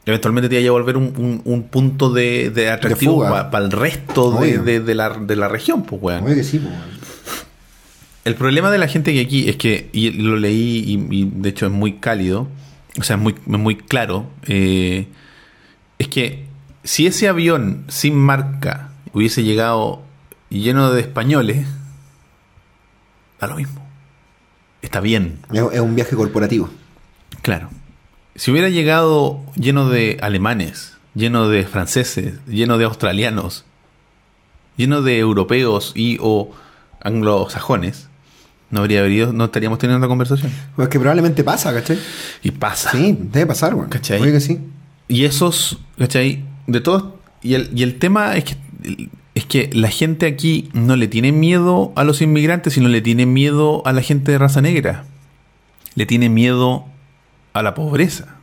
Eventualmente te iba a volver un, un- un punto de, de atractivo para el resto de, Obvio. de- de la, de la región, pues, weón. Obvio que sí, weón. El problema de la gente que aquí es que, y lo leí y, y de hecho es muy cálido, o sea, es muy, muy claro, eh, es que si ese avión sin marca hubiese llegado lleno de españoles, da lo mismo. Está bien, Es, un viaje corporativo. claro. Si hubiera llegado lleno de alemanes, lleno de franceses, lleno de australianos, lleno de europeos y o anglosajones, no habría habido, no estaríamos teniendo una conversación. Pues que probablemente pasa, ¿cachai? Y pasa. Sí, debe pasar, weón. ¿Cachai? Obvio que sí. Y esos, ¿cachai? De todos. Y el, y el tema es que, es que la gente aquí no le tiene miedo a los inmigrantes, sino le tiene miedo a la gente de raza negra. Le tiene miedo a la pobreza.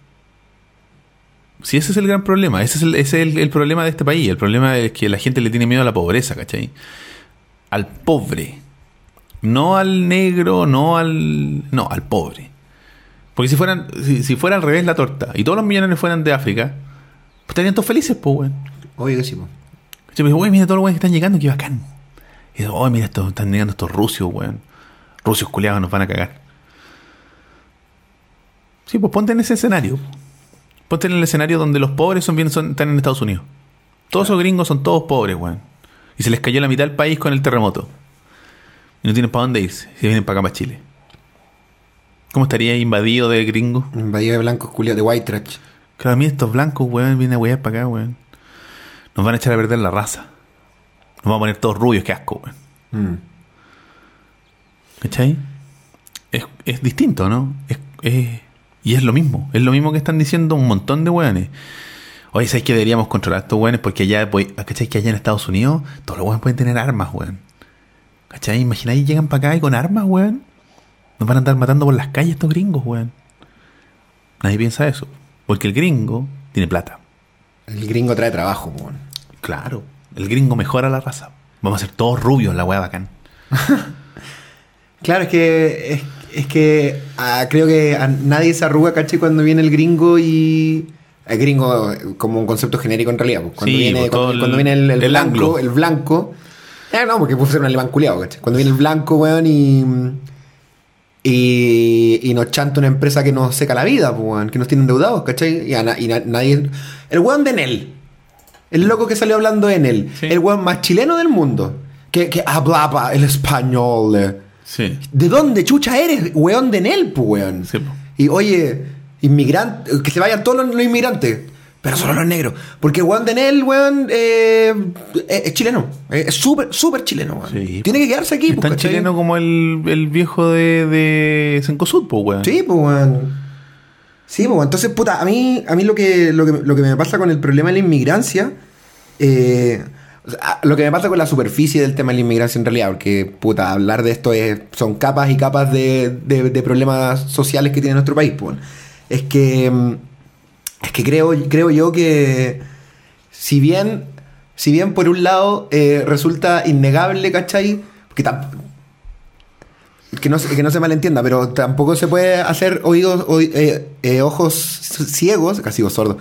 Si ese es el gran problema, ese es el, ese es el, el problema de este país. El problema es que la gente le tiene miedo a la pobreza, ¿cachai? Al pobre. No al negro, no al. No, al pobre. Porque si fueran, si, si fuera al revés la torta y todos los millonarios fueran de África, pues estarían todos felices, pues, weón. Obvio que sí, po. Yo me digo, mira todos los weones que están llegando, qué bacán. Y digo, oh, mira, estos, están llegando estos rusios, weón. Rusios culiados nos van a cagar. Sí, pues ponte en ese escenario. Ponte en el escenario donde los pobres son bien, son, están en Estados Unidos. Todos esos gringos son todos pobres, weón. Y se les cayó la mitad del país con el terremoto. Y no tienen para dónde irse. Si vienen para acá, para Chile. ¿Cómo estaría invadido de gringos? Bahía de blancos culiados de white trash. Claro, a mí estos blancos, weón, vienen a wear para acá, weón. Nos van a echar a perder la raza. Nos vamos a poner todos rubios, qué asco, weón. Mm. ¿Cachai? Es, es distinto, ¿no? Es, es- y es lo mismo. Es lo mismo que están diciendo un montón de weones. Oye, ¿sabes que deberíamos controlar a estos weones? Porque allá, voy- ¿cachai? Que allá en Estados Unidos todos los weones pueden tener armas, weón. ¿Cachai? Imagináis llegan para acá y con armas, weón. Nos van a andar matando por las calles estos gringos, weón. Nadie piensa eso. Porque el gringo tiene plata. El gringo trae trabajo, weón. Claro. El gringo mejora la raza. Vamos a ser todos rubios, la weá bacán. Claro, es que es, es que ah, creo que a nadie se arruga, ¿cachai? Cuando viene el gringo y... El gringo eh, como un concepto genérico en realidad. pues. Cuando, Sí, viene, pues, cuando, el- cuando viene el, el el blanco, anglo. el blanco... Ah, no, porque puede ser un alemán culiado, ¿cachai? Cuando viene el blanco, weón, y... Y, y nos chanta una empresa que nos seca la vida, pues, que nos tiene endeudados, ¿cachai? Y, a na- y na- nadie. El weón de Enel. El loco que salió hablando de Enel. Sí. El weón más chileno del mundo. Que, que hablaba el español. eh. Sí. ¿De dónde chucha eres, weón de Enel, pues, weón? Sí, po. Y oye, inmigrantes, que se vayan todos los, los inmigrantes, pero solo los negros. Porque el weón de Enel, weón, eh, es, es chileno. Es es súper, súper chileno, weón. Sí. Tiene que quedarse aquí, Es pues, tan ¿cachai? chileno como el, el viejo de, de Cencosud, pues, weón. Sí, pues, weón. Sí, pues, weón. entonces, puta, a mí, a mí lo, que, lo, que, lo que me pasa con el problema de la inmigrancia, eh, o sea, lo que me pasa con la superficie del tema de la inmigrancia en realidad, porque, puta, hablar de esto es, son capas y capas de, de- de problemas sociales que tiene nuestro país, pues. Es que, mm, es que creo, creo yo que, si bien, si bien por un lado eh, resulta innegable, ¿cachai? Tam- que no, que no se malentienda, pero tampoco se puede hacer oídos, oí- eh, eh, ojos ciegos, casi digo sordos,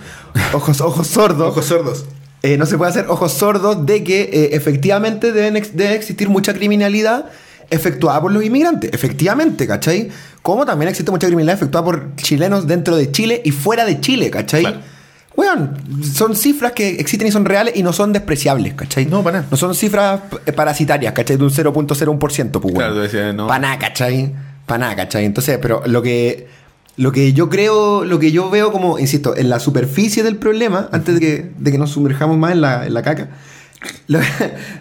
ojos, ojos sordos. Ojos sordos. Eh, no se puede hacer ojos sordos de que eh, efectivamente deben ex- debe existir mucha criminalidad efectuada por los inmigrantes. Efectivamente, ¿cachai? Como también existe mucha criminalidad efectuada por chilenos dentro de Chile y fuera de Chile, ¿cachai? Claro. Weón, son cifras que existen y son reales y no son despreciables, ¿cachai? No, para nada. No son cifras eh, parasitarias, ¿cachai? De un 0.01%, pues, weón. Claro, tú decías, no. Pa' nada, ¿cachai? Pa' nada, ¿cachai? Entonces, pero lo que, lo que yo creo, lo que yo veo como, insisto, en la superficie del problema, antes de que, de que nos sumerjamos más en la, en la caca, lo,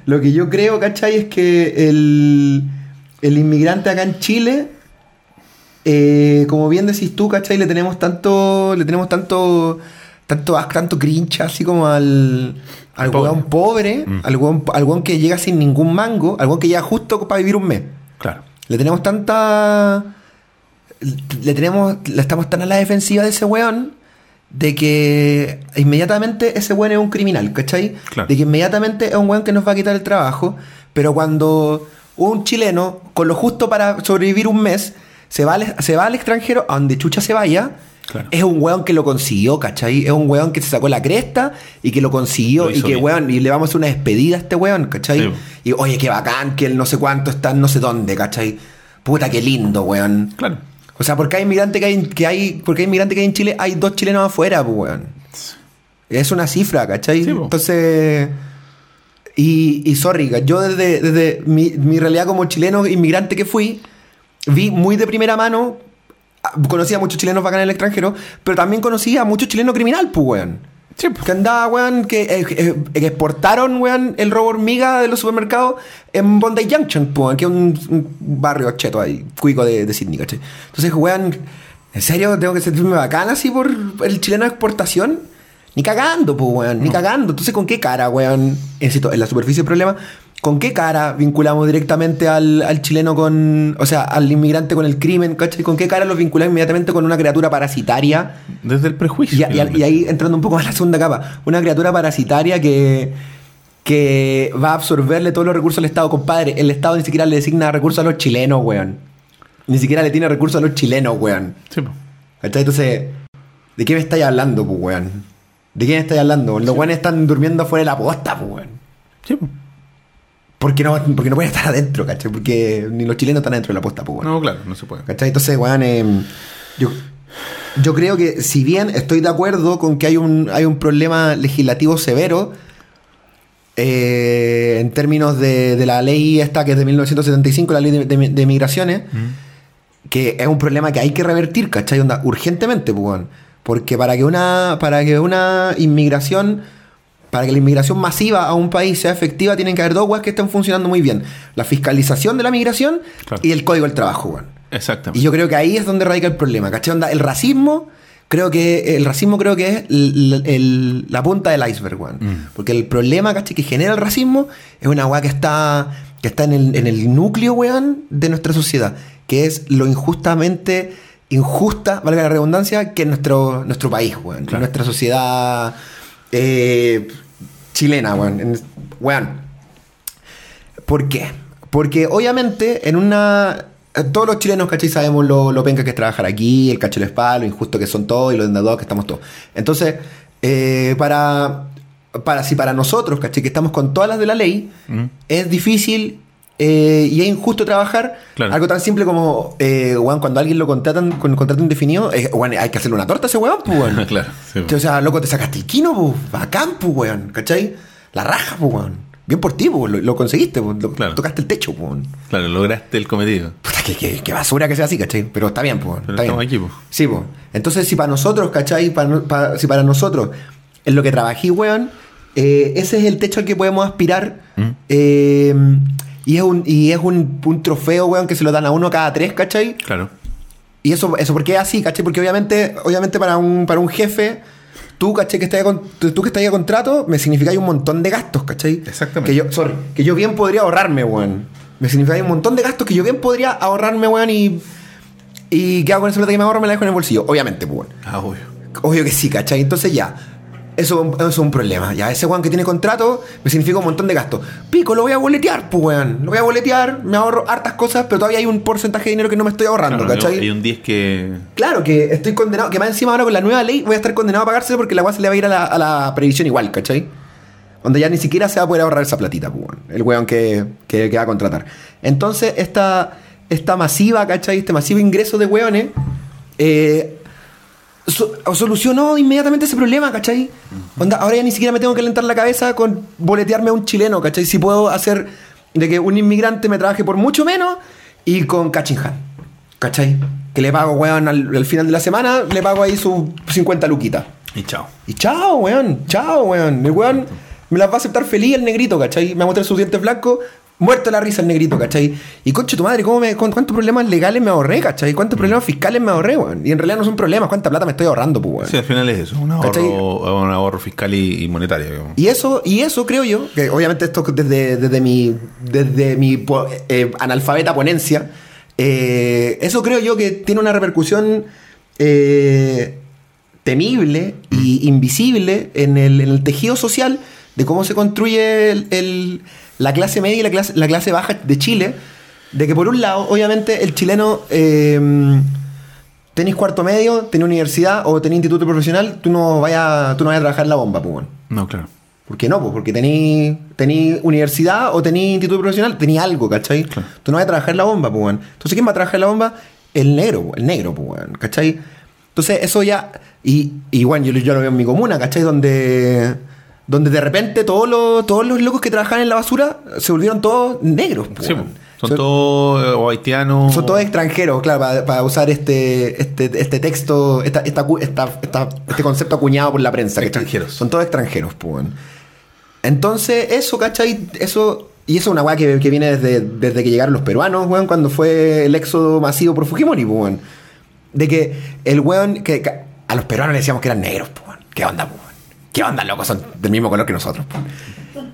lo que yo creo, ¿cachai? Es que el, el inmigrante acá en Chile, eh, como bien decís tú, ¿cachai? Le tenemos tanto, le tenemos tanto, tanto, tanto cringe así como al, al Pobre. weón pobre, al, weón, al weón que llega sin ningún mango, al weón que llega justo para vivir un mes. Claro. Le tenemos tanta. Le tenemos. Le estamos tan a la defensiva de ese weón. De que inmediatamente ese weón es un criminal, ¿cachai? Claro. De que inmediatamente es un weón que nos va a quitar el trabajo. Pero cuando un chileno, con lo justo para sobrevivir un mes, se va al, se va al extranjero, a donde chucha se vaya, Claro. es un weón que lo consiguió, ¿cachai? Es un weón que se sacó la cresta y que lo consiguió. Lo y que, bien. weón, y le vamos a hacer una despedida a este weón, ¿cachai? Sí. Y oye, qué bacán, que el no sé cuánto está no sé dónde, ¿cachai? Puta, qué lindo, weón. Claro. O sea, porque hay inmigrante que hay, que hay, porque hay inmigrante que hay en Chile, hay dos chilenos afuera, pues, weón. Es una cifra, ¿cachai? Sí. Entonces. Y, y sorry, yo desde, desde mi, mi realidad como chileno inmigrante que fui, vi muy de primera mano, ah, conocí a muchos chilenos bacán en el extranjero, pero también conocí a muchos chilenos criminal, pues, weón. Sí, pues. Que andaba, weón, que, eh, eh, que exportaron, weón, el robo hormiga de los supermercados en Bondi Junction, pues, que es un, un barrio cheto ahí, cuico de, de Sydney, ¿cachai? Entonces, weón, ¿en serio tengo que sentirme bacán así por el chileno de exportación? Ni cagando, pues, weón, ni cagando. Entonces, ¿con qué cara, weón? Insisto, en la superficie del problema, ¿con qué cara vinculamos directamente al, al chileno con, o sea, al inmigrante con el crimen, ¿cachai? ¿Con qué cara los vinculamos inmediatamente con una criatura parasitaria? Desde el prejuicio. Y, y- finalmente. y ahí entrando un poco más a la segunda capa, una criatura parasitaria que, que va a absorberle todos los recursos al Estado, compadre. El Estado ni siquiera le designa recursos a los chilenos, weón. Ni siquiera le tiene recursos a los chilenos, weón. Sí, pues. ¿Cachai? Entonces, ¿de qué me estáis hablando, pues, weón? ¿De me estáis hablando? Los weones están durmiendo fuera de la posta, pues, weón. Sí, pues. ¿Por qué no, porque no pueden estar adentro, ¿cachai? Porque ni los chilenos están adentro de la posta, pues. No, claro, no se puede. ¿Cachai? Entonces, weón, eh, yo, yo creo que si bien estoy de acuerdo con que hay un, hay un problema legislativo severo, eh, en términos de, de la ley esta que es de 1975, la ley de, de- de migraciones, que es un problema que hay que revertir, ¿cachai? Onda, urgentemente, pues. Porque para que una, para que una inmigración, para que la inmigración masiva a un país sea efectiva, tienen que haber dos weas que estén funcionando muy bien. La fiscalización de la migración Claro. y el código del trabajo, weón. Exactamente. Y yo creo que ahí es donde radica el problema, ¿cachai? Onda, el racismo, creo que el racismo creo que es el- la punta del iceberg, weón. Mm. Porque el problema, ¿cachai? Que genera el racismo es una weá que está, que está en el, en el núcleo, weón, de nuestra sociedad, que es lo injustamente injusta, valga la redundancia, que es nuestro, nuestro país, weón. Claro. Nuestra sociedad eh, chilena, weón. Weón, ¿Por qué? Porque obviamente en una... Todos los chilenos, ¿cachai? Sabemos lo, lo penca que es trabajar aquí, el cacho del spa, lo injusto que son todos y lo endeudados que estamos todos. Entonces, eh, para, para, si para nosotros, ¿cachai? Que estamos con todas las de la ley, Mm. es difícil eh, y es injusto trabajar. Claro. Algo tan simple como, eh, weón, cuando a alguien lo contratan con contrato indefinido, eh, weón, hay que hacerle una torta a ese weón, pues, weón. Claro, sí, O sea, loco, te sacaste el quino, pues, bacán, pues, weón, ¿cachai? La raja, pues, weón. Bien por ti, pues, lo, lo conseguiste, pues, lo- Claro. tocaste el techo, pues. Claro, lograste el cometido. Puta, qué, qué- qué basura que sea así, ¿cachai? Pero está bien, pues. Pero está estamos bien. aquí, pues. Sí, pues. Entonces, si para nosotros, ¿cachai? Para si para nosotros, en lo que trabajé, weón, eh, ese es el techo al que podemos aspirar. Mm. eh, y es, un, y es un, un trofeo, weón, que se lo dan a uno cada tres, ¿cachai? Claro. Y eso, eso ¿por qué es así, cachai? Porque obviamente, obviamente para un, para un jefe, tú, cachai, que estás tú que estás de contrato, me significa hay un montón de gastos, cachai. Exactamente. Que yo, sorry, que yo bien podría ahorrarme, weón. Me significa hay un montón de gastos que yo bien podría ahorrarme, weón, y. ¿Y qué hago con esa plata que me ahorro? Me la dejo en el bolsillo. Obviamente, pues, weón. Ah, obvio. Obvio que sí, ¿cachai? Entonces ya. Eso, eso es un problema. Ya, ese weón que tiene contrato me significa un montón de gastos. Pico, lo voy a boletear, pues weón. Lo voy a boletear, me ahorro hartas cosas, pero todavía hay un porcentaje de dinero que no me estoy ahorrando, Claro, ¿cachai? hay un 10 que. Claro, que estoy condenado, que más encima ahora con la nueva ley voy a estar condenado a pagárselo porque la weá se le va a ir a la, a la previsión igual, ¿cachai? Donde ya ni siquiera se va a poder ahorrar esa platita, pues, weón. El weón que, que, que va a contratar. Entonces, esta, esta masiva, ¿cachai? Este masivo ingreso de weones eh, solucionó inmediatamente ese problema, ¿cachai? Onda, ahora ya ni siquiera me tengo que calentar la cabeza con boletearme a un chileno, ¿cachai? Si puedo hacer de que un inmigrante me trabaje por mucho menos y con cachinjan, ¿cachai? Que le pago, weón, al, al final de la semana, le pago ahí sus 50 luquitas. Y chao. Y chao, weón, chao, weón. El weón me las va a aceptar feliz el negrito, ¿cachai? Me va a mostrar sus dientes blancos, muerto la risa el negrito, ¿cachai? Y conche tu madre, ¿cómo me, con- ¿cuántos problemas legales me ahorré, ¿cachai? ¿Cuántos problemas fiscales me ahorré, weón? Y en realidad no son problemas, ¿cuánta plata me estoy ahorrando, pues, weón? Sí, al final es eso. Un ahorro, un ahorro fiscal y, y monetario. digamos. Y eso, y eso creo yo, que obviamente esto desde, desde mi, desde mi eh, analfabeta ponencia, eh, eso creo yo que tiene una repercusión eh, temible y invisible en el, en el tejido social de cómo se construye el- el- la clase media y la clase, la clase baja de Chile. De que por un lado, obviamente, el chileno... eh, Tenéis cuarto medio, tenéis universidad o tenéis instituto profesional, tú no vayas tú no vayas a trabajar en la bomba, pues. No, claro. ¿Por qué no? Pues porque tení, tení universidad o tení instituto profesional, tení algo, ¿cachai? Claro. Tú no vas a trabajar en la bomba, pues. Entonces, ¿quién va a trabajar en la bomba? El negro, el negro, pues, ¿cachai? Entonces, eso ya. Y, y bueno, yo, yo lo veo en mi comuna, ¿cachai? Donde. Donde de repente todos los, todos los locos que trabajaban en la basura se volvieron todos negros, pues, Sí, weón. son Son- todos eh, o haitianos. son todos extranjeros, claro, para, para usar este, este, este texto, esta, esta, esta- este concepto acuñado por la prensa. Extranjeros. Son todos extranjeros, pues. Entonces, eso, ¿cachai? Eso. Y eso es una weá que, que viene desde, desde que llegaron los peruanos, weón, cuando fue el éxodo masivo por Fujimori, pues, weón. De que el weón. Que, que a los peruanos le decíamos que eran negros, pues, weón. ¿Qué onda, pues, weón? ¿Qué onda, locos? Son del mismo color que nosotros.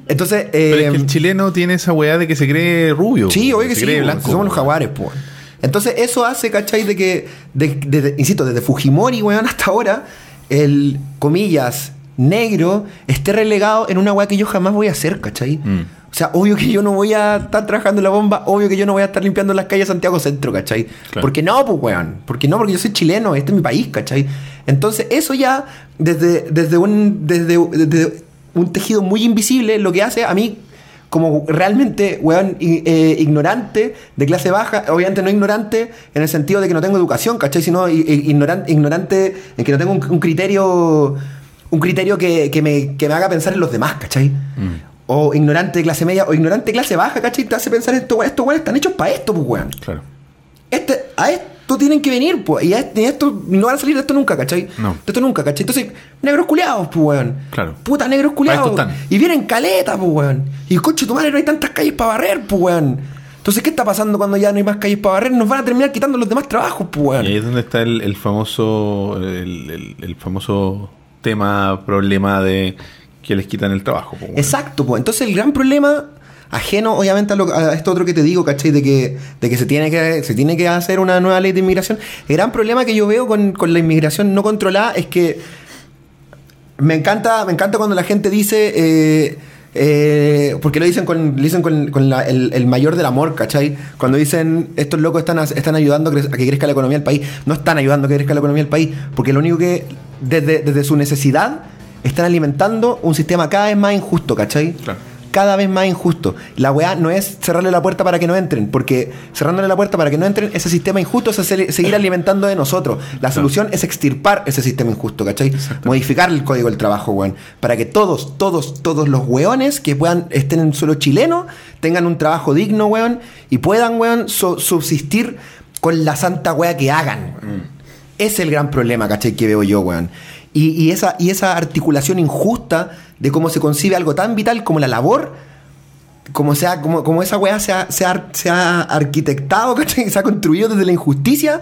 Entonces, Pero es eh, que el chileno tiene esa weá de que se cree rubio. Sí, oye que se sí, cree blanco. somos los jaguares, pues. Entonces, eso hace, ¿cachai? De que, de- de- de- insisto, desde Fujimori, weón, hasta ahora, el, comillas, negro, esté relegado en una weá que yo jamás voy a hacer, ¿cachai? Mm. O sea, obvio que yo no voy a estar trabajando en la bomba, obvio que yo no voy a estar limpiando las calles de Santiago Centro, ¿cachai? Claro. Porque no, pues, weón. Porque no, porque yo soy chileno, este es mi país, ¿cachai? Entonces, eso ya, desde, desde, un, desde, desde un tejido muy invisible, lo que hace a mí como realmente, weón, eh, ignorante, de clase baja, obviamente no ignorante en el sentido de que no tengo educación, ¿cachai? Sino i- i- ignoran- ignorante en que no tengo un, un criterio, un criterio que, que me, que me haga pensar en los demás, ¿cachai? O ignorante de clase media, o ignorante de clase baja, ¿cachai? Te hace pensar esto, estos weones están hechos para esto, pues, weón. Claro. Este, a esto tienen que venir, pues. Y a este- esto no van a salir de esto nunca, ¿cachai? No. De esto nunca, ¿cachai? Entonces, negros culeados, pues, weón. Claro. Puta, negros están. Y vienen caletas, pues, weón. Y coche tu madre, no hay tantas calles para barrer, pues, weón. Entonces, ¿qué está pasando cuando ya no hay más calles para barrer? Nos van a terminar quitando los demás trabajos, pues, weón. Y ahí es donde está el, el famoso el, el- el famoso tema, problema de que les quitan el trabajo. Exacto, pues. Entonces el gran problema, ajeno obviamente a, lo- a esto otro que te digo, ¿cachai? De que, de que, se, tiene que se tiene que hacer una nueva ley de inmigración. El gran problema que yo veo con, con la inmigración no controlada es que me encanta, me encanta cuando la gente dice... eh, eh, porque lo dicen con, lo dicen con, con la- el, el mayor del amor, ¿cachai? Cuando dicen estos locos están, están ayudando a que crezca la economía del país. No están ayudando a que crezca la economía del país, porque lo único que, desde, desde su necesidad, están alimentando un sistema cada vez más injusto, ¿cachai? Claro. cada vez más injusto. La weá no es cerrarle la puerta para que no entren, porque cerrándole la puerta para que no entren, ese sistema injusto es hacer- seguir alimentando de nosotros. La solución es extirpar ese sistema injusto, ¿cachai? Modificar el código del trabajo, weón. Para que todos, todos, todos los weones que puedan, estén en suelo chileno, tengan un trabajo digno, weón, y puedan, weón, so- subsistir con la santa weá que hagan. Ese es el gran problema, ¿cachai? Que veo yo, weón. Y, y esa, y esa articulación injusta de cómo se concibe algo tan vital como la labor, como, sea, como, como esa weá se ha, se ha- se ha arquitectado, ¿cachai? Se ha construido desde la injusticia.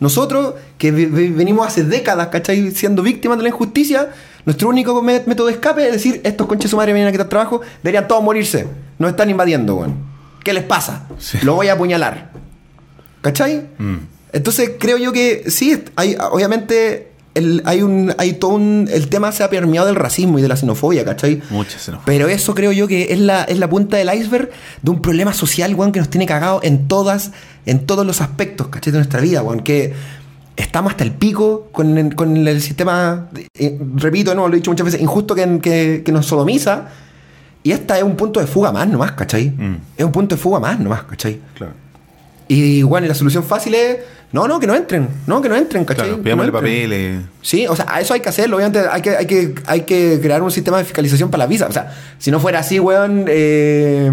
Nosotros, que venimos hace décadas, ¿cachai? Siendo víctimas de la injusticia, nuestro único mé- método de escape es decir, estos conches su madre vienen a quitar trabajo, deberían todos morirse. Nos están invadiendo, weón. ¿Qué les pasa? Sí. Lo voy a apuñalar. ¿Cachai? Entonces creo yo que sí, hay, obviamente el- hay un, hay todo un, el tema se ha permeado del racismo y de la xenofobia, ¿cachai? Mucha xenofobia. Pero eso creo yo que es la, es la punta del iceberg de un problema social, weón, que nos tiene cagado en todas, en todos los aspectos, ¿cachai? De nuestra vida, weón, que estamos hasta el pico con, el- con el sistema, eh, repito, no lo he dicho muchas veces, injusto que, que, que nos sodomiza. Y esta es un punto de fuga más nomás, ¿cachai? Mm. Es un punto de fuga más nomás, ¿cachai? Claro. Y bueno, y la solución fácil es, no, no, que no entren, no, que no entren, ¿cachai? Claro, pidámosle no papeles. Sí, o sea, a eso hay que hacerlo, obviamente hay que, hay que, hay que crear un sistema de fiscalización para la visa. O sea, si no fuera así, weón, eh,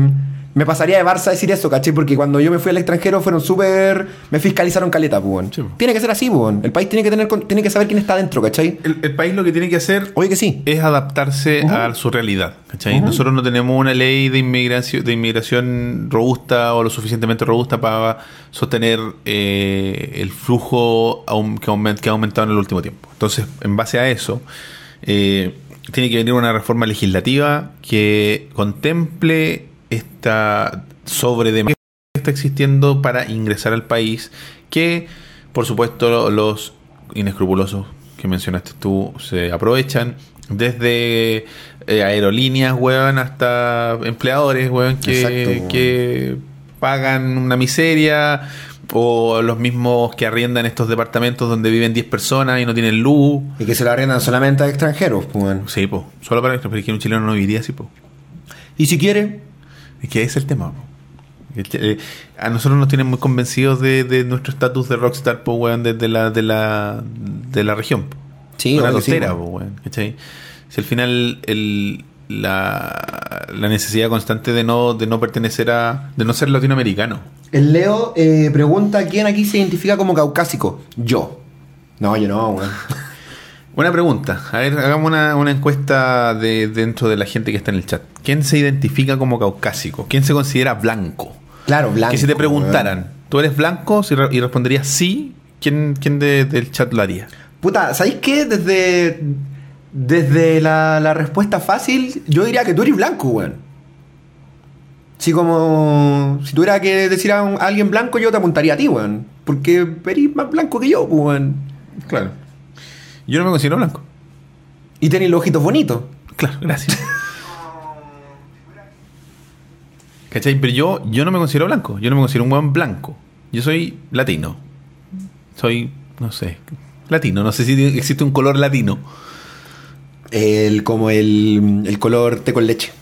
me pasaría de Barça decir eso, ¿cachai? Porque cuando yo me fui al extranjero fueron súper... Me fiscalizaron caleta, pues. Sí. Tiene que ser así, pues. El país tiene que, tener, tiene que saber quién está adentro, ¿cachai? El, el país lo que tiene que hacer Oye que sí. es adaptarse a su realidad. ¿cachai? Nosotros no tenemos una ley de inmigración, de inmigración robusta o lo suficientemente robusta para sostener eh, el flujo que, aument- que ha aumentado en el último tiempo. Entonces, en base a eso, eh, tiene que venir una reforma legislativa que contemple esta sobredemanda que está existiendo para ingresar al país, que por supuesto los inescrupulosos que mencionaste tú se aprovechan, desde eh, aerolíneas, weón, hasta empleadores, weón, que, Exacto, weón. que pagan una miseria, o los mismos que arriendan estos departamentos donde viven 10 personas y no tienen luz. Y que se lo arriendan solamente a extranjeros, pues. Sí, po, solo para extranjeros, que un chileno no viviría así, po. Y si quiere, Es que ese es el tema. eh, a nosotros nos tienen muy convencidos de, de nuestro estatus de rockstar, po, weón, desde la, de la, de la región. po. Sí, Una obvio que sí, po, weón, ¿cachai? Si al final el, la, la necesidad constante de no, de no pertenecer a... de no ser latinoamericano. el Leo eh, pregunta quién aquí se identifica como caucásico. Yo. No, yo no, weón. Buena pregunta. A ver, hagamos una, una encuesta de dentro de la gente que está en el chat. ¿Quién se identifica como caucásico? ¿Quién se considera blanco? Claro, blanco. que si te weón. preguntaran, ¿tú eres blanco? Si re- y responderías sí, ¿quién, quién de- del chat lo haría? Puta, ¿sabéis qué? Desde, desde la, la respuesta fácil, yo diría que tú eres blanco, weón. Si como... Si tuviera que decir a, un- a alguien blanco, yo te apuntaría a ti, weón. Porque eres más blanco que yo, pues, weón. Claro. Yo no me considero blanco. Y tenés los ojitos bonitos. Claro, gracias. ¿Cachai? Pero yo, yo no me considero blanco. Yo no me considero un buen blanco. Yo soy latino. Soy, no sé, latino. No sé si existe un color latino. El, como el, el color té con leche.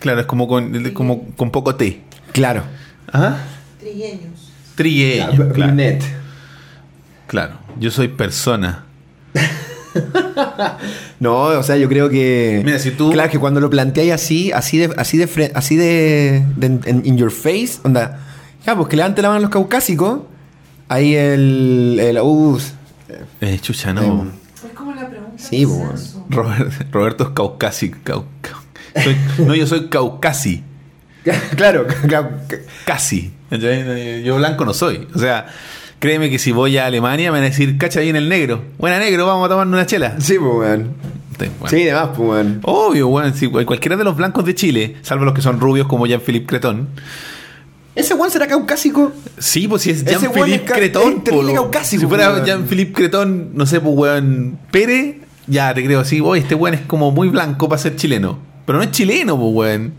Claro, es como con, como con poco té. Claro. Ajá. Trigueños. Trigueño. Ya, claro. brunette. Claro. Yo soy persona. No, o sea, yo creo que. Mira, si tú- Claro, que cuando lo planteáis así, así de, así de, así de, de- en in your face, onda. Ya, pues que levante la mano los caucásicos. Ahí el. el uh, Eh, chucha, no. Em, Es como la pregunta Sí, censo. Robert- Roberto es caucásico. Cau- cau- soy- no, yo soy caucasi. claro, claro, Casi. Yo blanco no soy. O sea, créeme que si voy a Alemania me van a decir, cacha ahí en el negro. Buena negro, vamos a tomarnos una chela. Sí, pues, weón. Sí, bueno. Sí, demás, pues, weón. Obvio, weón. si cualquiera de los blancos de Chile, salvo los que son rubios como Jean-Philippe Cretón. ¿Ese weón será caucásico? Sí, pues si es Jean-Philippe Cretón. es caucásico, si fuera. Jean-Philippe Cretón, no sé, pues weón, Pérez, ya te creo así, oye, este weón es como muy blanco para ser chileno. Pero no es chileno, pues weón.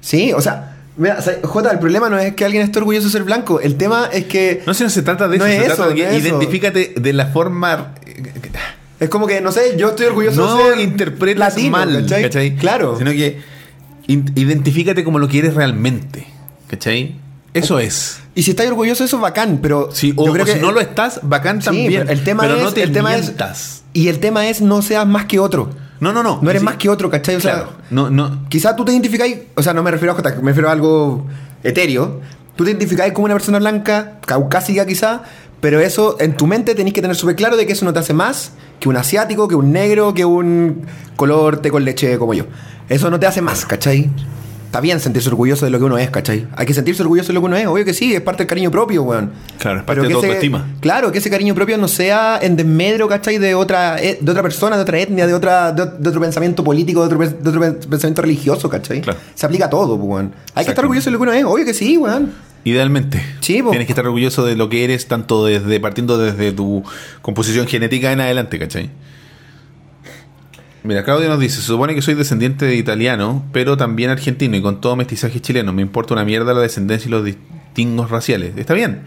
Sí, o sea, mira, o sea, Jota, el problema no es que alguien esté orgulloso de ser blanco. El tema es que. No sé, no se trata de No eso, es se eso, trata de que no es eso. identifícate de la forma. Es como que, no sé, yo estoy orgulloso no de ser interpretes latino, mal, ¿cachai? ¿cachai? Claro. Sino que identifícate como lo que eres realmente, ¿cachai? Eso es. Y si estás orgulloso eso, bacán, pero Sí, o, yo creo o que si no lo estás, bacán Sí, también. pero el tema pero es, no te el tema es y el tema es no seas más que otro. No, no, no. No eres Sí. más que otro, ¿cachai? O sea. No, no. Quizás tú te identificáis, o sea, no me refiero a J, me refiero a algo etéreo. Tú te identificáis como una persona blanca, caucásica quizá, pero eso en tu mente tenéis que tener súper claro de que eso no te hace más que un asiático, que un negro, que un color té con leche como yo. Eso no te hace más, ¿cachai? Está bien sentirse orgulloso de lo que uno es, ¿cachai? Hay que sentirse orgulloso de lo que uno es, obvio que sí, es parte del cariño propio, weón. Claro, es parte Pero de que tu autoestima. Claro, que ese cariño propio no sea en desmedro, ¿cachai? De otra, e- de otra persona, de otra etnia, de, otra, de, de otro pensamiento político, de otro, de otro pe- pensamiento religioso, ¿cachai? Claro. Se aplica a todo, pues, weón. Hay que estar orgulloso de lo que uno es, obvio que sí, weón. Idealmente. Sí. Tienes que estar orgulloso de lo que eres, tanto desde partiendo desde tu composición genética en adelante, ¿cachai? Mira, Claudio nos dice, se supone que soy descendiente de italiano, pero también argentino y con todo mestizaje chileno. Me importa una mierda la descendencia y los distingos raciales. Está bien.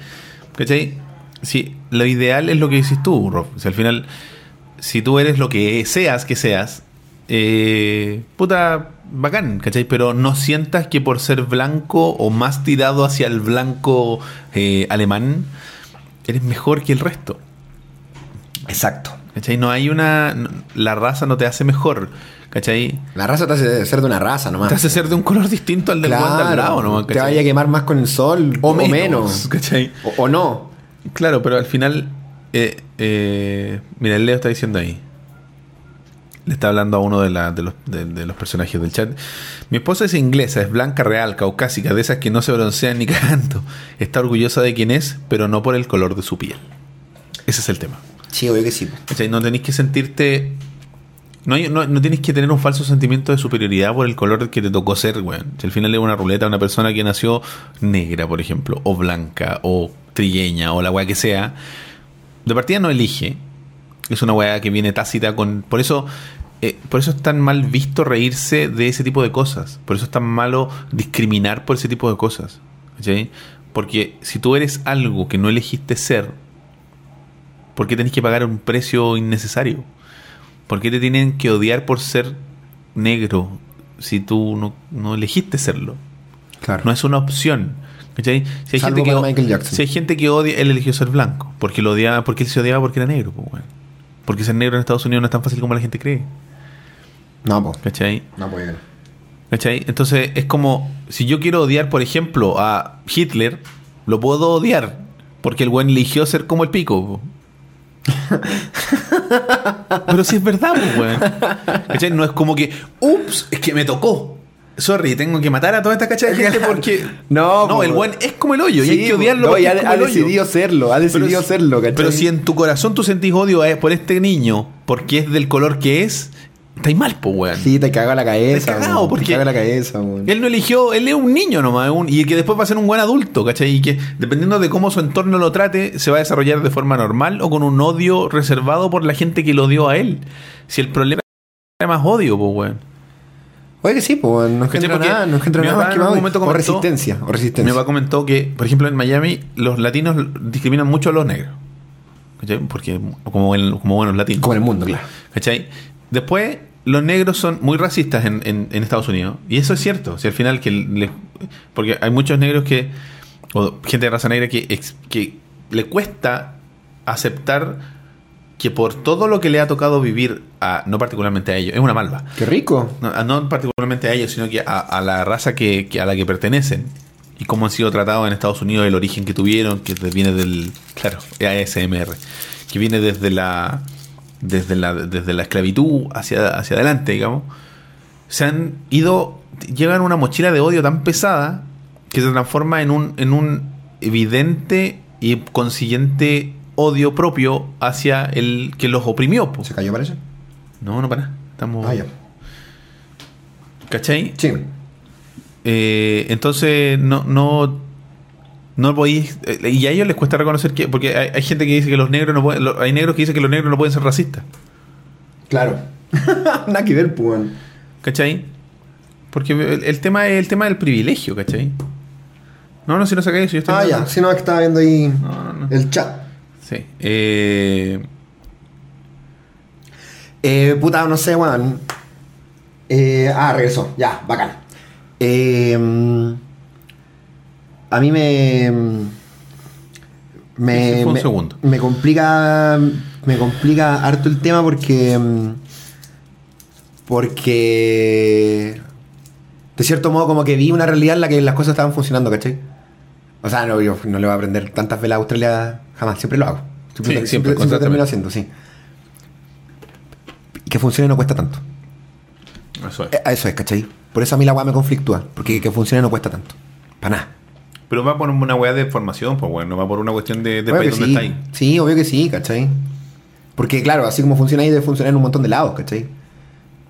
¿Cachai? Sí, lo ideal es lo que dices tú, Rob. O sea, al final, si tú eres lo que seas que seas, eh, puta, bacán, ¿cachai? Pero no sientas que por ser blanco o más tirado hacia el blanco eh, alemán, eres mejor que el resto. Exacto. ¿Cachai? No hay una... no- la raza no te hace mejor, ¿cachai? La raza te hace ser de una raza nomás. Te hace ser de un color distinto al del weón de al lado, ¿no? te vaya a quemar más con el sol O o, menos, menos. ¿cachai? O, o no. Claro, pero al final... eh, eh, mira, el Leo está diciendo ahí. Le está hablando a uno de, la- de los, de- de los personajes del chat. Mi esposa es inglesa, es blanca, real, caucásica, de esas que no se broncean ni cagando. Está orgullosa de quién es, pero no por el color de su piel. Ese es el tema. Sí, obvio que sí. ¿Cachai? No tenéis que sentirte. No, no, no tienes que tener un falso sentimiento de superioridad por el color que te tocó ser, weón. Si al final es una ruleta, una persona que nació negra, por ejemplo, o blanca, o trigueña, o la weá que sea, de partida no elige. Es una weá que viene tácita con. Por eso. eh, por eso es tan mal visto reírse de ese tipo de cosas. Por eso es tan malo discriminar por ese tipo de cosas. ¿cachai? Porque si tú eres algo que no elegiste ser, ¿Por qué tenés que pagar un precio innecesario? ¿Por qué te tienen que odiar por ser negro si tú no, no elegiste serlo? Claro. No es una opción. ¿cachai? Si hay, Salvo gente que, Michael Jackson. si hay gente que odia, él eligió ser blanco. Porque lo odiaba, porque él se odiaba porque era negro. pues, bueno. Porque ser negro en Estados Unidos no es tan fácil como la gente cree. No, po. ¿Cachai? No, pues. ¿Cachai? Entonces es como, si yo quiero odiar, por ejemplo, a Hitler, lo puedo odiar. Porque el buen eligió ser como el pico. Pero si es verdad, pues, weón. No es como que, ups, es que me tocó. Sorry, tengo que matar a toda esta cacha de gente porque. No, no, po. el buen es como el hoyo y hay que odiarlo no, porque y ha, decidido serlo, ha decidido serlo, ¿cachai? Pero si en tu corazón tú sentís odio por este niño porque es del color que es, estáis mal, pues, weón. Sí, te caga la cabeza. Te cagado, porque- Te caga la cabeza, weón. Él no eligió, él es un niño nomás, un- y que después va a ser un buen adulto, ¿cachai? Y que dependiendo de cómo su entorno lo trate, se va a desarrollar de forma normal o con un odio reservado por la gente que lo odió a él. Si el problema es más odio, pues, weón. Oye, que sí, pues, no engendra nada, no engendra mi nada más que un momento O comentó- resistencia, o Mi resistencia. papá comentó que, por ejemplo, en Miami los latinos discriminan mucho a los negros. ¿Cachai? Porque como, el- como buenos latinos. Como en el mundo, claro. ¿Cachai? Después, los negros son muy racistas en, en- en Estados Unidos. Y eso es cierto. Si al final que le- porque hay muchos negros que, o gente de raza negra que, le cuesta aceptar que por todo lo que le ha tocado vivir, a, no particularmente a ellos, es una malva. Qué rico. No, particularmente a ellos, sino que a, a la raza que, que a la que pertenecen. Y cómo han sido tratados en Estados Unidos, el origen que tuvieron, que viene del, claro, ASMR, que viene desde la, desde la, desde la esclavitud hacia, hacia adelante, digamos. Se han ido, llevan una mochila de odio tan pesada que se transforma en un, en un evidente y consiguiente odio propio hacia el que los oprimió. po. ¿Se cayó, parece? No, no para. Estamos. Ah, ya. ¿Cachai? Sí. Eh, entonces, no, no, no podéis. eh, y a ellos les cuesta reconocer que. Porque hay, hay gente que dice que los negros no pueden. lo- hay negros que dicen que los negros no pueden ser racistas. Claro. Nada que ver, pues. ¿Cachai? Porque el, el tema es el tema del privilegio, ¿cachai? No, no, si no sacáis eso, yo estoy Ah, ya. Si no, es que estaba viendo ahí No, no, no. el chat. Sí. Eh, Eh, puta, no sé, weón. Eh, ah, regresó. Ya, bacán. Eh, a mí me. Me, me- complica. Me complica harto el tema porque. mm, Porque. De cierto modo, como que vi una realidad en la que las cosas estaban funcionando, ¿cachai? O sea, no, yo no le voy a aprender tantas velas a Australia jamás, siempre lo hago. Siempre, Sí, siempre, siempre, termino haciendo, sí. Que funcione no cuesta tanto. Eso es. Eh, Eso es, ¿cachai? Por eso a mí la weá me conflictúa. Porque que funcione no cuesta tanto. Para nada. Pero va por una weá de formación, pues bueno, no va por una cuestión de, del Obvio país que donde sí. está ahí. Sí, obvio que sí, ¿cachai? Porque claro, así como funciona ahí, debe funcionar en un montón de lados, ¿cachai?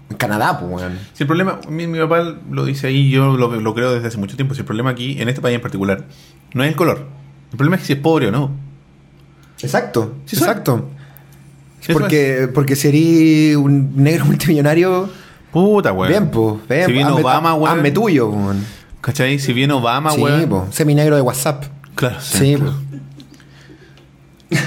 En Canadá, pues, weón. Si el problema, mi, mi papá lo dice ahí, yo lo, lo creo desde hace mucho tiempo, si el problema aquí, en este país en particular, no es el color. El problema es si es pobre o no. Exacto, Sí, exacto. Eso Porque, porque si eres un negro multimillonario, Puta, weón. bien, pues, bien. Si viene hazme- Obama, weón. Hazme tuyo, weón. ¿Cachai? Si viene Obama, sí, weón. po. Seminegro de WhatsApp. Claro, Sí, pues.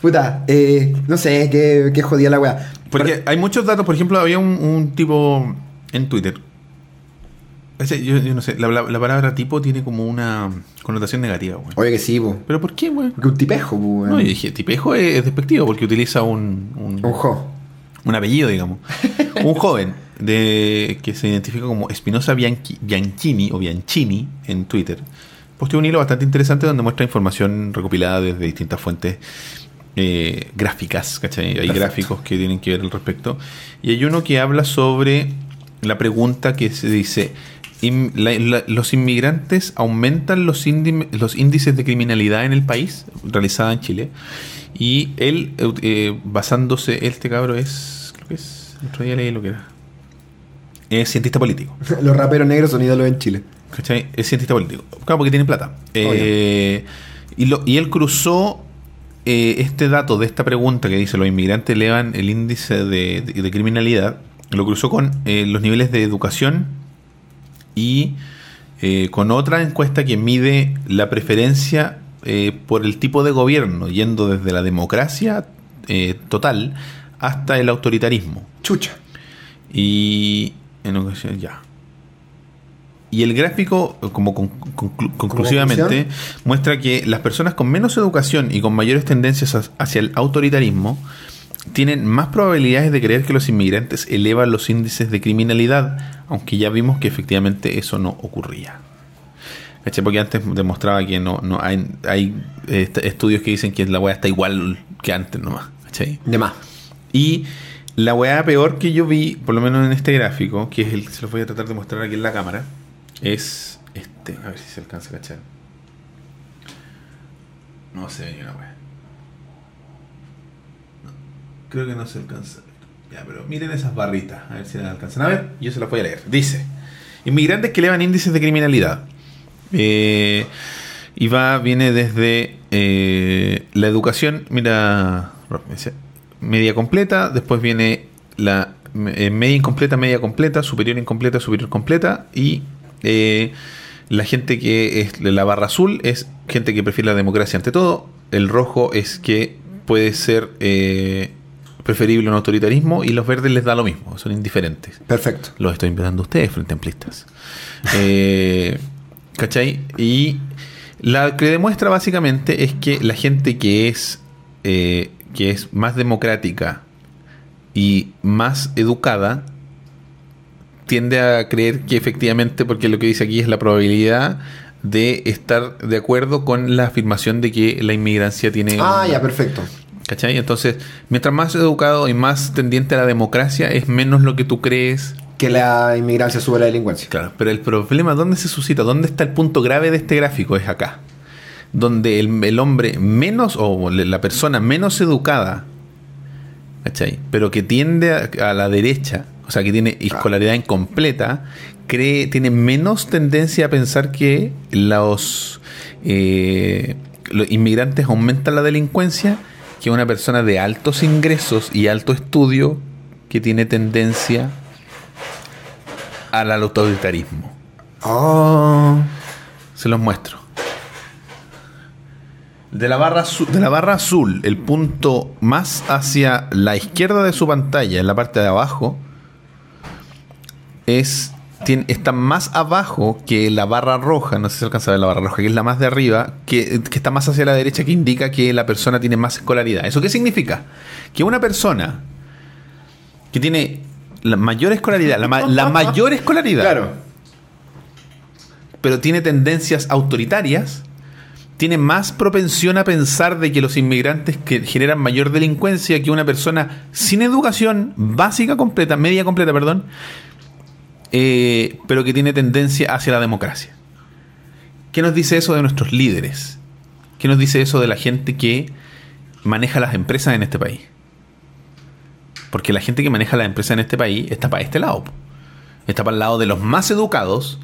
Puta, eh, no sé, qué, qué jodida la weá. Porque hay muchos datos, por ejemplo, había un, un tipo en Twitter. Ese, yo, yo no sé, la, la- la palabra tipo tiene como una connotación negativa, weón. Oye que sí, po. ¿Pero por qué, weón? Porque un tipejo, weón. No, yo dije, tipejo es, es despectivo porque utiliza un, un, Un jo. un apellido, digamos. un joven de que se identifica como Espinosa Bianchi- Bianchini o Bianchini en Twitter. Posteó un hilo bastante interesante donde muestra información recopilada desde distintas fuentes eh, gráficas, ¿cachai? Hay Perfecto. gráficos que tienen que ver al respecto. Y hay uno que habla sobre la pregunta que se dice, "Im- la- la- ¿los inmigrantes aumentan los, indi- los índices de criminalidad en el país? Realizada en Chile. Y él, eh, basándose, este cabro es, creo que es, otro día leí lo que era. Es cientista político. Los raperos negros son ídolos en Chile. ¿Cachai? Es cientista político. Claro, porque tiene plata. Eh, y, lo- y él cruzó eh, este dato de esta pregunta que dice los inmigrantes elevan el índice de, de- de criminalidad, lo cruzó con eh, los niveles de educación y eh, con otra encuesta que mide la preferencia eh, por el tipo de gobierno, yendo desde la democracia eh, total hasta el autoritarismo. Chucha. Y en ocasiones ya. Y el gráfico, como con- conclu- conclusivamente, muestra que las personas con menos educación y con mayores tendencias ha- hacia el autoritarismo tienen más probabilidades de creer que los inmigrantes elevan los índices de criminalidad, aunque ya vimos que efectivamente eso no ocurría. ¿Cachai? Porque antes demostraba que no, no hay, hay eh, est- estudios que dicen que la weá está igual que antes nomás. ¿cachai? De más. Y la weá peor que yo vi, por lo menos en este gráfico, que es el que se los voy a tratar de mostrar aquí en la cámara, es este. A ver si se alcanza a cachar. No se ve ni una weá. Creo que no se alcanza. Ya, pero miren esas barritas, a ver si las alcanzan a ver. Yo se las voy a leer. Dice: Inmigrantes que elevan índices de criminalidad. Eh, y va, viene desde eh, la educación, mira, dice, media completa, después viene la eh, media incompleta, media completa, superior incompleta, superior completa, y eh, la gente que es la barra azul es gente que prefiere la democracia ante todo, el rojo es que puede ser eh, preferible un autoritarismo, y los verdes les da lo mismo, son indiferentes. Perfecto. Los estoy invitando a ustedes, frente amplistas. Eh, ¿Cachai? Y la que demuestra básicamente es que la gente que es, eh, que es más democrática y más educada tiende a creer que efectivamente, porque lo que dice aquí es la probabilidad de estar de acuerdo con la afirmación de que la inmigrancia tiene... Ah, ya, perfecto. ¿Cachai? Entonces, mientras más educado y más tendiente a la democracia, es menos lo que tú crees Que la inmigrancia sube la delincuencia. Claro, pero el problema, ¿dónde se suscita? ¿Dónde está el punto grave de este gráfico? Es acá. Donde el, el hombre menos, o la persona menos educada, ¿cachai? Pero que tiende a, a la derecha, o sea, que tiene escolaridad incompleta, cree, tiene menos tendencia a pensar que los, eh, los inmigrantes aumentan la delincuencia que una persona de altos ingresos y alto estudio que tiene tendencia al autoritarismo. Oh. Se los muestro. De la, barra azul, de la barra azul, el punto más hacia la izquierda de su pantalla, en la parte de abajo, es tiene- está más abajo que la barra roja, no sé si se alcanza a ver la barra roja, que es la más de arriba, que, que está más hacia la derecha, que indica que la persona tiene más escolaridad. ¿Eso qué significa? Que una persona que tiene la mayor escolaridad, la, ma- la mayor escolaridad, Claro. pero tiene tendencias autoritarias, tiene más propensión a pensar de que los inmigrantes que generan mayor delincuencia que una persona sin educación básica completa, media completa, perdón, eh, pero que tiene tendencia hacia la democracia. ¿Qué nos dice eso de nuestros líderes? ¿Qué nos dice eso de la gente que maneja las empresas en este país? Porque la gente que maneja las empresas en este país está para este lado. Está para el lado de los más educados,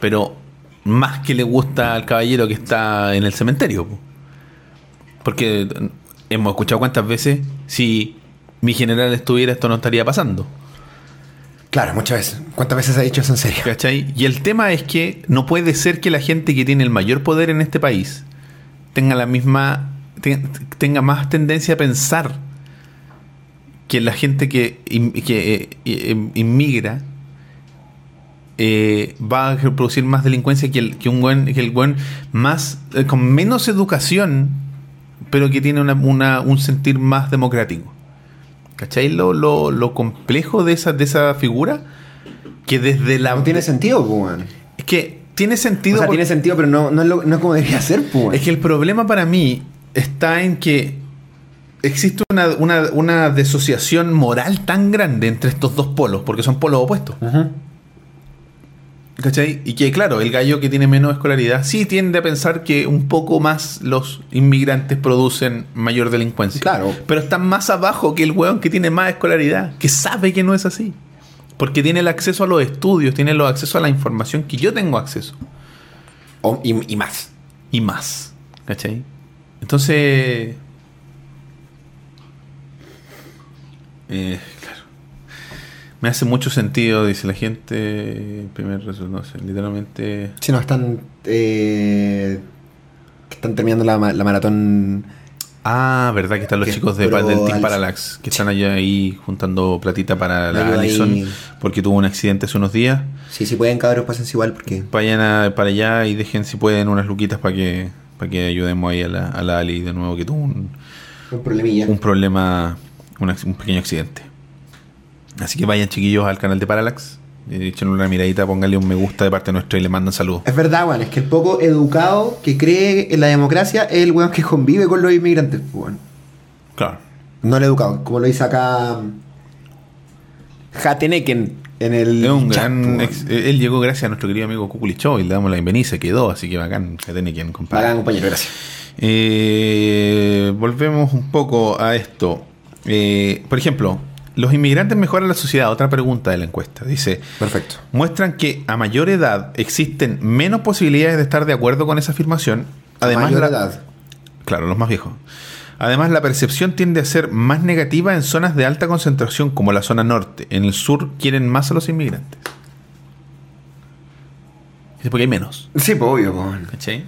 pero más que le gusta al caballero que está en el cementerio. po. Porque hemos escuchado cuántas veces, si mi general estuviera, esto no estaría pasando. Claro, muchas veces. ¿Cuántas veces ha dicho eso en serio? ¿Cachai? Y el tema es que no puede ser que la gente que tiene el mayor poder en este país tenga la misma. te- tenga más tendencia a pensar que la gente que, que eh, eh, inmigra eh, va a producir más delincuencia que el, que un buen, que el buen más eh, con menos educación, pero que tiene una- una- un sentir más democrático. ¿Cachai? Lo, lo, lo complejo de esa, de esa figura que desde la. No tiene sentido, pues, weón. Es que tiene O sentido. sea, por- tiene sentido, pero no, no, es, lo- no es como debería ser, pues, weón. Es que el problema para mí está en que existe una, una, una desociación moral tan grande entre estos dos polos, porque son polos opuestos. ¿Cachai? Y que, claro, el gallo que tiene menos escolaridad sí tiende a pensar que un poco más los inmigrantes producen mayor delincuencia. Claro. Pero están más abajo que el weón que tiene más escolaridad, que sabe que no es así. Porque tiene el acceso a los estudios, tiene el acceso a la información que yo tengo acceso. O- y, y más. y más. ¿Cachai? Entonces. eh. Me hace mucho sentido, dice la gente. Primer resu- no sé, literalmente. Si no, están. Eh, están terminando la, la maratón. Ah, verdad que están los Que chicos de, del Team. Parallax que están allá ahí juntando platita para la ahí. porque tuvo un accidente hace unos días. Sí, si pueden, cabros, pásense igual porque. Vayan a- para allá y dejen si pueden unas luquitas para que para que ayudemos ahí a la, a la Ali de nuevo que tuvo un, Un problemilla. un problema, un pequeño accidente. Así que vayan chiquillos al canal de Parallax, eh, échenle una miradita, pónganle un me gusta de parte nuestra y le mandan saludos. Es verdad, weón. Es que el poco educado que cree en la democracia es el weón que convive con los inmigrantes, pues, weón. Claro. No el educado, como lo dice acá. Hateneken en el. Es un chat, gran pues, ex- eh, él llegó gracias a nuestro querido amigo Cuculi Show y le damos la bienvenida se quedó, así que bacán quien compadre. Bacán, compañero, gracias. Eh, volvemos un poco a esto. Eh, por ejemplo, los inmigrantes mejoran la sociedad. Otra pregunta de la encuesta. Dice, Perfecto. muestran que a mayor edad existen menos posibilidades de estar de acuerdo con esa afirmación. Además, Mayor la- edad. Claro, los más viejos. Además, la percepción tiende a ser más negativa en zonas de alta concentración como la zona norte. En el sur quieren más a los inmigrantes. Es porque hay menos. Sí, pues obvio, pues. ¿Cachai?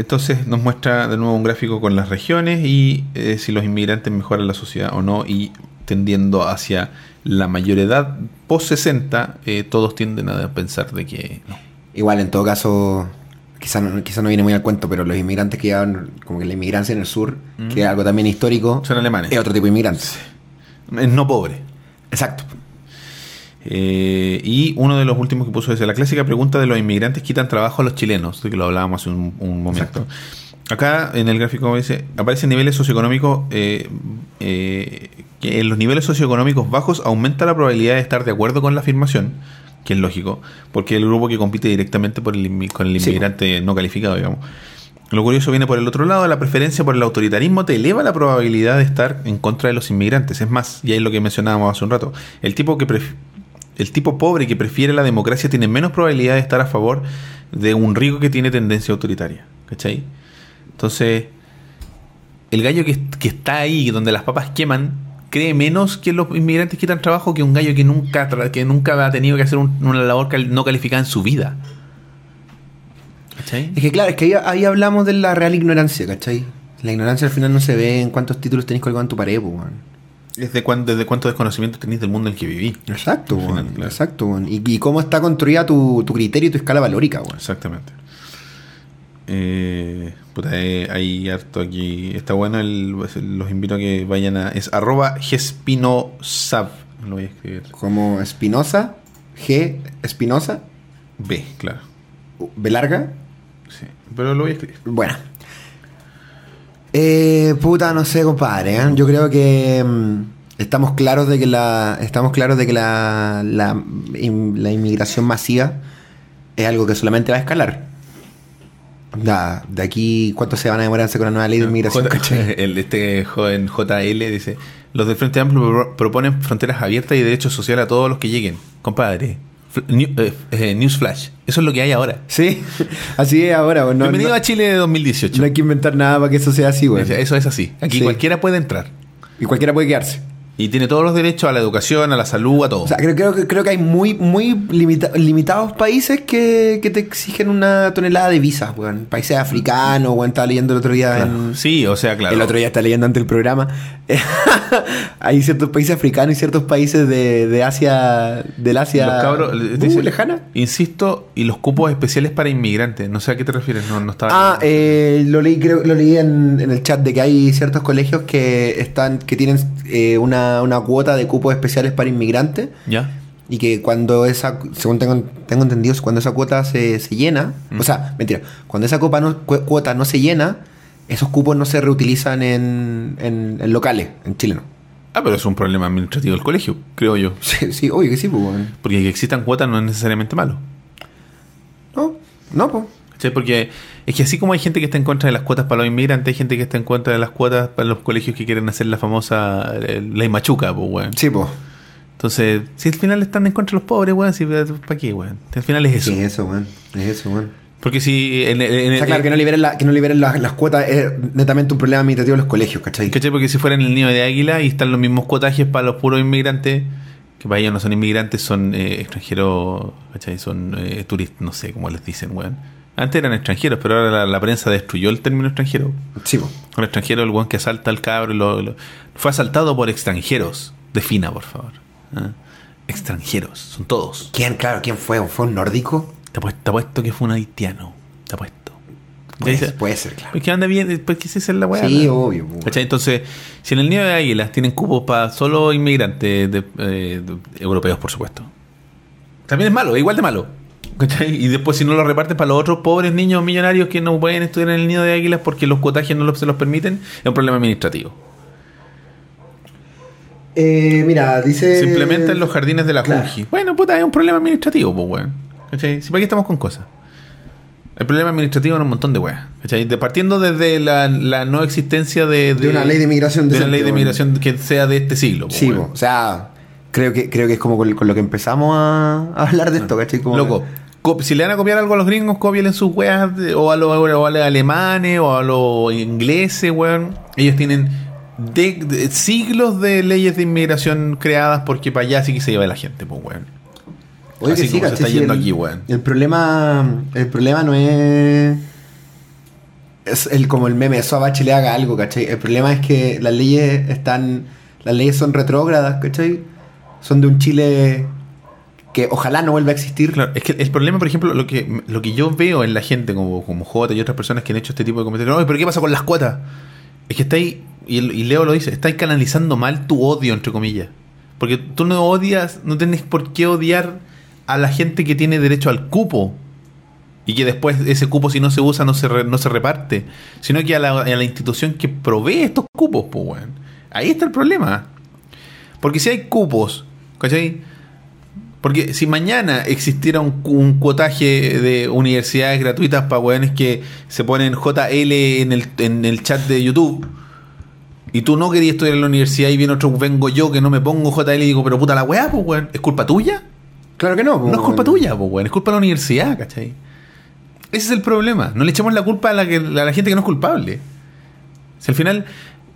Entonces nos muestra de nuevo un gráfico con las regiones y eh, si los inmigrantes mejoran la sociedad o no y tendiendo hacia la mayor edad post 60 eh, todos tienden a pensar de que no. Igual, en todo caso, quizá no, quizá no viene muy al cuento, pero los inmigrantes que llevan, como que la inmigrancia en el sur, que es algo también histórico, Son alemanes. es otro tipo de inmigrantes. Es no pobre. Exacto. Eh, y uno de los últimos que puso es la clásica pregunta de los inmigrantes quitan trabajo a los chilenos, de que lo hablábamos hace un, un momento. Acá en el gráfico dice, aparecen niveles socioeconómicos, eh, eh, que en los niveles socioeconómicos bajos aumenta la probabilidad de estar de acuerdo con la afirmación, que es lógico, porque es el grupo que compite directamente por el inmi- con el Sí. inmigrante no calificado, digamos. Lo curioso viene por el otro lado, la preferencia por el autoritarismo te eleva la probabilidad de estar en contra de los inmigrantes. Es más, y ahí es lo que mencionábamos hace un rato, el tipo que pref- el tipo pobre que prefiere la democracia tiene menos probabilidad de estar a favor de un rico que tiene tendencia autoritaria. ¿Cachai? Entonces, el gallo que, que está ahí, donde las papas queman, cree menos que los inmigrantes quitan trabajo que un gallo que nunca, que nunca ha tenido que hacer un- una labor cal- no calificada en su vida. ¿Cachai? Es que claro, es que ahí, ahí hablamos de la real ignorancia, ¿cachai? La ignorancia al final no se ve en cuántos títulos tenés colgado en tu pared, pues. ¿Desde, cuán- desde cuánto desconocimiento tenéis del mundo en el que viví? Exacto, Al final, claro. Exacto. Y, y cómo está construida tu, tu criterio y tu escala valórica, weón. Exactamente. Eh, puta, eh, hay harto aquí. Está bueno, el, los invito a que vayan a. Es arroba gespinosab. Lo voy a escribir. Como Espinosa, G, Espinosa, B, claro. B larga, Sí, pero lo voy a escribir. Bueno. Eh, puta, no sé, compadre. ¿eh? Yo creo que mm, estamos claros de que la estamos claros de que la, la, in- la inmigración masiva es algo que solamente va a escalar. Da, de aquí, ¿cuánto se van a demorarse con la nueva ley de inmigración? J- el, este joven JL dice: Los del Frente Amplio pro- proponen fronteras abiertas y derechos sociales a todos los que lleguen. Compadre, new- eh, eh, Newsflash. Eso es lo que hay ahora. Sí, así es ahora. No, Bienvenido no- a Chile de 2018. no hay que inventar nada para que eso sea así, güey. Eso es así. Aquí Sí. cualquiera puede entrar. Y cualquiera puede quedarse. Y tiene todos los derechos a la educación, a la salud, a todo. O sea, creo, creo que, creo que hay muy, muy limita- limitados países que, que te exigen una tonelada de visas, weón. Países africanos, weón. Estaba leyendo el otro día Claro. en- Sí, o sea, claro. El otro día estaba leyendo ante el programa. hay ciertos países africanos y ciertos países de, de Asia, del Asia Los cabros, uh, dice- lejana. Insisto, y los cupos especiales para inmigrantes. No sé a qué te refieres, no, no estaba. Ah, eh, lo leí, creo, lo leí en, en el chat de que hay ciertos colegios que están, que tienen eh, una, una cuota de cupos especiales para inmigrantes. ¿Ya? Y que cuando esa, según tengo, tengo entendido, cuando esa cuota se, se llena, o sea, mentira, cuando esa copa no- cu- cuota no se llena, esos cupos no se reutilizan en, en- en locales, en Chile no. Ah, pero es un problema administrativo del colegio, creo yo. Sí, sí, obvio que sí, pues. Porque que existan cuotas no es necesariamente malo. No, no, pues. ¿Cachai? Porque es que así como hay gente que está en contra de las cuotas para los inmigrantes, hay gente que está en contra de las cuotas para los colegios que quieren hacer la famosa eh, ley machuca, pues, weón. Sí, pues. Entonces, si al final están en contra de los pobres, weón, si, ¿para qué, weón? Al final es eso. Sí, es eso, weón. Es eso, weón. Porque si en, en- O sea, claro, que no liberen, la- que no liberen las, las cuotas es netamente un problema administrativo de los colegios, ¿cachai? ¿Cachai? Porque si fuera en el nido de águila y están los mismos cuotajes para los puros inmigrantes, que para ellos no son inmigrantes, son eh, extranjeros, ¿cachai? Son eh, turistas, no sé cómo les dicen, weón. Antes eran extranjeros, pero ahora la, la prensa destruyó el término extranjero. Sí, pues. Un extranjero, el weón que asalta al cabro, lo- lo- fue asaltado por extranjeros. Defina, por favor. ¿ah? Extranjeros, son todos. ¿Quién, claro, quién fue? ¿Fue un nórdico? Te apuesto, te apuesto que fue un haitiano. Te apuesto. Puede, Dice- puede ser, claro. Pues que anda bien, pues que esa es la weá. Sí, ¿no? obvio. pues. Entonces, si en el nido de águilas tienen cupos para solo inmigrantes de- eh, de- europeos, por supuesto. También es malo, igual de malo. ¿Cachai? Y después si no lo reparten para los otros pobres niños millonarios que no pueden estudiar en el nido de águilas porque los cuotajes no los- se los permiten, es un problema administrativo. Eh, mira, dice. Se implementa en los jardines de la Claro. Bueno, puta, es un problema administrativo, pues, weón. ¿Cachai? Si para qué estamos con cosas. El problema administrativo es un montón de weas. ¿Cachai? De- partiendo desde la, la no existencia de, De una ley de inmigración De una ley de inmigración que sea de este siglo. pues, Sí, po, o sea, creo que, creo que es como con, con lo que empezamos a, a hablar de esto, ¿cachai? Como Loco, co- si le van a copiar algo a los gringos, cópienle sus weas o, a los, o a los alemanes o a los ingleses, weón. Ellos tienen de- de- siglos de leyes de inmigración creadas porque para allá sí que se lleva la gente, pues, weón. Oye, así que sí, como se está yendo el, aquí, weón. El problema, el problema no es, es el, como el meme, eso a Bachelet haga algo, ¿cachai? El problema es que las leyes están, las leyes son retrógradas, ¿cachai? Son de un Chile que ojalá no vuelva a existir. Claro, es que el problema, por ejemplo, lo que, lo que yo veo en la gente como, como J y otras personas que han hecho este tipo de comentarios, "Ay, pero ¿qué pasa con las cuotas? Es que estáis, y, y Leo lo dice, estáis canalizando mal tu odio, entre comillas. Porque tú no odias, no tenés por qué odiar a la gente que tiene derecho al cupo. Y que después ese cupo, si no se usa, no se, no se reparte. Sino que a la, a la institución que provee estos cupos, pues, weón. Ahí está el problema. Porque si hay cupos, ¿cachai? Porque si mañana existiera un, un cuotaje de universidades gratuitas para weones que se ponen JL en el, en el chat de YouTube y tú no querías estudiar en la universidad y viene otro, vengo yo que no me pongo JL y digo, pero puta la weá, pues weón, ¿es culpa tuya? Claro que no. No es culpa tuya, pues weón, es culpa de la universidad, ¿cachai? Ese es el problema. No le echemos la culpa a la, que, a la gente que no es culpable. Si al final,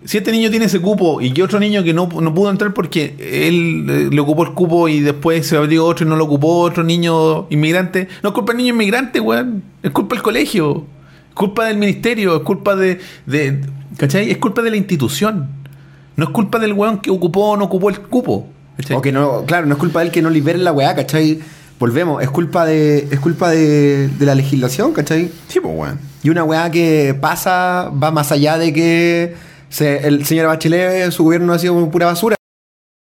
Si este niño tiene ese cupo y que otro niño que no, no pudo entrar porque él eh, le ocupó el cupo y después se abrió otro y no lo ocupó otro niño inmigrante, no es culpa del niño inmigrante, weón. Es culpa del colegio. Es culpa del ministerio. Es culpa de, de. ¿Cachai? Es culpa de la institución. No es culpa del weón que ocupó o no ocupó el cupo. ¿cachai? O que no, claro, no es culpa de él que no libere la weá, ¿cachai? Volvemos, es culpa de. Es culpa de, de la legislación, ¿cachai? Sí, pues, weón. Y una weá que pasa, va más allá de que se- el señor Bachelet, su gobierno ha sido pura basura.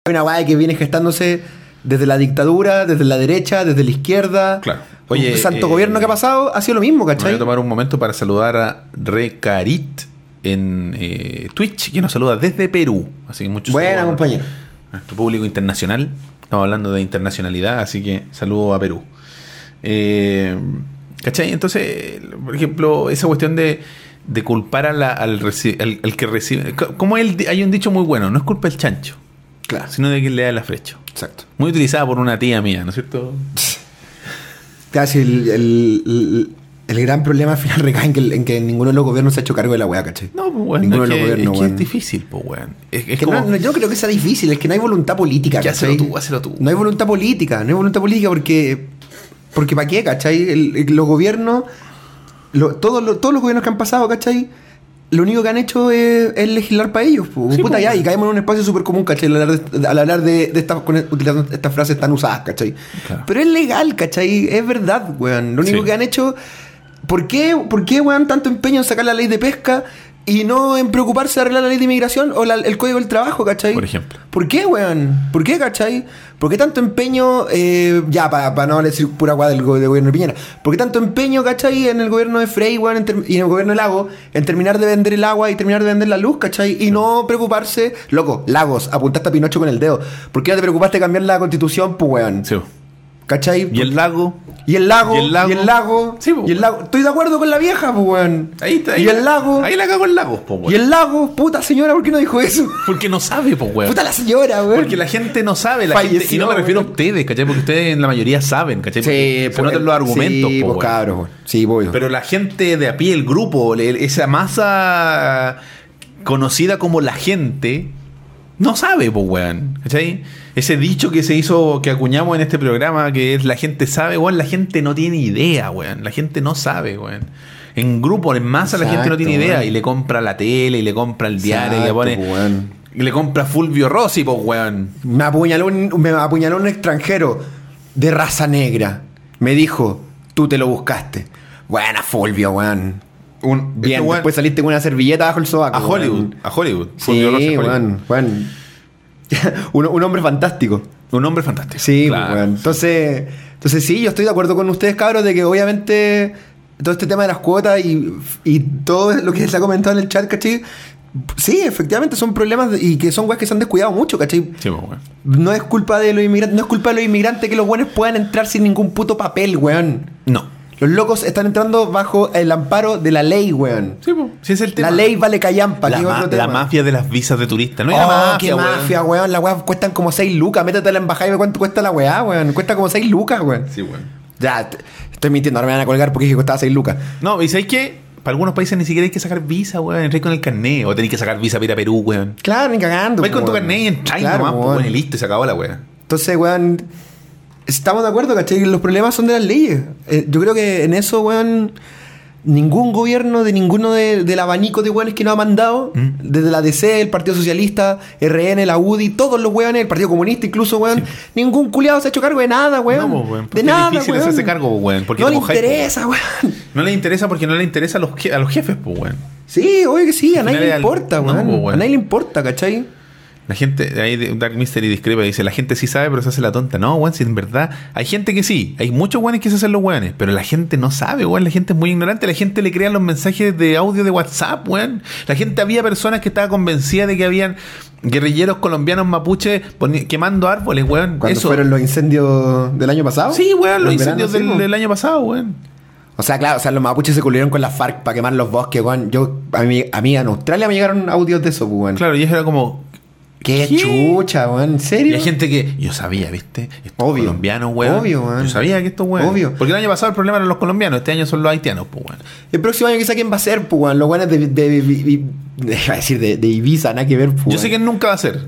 Hay una weá que viene gestándose desde la dictadura, desde la derecha, desde la izquierda. Claro. Oye, el santo eh, gobierno que ha pasado ha sido lo mismo, Me voy ¿cachai? a tomar un momento para saludar a Recarit en eh, Twitch, que nos saluda desde Perú. Así que muchos Buena, saludos a compañero. Nuestro público internacional. Estamos hablando de internacionalidad, así que saludo a Perú. Eh, ¿Cachai? Entonces, por ejemplo, esa cuestión de, de culpar a la- al, al- al que recibe. co- Como hay un dicho muy bueno: no es culpa del chancho, Claro, sino de quien le da la flecha. exacto. Muy utilizada por una tía mía, ¿no es cierto? Casi el, el- el- el gran problema al final recae en que, en que ninguno de los gobiernos se ha hecho cargo de la weá, ¿cachai? No, pues, weón, Ninguno es, de que, los gobiernos, es que es difícil, pues, weón. Es, es que como. no- no, yo creo que sea difícil, es que no hay voluntad política. Que ¿cachai? hazlo tú, hazlo tú. No hay voluntad política, no hay voluntad política porque. Porque ¿para qué, cachai? El- el- los gobiernos, lo- todos, los, todos los gobiernos que han pasado, cachai, lo único que han hecho es, es legislar para ellos. po. Sí, Puta po. ya, y caemos en un espacio súper común, cachai, al hablar de, al hablar de, de estas, utilizando estas frases tan usadas, cachai. Claro. Pero es legal, cachai, es verdad, weón. Lo único Sí. que han hecho. ¿Por qué, ¿Por qué, weón, tanto empeño en sacar la ley de pesca y no en preocuparse de arreglar la ley de inmigración o la- el código del trabajo, cachai? Por ejemplo. ¿Por qué, weón? ¿Por qué, cachai? ¿Por qué tanto empeño, eh, ya, para no decir pura guada del, go- del gobierno de Piñera, ¿por qué tanto empeño, cachai, en el gobierno de Frey, weón, y en el gobierno de Lago, en terminar de vender el agua y terminar de vender la luz, cachai? Y no preocuparse, loco, Lagos, apuntaste a Pinocho con el dedo. ¿Por qué no te preocupaste de cambiar la constitución, pues, weón? Sí. ¿Cachai? Y el lago. Y el lago, Y el lago. y el lago, Sí, po, y el lago. Estoy de acuerdo con la vieja, pues, weón. Ahí está. Ahí y el lago, Ahí la cago en lagos, po, weón. y el lago, puta señora, ¿por qué no dijo eso? Porque no sabe, po, weón. Puta la señora, weón. Porque la gente no sabe, la Falleció, gente, y no me refiero a ustedes, ¿cachai? Porque ustedes en la mayoría saben, ¿cachai? Porque se notan los argumentos, Sí, po, pues, weón. cabros, weón. Sí, voy. Pero la gente de a pie, el grupo, esa masa conocida como la gente, no sabe, pues, weón. ¿Cachai? Ese dicho que se hizo, que acuñamos en este programa, que es la gente sabe, weón, la gente no tiene idea, weón. La gente no sabe, weón. En grupo, en masa, la gente no tiene idea. weón. Y le compra la tele, y le compra el diario, y le pone. weón. Y le compra Fulvio Rossi, pues, weón. Me apuñaló, un, me apuñaló un extranjero de raza negra. Me dijo, tú te lo buscaste. Buena, Fulvio, weón. Un, Bien, este después saliste con una servilleta bajo el sobaco. a Hollywood. A Hollywood. Sí, Hollywood. weón. un, un hombre fantástico. Un hombre fantástico. Sí, pues, Claro. Entonces, entonces sí, yo estoy de acuerdo con ustedes, cabros, de que obviamente todo este tema de las cuotas y, y todo lo que se ha comentado en el chat, ¿cachai? Sí, efectivamente son problemas de- y que son weas que se han descuidado mucho, ¿cachai? Sí, pues, weón. No es culpa de los inmigrantes, no es culpa de los inmigrantes que los buenos puedan entrar sin ningún puto papel, weón. No. Los locos están entrando bajo el amparo de la ley, weón. Sí, pues. Sí, es el tema. La ley vale callampa, la, ma- la mafia de las visas de turista. No Oh, mafia, qué weón. mafia, weón. La weá cuestan como 6 lucas. Métete a la embajada y ve cuánto cuesta la weá, weón. Cuesta como 6 lucas, weón. Sí, weón. Ya, estoy mintiendo. Ahora me van a colgar porque dije que costaba 6 lucas. No, y sabes que para algunos países ni siquiera hay que sacar visa, weón. Entrar con el carnet. O tenéis que sacar visa para ir a Perú, weón. Claro, ni cagando. Vais con tu weón. carnet y entráis Claro, nomás, pues, weón. weón, y listo, y se acabó la weón. Entonces, weón, estamos de acuerdo, ¿cachai? Los problemas son de las leyes. Eh, yo creo que en eso, weón, ningún gobierno de ninguno de- del abanico de weones que nos ha mandado, Mm. desde la DC, el Partido Socialista, RN, la UDI, todos los weones, el Partido Comunista incluso, weón, ningún culiado se ha hecho cargo de nada, weón. No, pues, weón, de nada, difícil weón. hacerse cargo, weón, porque no le interesa, weón. No le interesa porque no le interesa a los, a los jefes, pues, weón. Sí, oye que sí, a Al nadie le al- importa, no, weón. pues, weón. A nadie le importa, ¿cachai? La gente, ahí Dark Mystery discrepa, dice, la gente sí sabe, pero se hace la tonta. No, weón, si en verdad hay gente que sí, hay muchos weones que se hacen los weones, pero la gente no sabe, weón, la gente es muy ignorante, la gente le crea los mensajes de audio de WhatsApp, weón. La gente, había personas que estaban convencidas de que habían guerrilleros colombianos mapuche poni- quemando árboles, weón. Cuando Eso. fueron los incendios del año pasado. Sí, weón, los incendios del, año pasado, weón. O sea, claro, o sea, los mapuches se cubrieron con la FARC para quemar los bosques, weón. Yo, a mí, a mí en Australia me llegaron audios de eso, pues, weón. Claro, y eso era como. Qué, ¿Qué? chucha, weón. ¿En Y serio? hay gente que. Yo sabía, ¿viste? Estos Obvio. colombianos, weón. Obvio, weón. Yo sabía que estos weón. Obvio. Porque el año pasado el problema eran los colombianos, este año son los haitianos, pues, weón. El próximo año quizá quién va a ser, pues, weón. Los weones de, de- de- decir de, de Ibiza, nada que ver. pues, Yo sé que weón. nunca va a ser.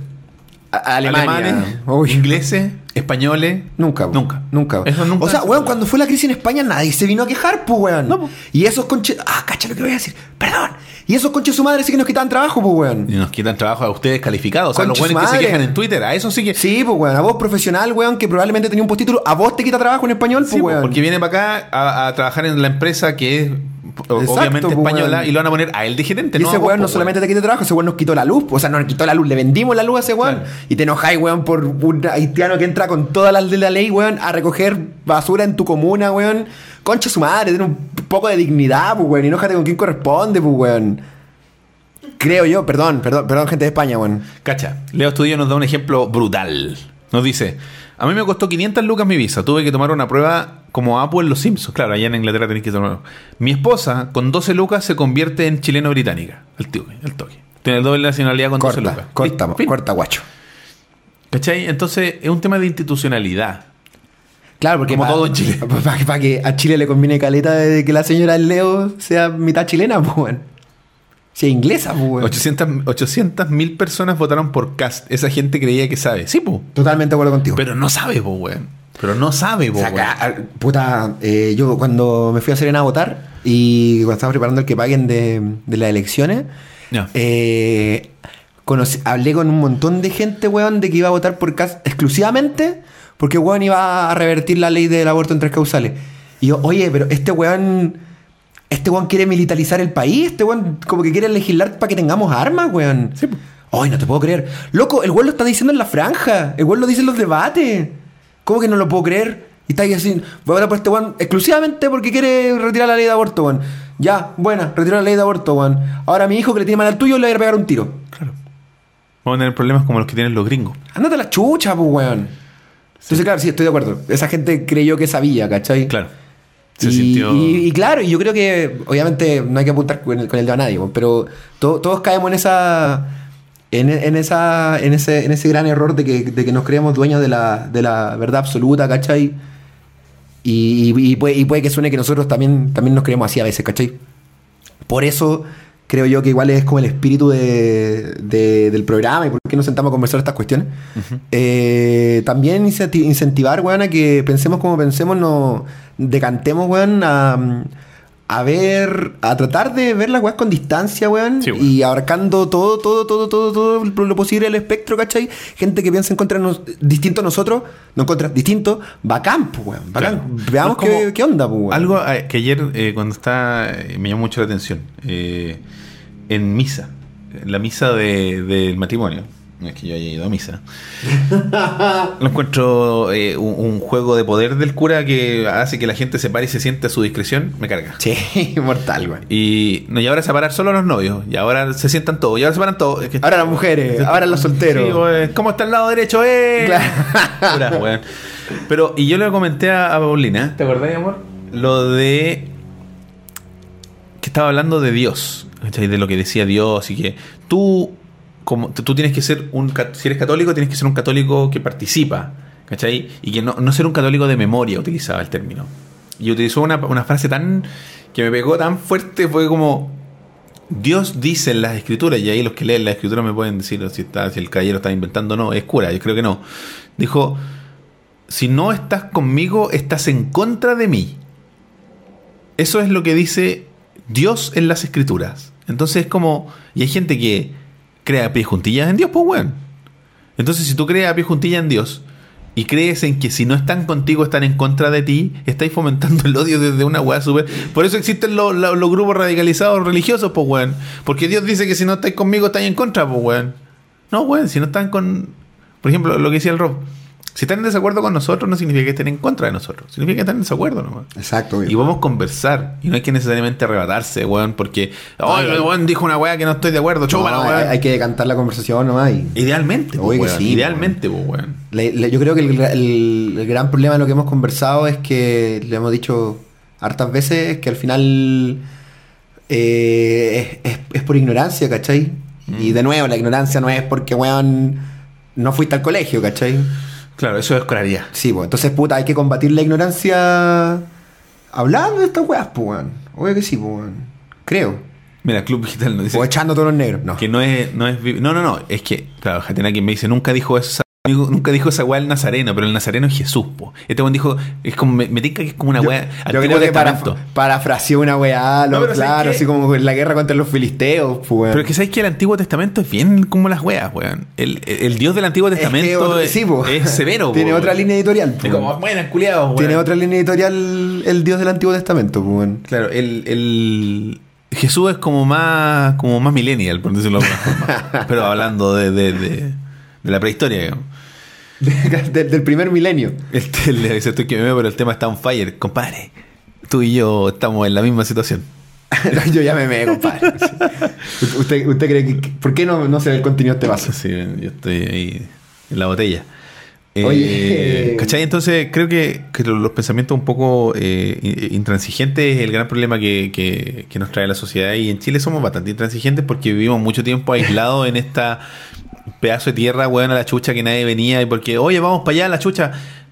A- Alemania. Alemanes, Uy. ingleses, españoles. Nunca, po. Nunca. Nunca. Eso nunca o sea, se weón, cuando fue la crisis en España nadie se vino a quejar, pues, weón. No, po. Y esos conches. Ah, cacha lo que voy a decir. Perdón. Y esos conches su madre sí que nos quitaban trabajo, pues, weón. Y nos quitan trabajo a ustedes calificados. O sea, los buenos que se quejan en Twitter. A eso sí que. Sí, pues, weón. A vos profesional, weón, que probablemente tenía un postítulo, a vos te quita trabajo en español, pues, Sí, weón. porque viene para acá a, a trabajar en la empresa que es o- Exacto, obviamente po, española y lo van a poner a él de gerente. Y no ese vos, weón no po, solamente te quita trabajo, ese weón nos quitó la luz. O sea, no nos quitó la luz, le vendimos la luz a ese weón. Claro. Y te enojáis, weón, por un haitiano que entra con todas las de la ley, weón, a recoger basura en tu comuna, weón. Concha su madre, tiene un poco de dignidad, pues, weón. Y enójate con quien corresponde, pues, weón. Creo yo, perdón, perdón, perdón, gente de España, weón. Cacha, Leo Estudio nos da un ejemplo brutal. Nos dice, a mí me costó 500 lucas mi visa, tuve que tomar una prueba como Apu en Los Simpsons. Claro, allá en Inglaterra tenéis que tomar. Mi esposa, con 12 lucas, se convierte en chileno-británica. Al toque, al toque. Tiene doble nacionalidad con 12 lucas. Corta, guacho. ¿Cachai? Entonces, es un tema de institucionalidad. Claro, porque Como todo en Chile. Para que a Chile le conviene caleta de que la señora Leo sea mitad chilena, pues, weón. Sea inglesa, pues, weón. 800 mil personas votaron por Cast. Esa gente creía que sabe. Sí, po. Totalmente de acuerdo contigo. Pero no sabe, po, weón. Pero no sabe, po, O sea, puta, eh, yo cuando me fui a Serena a votar y cuando estaba preparando el que paguen de, de las elecciones, eh, conocí- hablé con un montón de gente, weón, de que iba a votar por Cast exclusivamente porque, weón, iba a revertir la ley del aborto en tres causales. Y yo, oye, pero este weón, este weón quiere militarizar el país, este weón como que quiere legislar para que tengamos armas, weón. Sí. Ay, no te puedo creer. Loco, el weón lo está diciendo en la franja. El weón lo dice en los debates. ¿Cómo que no lo puedo creer? Y está ahí así, voy a votar por este weón exclusivamente porque quiere retirar la ley de aborto, weón. Ya, buena, retiró la ley de aborto, weón. Ahora mi hijo que le tiene mal al tuyo le voy a pegar un tiro. Claro. Vamos a tener problemas como los que tienen los gringos. Ándate a la chucha, pues, weón. Entonces, claro, sí, estoy de acuerdo. Esa gente creyó que sabía, ¿cachai? Claro. Se y, sintió. y- y claro, y yo creo que obviamente no hay que apuntar con el, con el dedo a nadie, pero to- todos caemos en esa en, en esa en ese, en ese gran error de que, de que nos creemos dueños de la, de la verdad absoluta, ¿cachai? Y, y- y puede, y puede que suene que nosotros también, también nos creemos así a veces, ¿cachai? Por eso creo yo que igual es como el espíritu de- de- del programa y por qué nos sentamos a conversar estas cuestiones. Eh, también incenti- incentivar, weón, a que pensemos como pensemos, nos decantemos, weón, a, a ver, a tratar de ver las weas con distancia, weón, Sí, weón. y abarcando todo, todo, todo, todo, todo lo posible del espectro, ¿cachai? Gente que piensa en contra nos- distinto a nosotros, no contra, distinto, bacán, pues, weón, bacán. Claro. Veamos No qué, qué onda, pues, weón. Algo eh, que ayer, eh, cuando está, me llamó mucho la atención. eh, en misa, en la misa de- del matrimonio. No es que yo haya ido a misa. Lo encuentro eh, un, un juego de poder del cura que hace que la gente se pare y se siente a su discreción. Me carga. Sí, mortal, weón. Y, no, y ahora separar solo a los novios. Y ahora se sientan todos. Y ahora separan todos. Es que- Ahora las mujeres, ahora los solteros. Sí, weón. ¿Cómo está el lado derecho? ¡Eh! Claro. Pura, weón. Pero, y yo le comenté a, a Paulina. ¿Te acordás, amor? Lo de. Que estaba hablando de Dios. De lo que decía Dios. Y que tú. Como, tú tienes que ser un. Si eres católico, tienes que ser un católico que participa. ¿Cachai? Y que no, no ser un católico de memoria, utilizaba el término. Y utilizó una, una frase tan. que me pegó tan fuerte. Fue como. Dios dice en las escrituras, y ahí los que leen las escrituras me pueden decir si, está, si el caballero está inventando o no, es cura, yo creo que no. Dijo, si no estás conmigo, estás en contra de mí. Eso es lo que dice Dios en las escrituras. Entonces es como, y hay gente que crea a pie juntillas en Dios, pues bueno. Entonces si tú crees a juntillas en Dios y crees en que si no están contigo están en contra de ti, estáis fomentando el odio desde una weá súper... Por eso existen los grupos radicalizados religiosos, pues weón. Porque Dios dice que si no estáis conmigo estáis en contra, pues weón. No, weón, si no están con... Por ejemplo, lo que decía el Rob. Si están en desacuerdo con nosotros no significa que estén en contra de nosotros. Significa que están en desacuerdo nomás. Exacto, weón. Y vamos a conversar. Y no hay que necesariamente arrebatarse, weón, porque... El weón dijo una weá que no estoy de acuerdo. No, weón. hay que decantar la conversación nomás y... Idealmente, pues, Oye, que weón. sí, Idealmente, pues, weón. Le- le- yo creo que el, el- el gran problema de lo que hemos conversado es que le hemos dicho hartas veces que al final eh, es, es- es por ignorancia, ¿cachai? Y Mm. de nuevo, la ignorancia no es porque, weón, no fuiste al colegio, ¿cachai? Claro, eso es escolaridad. Sí, pues entonces, puta, hay que combatir la ignorancia hablando de estas weas, pues, weón. Obvio que sí, pues, weón. Creo. Mira, Club Digital nos dice O echando todos los negros. No. que no es, no es. No, no, no. Es que, claro, Jatena quien me dice, nunca dijo eso. Nunca dijo esa weá el nazareno, pero el nazareno es Jesús, po. Este weón dijo, es como, me, me que es como una Yo, weá. yo Antiguo creo que para, Testamento. parafraseó una weá, lo- No, pero ¿sabes claro, así como la guerra contra los filisteos, pues, weón. Pero es que sabes que el Antiguo Testamento es bien como las weas, weón. El, Dios del Antiguo Es que Testamento otro- es, sí, po. es severo, po, Tiene otra línea editorial. Es po, como, weón. buenas, culiados, weón. Tiene otra línea editorial el Dios del Antiguo Testamento, pues, weón. Claro, el, el Jesús es como más como más millennial, por decirlo de alguna forma. Pero hablando de, de, de, de la prehistoria, digamos. De- de- del primer milenio. El, le dice, estoy que me veo, pero el tema está on fire. Compadre, tú y yo estamos en la misma situación. Yo ya me me, compadre. ¿Usted, usted cree que, ¿Por qué no, no se ve el contenido de este vaso? Sí, yo estoy ahí en la botella. Eh, Oye. ¿Cachai? Entonces creo que, que los pensamientos un poco eh, in- intransigentes es el gran problema que, que- que nos trae la sociedad. Y en Chile somos bastante intransigentes porque vivimos mucho tiempo aislados en esta pedazo de tierra, weón, a la chucha que nadie venía. Y porque, oye, vamos para allá a la chucha.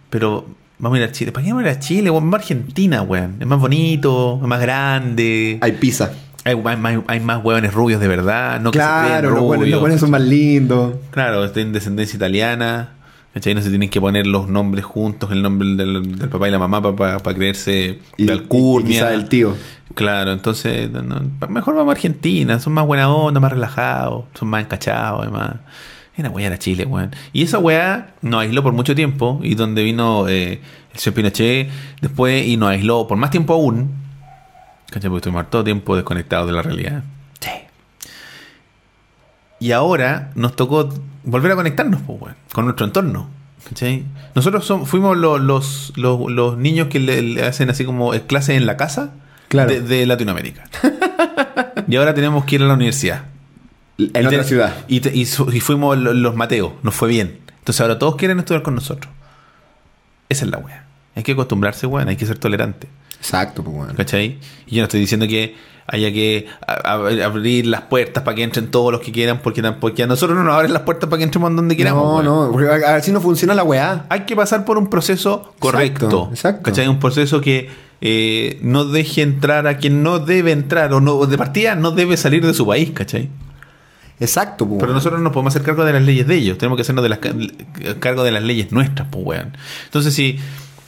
Pero vamos a ir a Chile. ¿Para qué vamos a ir a Chile? weón? Vamos a Argentina, weón. Es más bonito, es más grande. Hay pizza. Hay, hay más, hay más hueones rubios de verdad. No que se claro, los rubios. los buenos son más lindos. Claro, tienen descendencia italiana. ¿Cachai? No se tienen que poner los nombres juntos, el nombre del, del papá y la mamá para creerse Y, de alcurnia. y del tío. Claro, entonces no, mejor vamos a Argentina, son más buena onda, más relajados, son más encachados, además. Era weá a Chile, weón. Y esa weá nos aisló por mucho tiempo, y donde vino eh, el señor Pinochet después y nos aisló por más tiempo aún. ¿Cachai? Porque estuvimos todo tiempo desconectados de la realidad. Sí. Y ahora nos tocó volver a conectarnos pues, weón, con nuestro entorno. ¿cachai? Nosotros som- fuimos lo- los, los, los niños que le, le hacen así como clases en la casa Claro. de, de Latinoamérica. y ahora tenemos que ir a la universidad. En Y otra ciudad. Y, te- y su- y fuimos lo- los Mateos, nos fue bien. Entonces ahora todos quieren estudiar con nosotros. Esa es la wea. Hay que acostumbrarse, weón, hay que ser tolerante. Exacto, pues, weón. ¿Cachai? Y yo no estoy diciendo que haya que abrir las puertas para que entren todos los que quieran, porque, porque a nosotros no nos abren las puertas para que entremos donde queramos. No, no, porque a- así no funciona la weá. Hay que pasar por un proceso correcto. exacto. ¿Cachai? Un proceso que eh, no deje entrar a quien no debe entrar, o no, de partida no debe salir de su país, ¿cachai? Exacto, pues. Pero nosotros nos podemos hacer cargo de las leyes de ellos. Tenemos que hacernos de las ca- cargo de las leyes nuestras, pues, weón. Entonces, si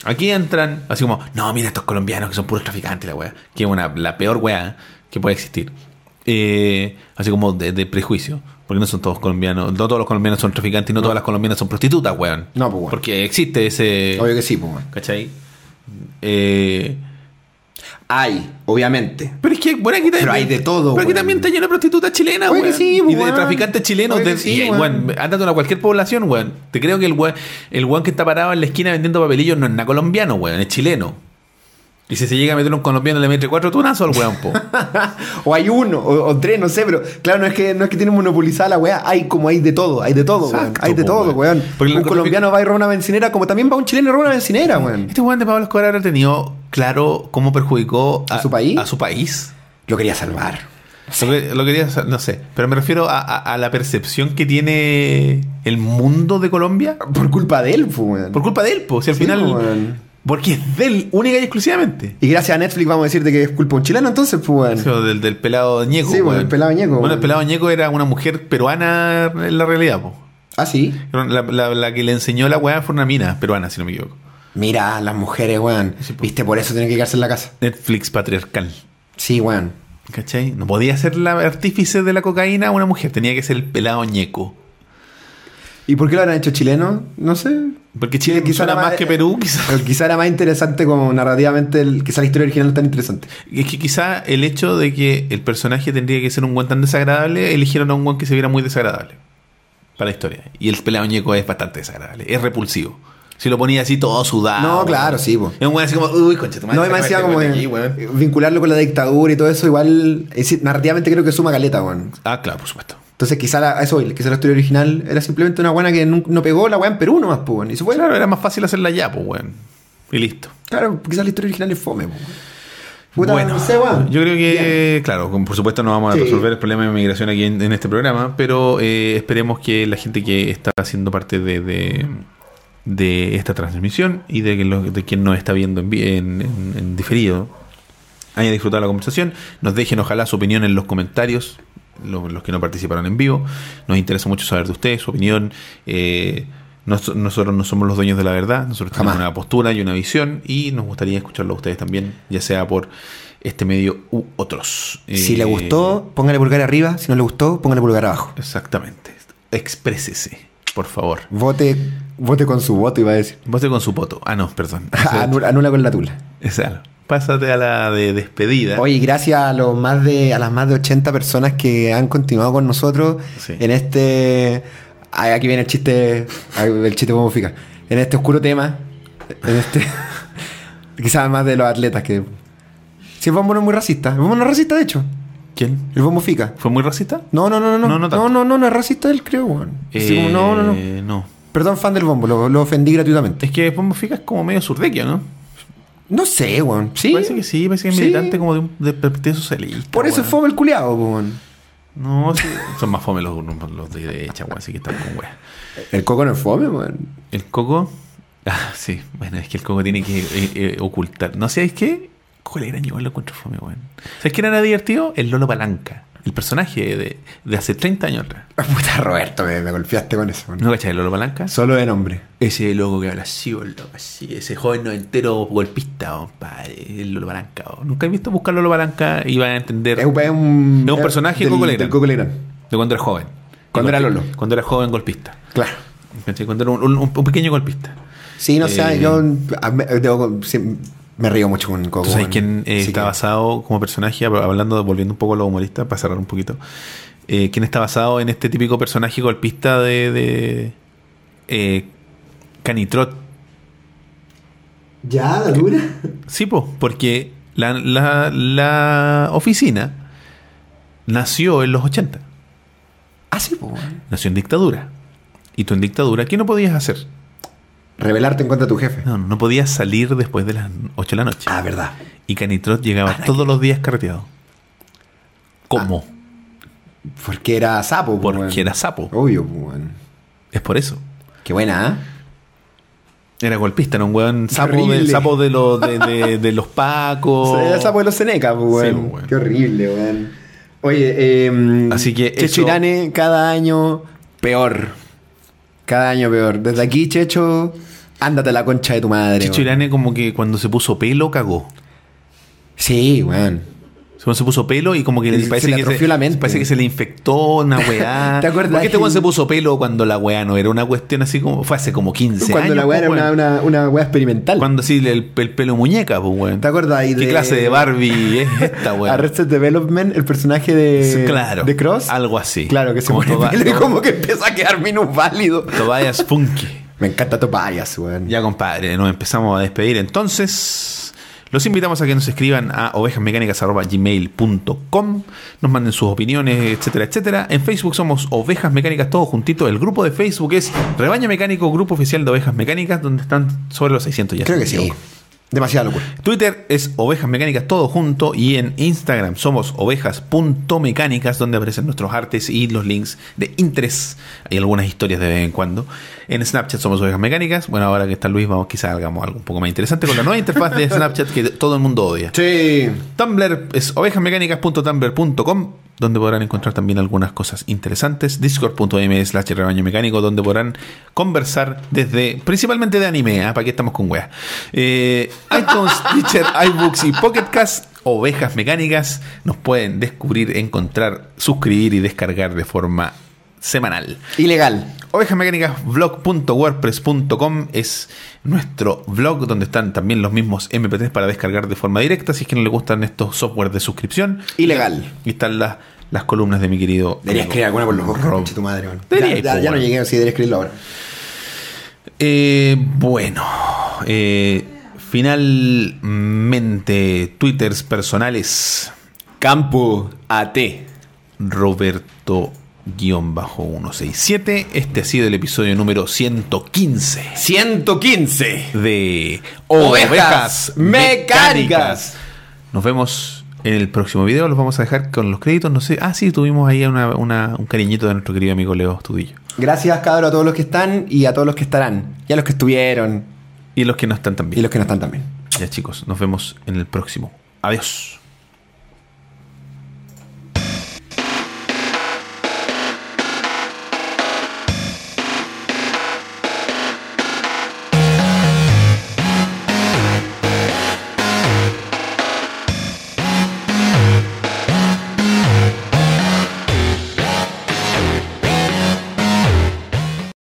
aquí entran, así como, no, mira estos colombianos que son puros traficantes, la weá. Que es una, la peor weá que puede existir. Eh, así como de, de prejuicio. Porque no son todos colombianos. No todos los colombianos son traficantes y no, todas las colombianas son prostitutas, weón. No, pues, weón. Porque existe ese. Obvio que sí, pues, weón. ¿Cachai? Eh, Hay, obviamente. pero es que, bueno, aquí también. Pero hay de todo, Pero aquí weón. también está lleno de prostitutas chilenas, Oye, que weón. sí, y de traficantes chilenos. Oye, de, que sí, y, weón. weón, ándate a cualquier población, weón. Te creo que el weón, el weón que está parado en la esquina vendiendo papelillos no es nada colombiano, weón, es chileno. Y si se llega a meter un colombiano, le mete cuatro tunazos al weón, po. o hay uno, o, o tres, no sé, pero claro, no es que no es que tienen monopolizada la weá, hay como hay de todo, hay de todo, weón. Hay de po, todo, weón. weón. Porque el un colombiano va y roba una bencinera, como también va un chileno y roba una bencinera, weón. Este weón de Pablo Escobar habrá tenido claro cómo perjudicó ¿A su país? A su país. Lo quería salvar. Lo, que- lo quería, no sé, pero me refiero a, a- a la percepción que tiene el mundo de Colombia Por culpa de él, pues, weón. por culpa de él, si al Sí, final. weón. Porque es de él, única y exclusivamente. Y gracias a Netflix vamos a decirte que es culpa un chileno, entonces, pues, Sí, weón. del, del pelado Ñeco. Sí, bueno, weón. el pelado Ñeco, Bueno, el pelado Ñeco era una mujer peruana en la realidad, po. Ah, sí. La, la- la que le enseñó la weá fue una mina peruana, si no me equivoco. Mira, las mujeres, weón. Sí. Viste, por eso tienen que quedarse en la casa. Netflix patriarcal. Sí, weón. ¿Cachai? No podía ser la artífice de la cocaína una mujer, tenía que ser el pelado Ñeco. ¿Y por qué lo habrán hecho chileno? No sé. Porque Chile Quizá era más más- que Perú, quizá. Quizá era más interesante como narrativamente, el, quizá la historia original no es tan interesante. Es que quizá el hecho de que el personaje tendría que ser un guan tan desagradable, eligieron a un guan que se viera muy desagradable para la historia. Y el pelado Ñeco es bastante desagradable, es repulsivo. Si lo ponía así todo sudado. No, claro, sí, po. Es un weón así como, uy, concha tu madre, No, y me decía este como de aquí, vincularlo con la dictadura y todo eso, igual, es narrativamente creo que suma caleta, weón. Ah, claro, por supuesto. Entonces quizá la, eso, quizá la historia original era simplemente una buena que no, no pegó la weá en Perú nomás, pues. Y se fue. Claro, era más fácil hacerla ya, pues, weón. Y listo. Claro, quizá la historia original es fome, pues. Puta, bueno, no sé, weón. yo creo que, Bien. claro, por supuesto no vamos a Sí. resolver el problema de inmigración aquí en, en este programa, pero eh, esperemos que la gente que está haciendo parte de, de, de esta transmisión y de, que lo- de quien nos está viendo en, vi- en, en- en diferido, haya disfrutado la conversación. Nos dejen ojalá su opinión en los comentarios, lo- los, que no participaron en vivo. Nos interesa mucho saber de ustedes, su opinión. Eh, nos- nosotros no somos los dueños de la verdad, nosotros tenemos una postura y una visión y nos gustaría escucharlo a ustedes también, ya sea por este medio u otros. Si Eh, le gustó, póngale pulgar arriba. Si no le gustó, póngale pulgar abajo. Exactamente. Exprésese, por favor. Vote, vote con su voto, iba a decir. Vote con su poto. Ah, no, perdón. Anula, anula con la tula. Exacto. Pásate a la de despedida. Oye, gracias a los más de a las más de 80 personas que han continuado con nosotros Sí. en este aquí viene el chiste el chiste bombofica. En este oscuro tema, en este quizás más de los atletas que si el bombo no es muy racista, el bombo no es racista de hecho, ¿Quién? el bombofica. ¿Fue muy racista? No, no, no, no, No, no, no no, no, es racista él creo. Así como, no, no, no. Eh, no. Perdón, fan del bombo, lo, lo ofendí gratuitamente. Es que Pombo Fica es como medio surdequio, ¿no? No sé, weón. Sí. Parece que sí, parece que es Sí. militante como de un de partido socialista. Por eso weón. es fome el culiado, weón. No, sí, son más fome los, los de derecha, weón, así que están con weón. El coco no es fome, weón. El coco. Ah, sí, bueno, es que el coco tiene que eh, eh, ocultar. No sé, es que. ¿Cuál era igual lo encuentro fome, weón? ¿Sabes quién era divertido? El Lolo Palanca. El personaje de, de hace 30 años atrás. Puta Roberto, me, me golpeaste con eso. weón. ¿No cachai el Lolo Palanca? Solo de nombre. Ese loco que habla así, loco, así. Ese joven noventero golpista, compadre. El Lolo Palanca. weón. Nunca he visto buscar Lolo Palanca y van a entender. Es, un- es un, personaje del, del Coco Legrand. De cuando era joven. Cuando era Lolo. Cuando era joven golpista. Claro. ¿Cachai? Cuando era un, un- un pequeño golpista. Sí, no sé, Eh, yo a- debo- me río mucho con Coco. ¿Tú sabes quién eh, está que- basado como personaje, hab- hablando, volviendo un poco a lo humorista, para cerrar un poquito? Eh, ¿Quién está basado en este típico personaje golpista de, de eh, Canitrot? ¿Ya, la dura? Sí, po, porque la, la, la oficina nació en los 80. Ah, sí, pues. weón. Nació en dictadura. Y tú en dictadura, ¿qué no podías hacer? Rebelarte en contra de tu jefe. No, no podías salir después de las 8 de la noche. Ah, verdad. Y Canitrot llegaba Ah, todos los días carreteado. ¿Cómo? Porque era sapo, pues, Porque weón. era sapo. Obvio, pues, weón. Es por eso. Qué buena, ¿ah? Era golpista, era un weón sapo, de, sapo de, los de, de- de los pacos. Era el sapo de los Seneca, pues, Sí, weón. weón. Qué horrible, weón. Oye, eh, Así que Checho eso- Irane cada año peor. Cada año peor. Desde aquí, Checho, ándate a la concha de tu madre. Chicho weón. Irane como que cuando se puso pelo cagó. Sí, weón. Cuando se puso pelo y como que Se le parece le que atrofió la mente. parece que se le infectó una weá. ¿Te acuerdas ¿Por qué este weón se puso pelo cuando la weá no era una cuestión así como fue hace como 15 Cuando años? la weá era una, weón? una, una weá experimental. Cuando sí el, el pelo muñeca, pues weón. ¿Te acuerdas ahí ¿Qué de- clase de Barbie es esta, weón? Arrested Development, el personaje de, claro. de Cross. Algo así. Claro, que se Como pone pelo y como que empieza a quedar minusválido. Tobias Funky. Me encanta Tobias, weón. Ya, compadre, nos empezamos a despedir. Entonces, los invitamos a que nos escriban a ovejasmecánicas.gmail.com, nos manden sus opiniones, etcétera, etcétera. En Facebook somos Ovejas Mecánicas, todos juntitos. El grupo de Facebook es Rebaño Mecánico, Grupo Oficial de Ovejas Mecánicas, donde están sobre los 600 ya. Creo que sí. Demasiada locura. Twitter es Ovejas Mecánicas todo junto y en Instagram somos ovejas.mecánicas donde aparecen nuestros artes y los links de interés. Hay algunas historias de vez en cuando. En Snapchat somos Ovejas Mecánicas. Bueno, ahora que está Luis, vamos quizás hagamos algo un poco más interesante con la nueva interfaz de Snapchat que todo el mundo odia. Sí. Tumblr es ovejasmecánicas.tumblr.com donde podrán encontrar también algunas cosas interesantes. Discord.m slash rebaño mecánico donde podrán conversar desde, principalmente de anime, ¿ah? ¿para qué estamos con weas? Eh, iTunes, Teacher, iBooks y Pocket Cast, Ovejas Mecánicas, nos pueden descubrir, encontrar, suscribir y descargar de forma semanal. Ilegal. Ovejasmecánicasblog.wordpress.com es nuestro blog donde están también los mismos MP3 para descargar de forma directa si es que no le gustan estos software de suscripción. Ilegal. Y están las, las columnas de mi querido. Deberías escribir alguna por los ojos, tu madre. Debería, Ya, no llegué, sí, debería escribirlo ahora. Eh, bueno, eh, finalmente, twitters personales. Campo AT. Roberto-167. Este ha sido el episodio número 115 115. de Ovejas Mecánicas. Nos vemos en el próximo video. Los vamos a dejar con los créditos. No sé. Ah, sí, tuvimos ahí una- una- un cariñito de nuestro querido amigo Leo Estudillo. Gracias, cabrón, a todos los que están y a todos los que estarán. Y a los que estuvieron Y los que no están y también. los que no están también. Ya chicos, nos vemos en el próximo. Adiós.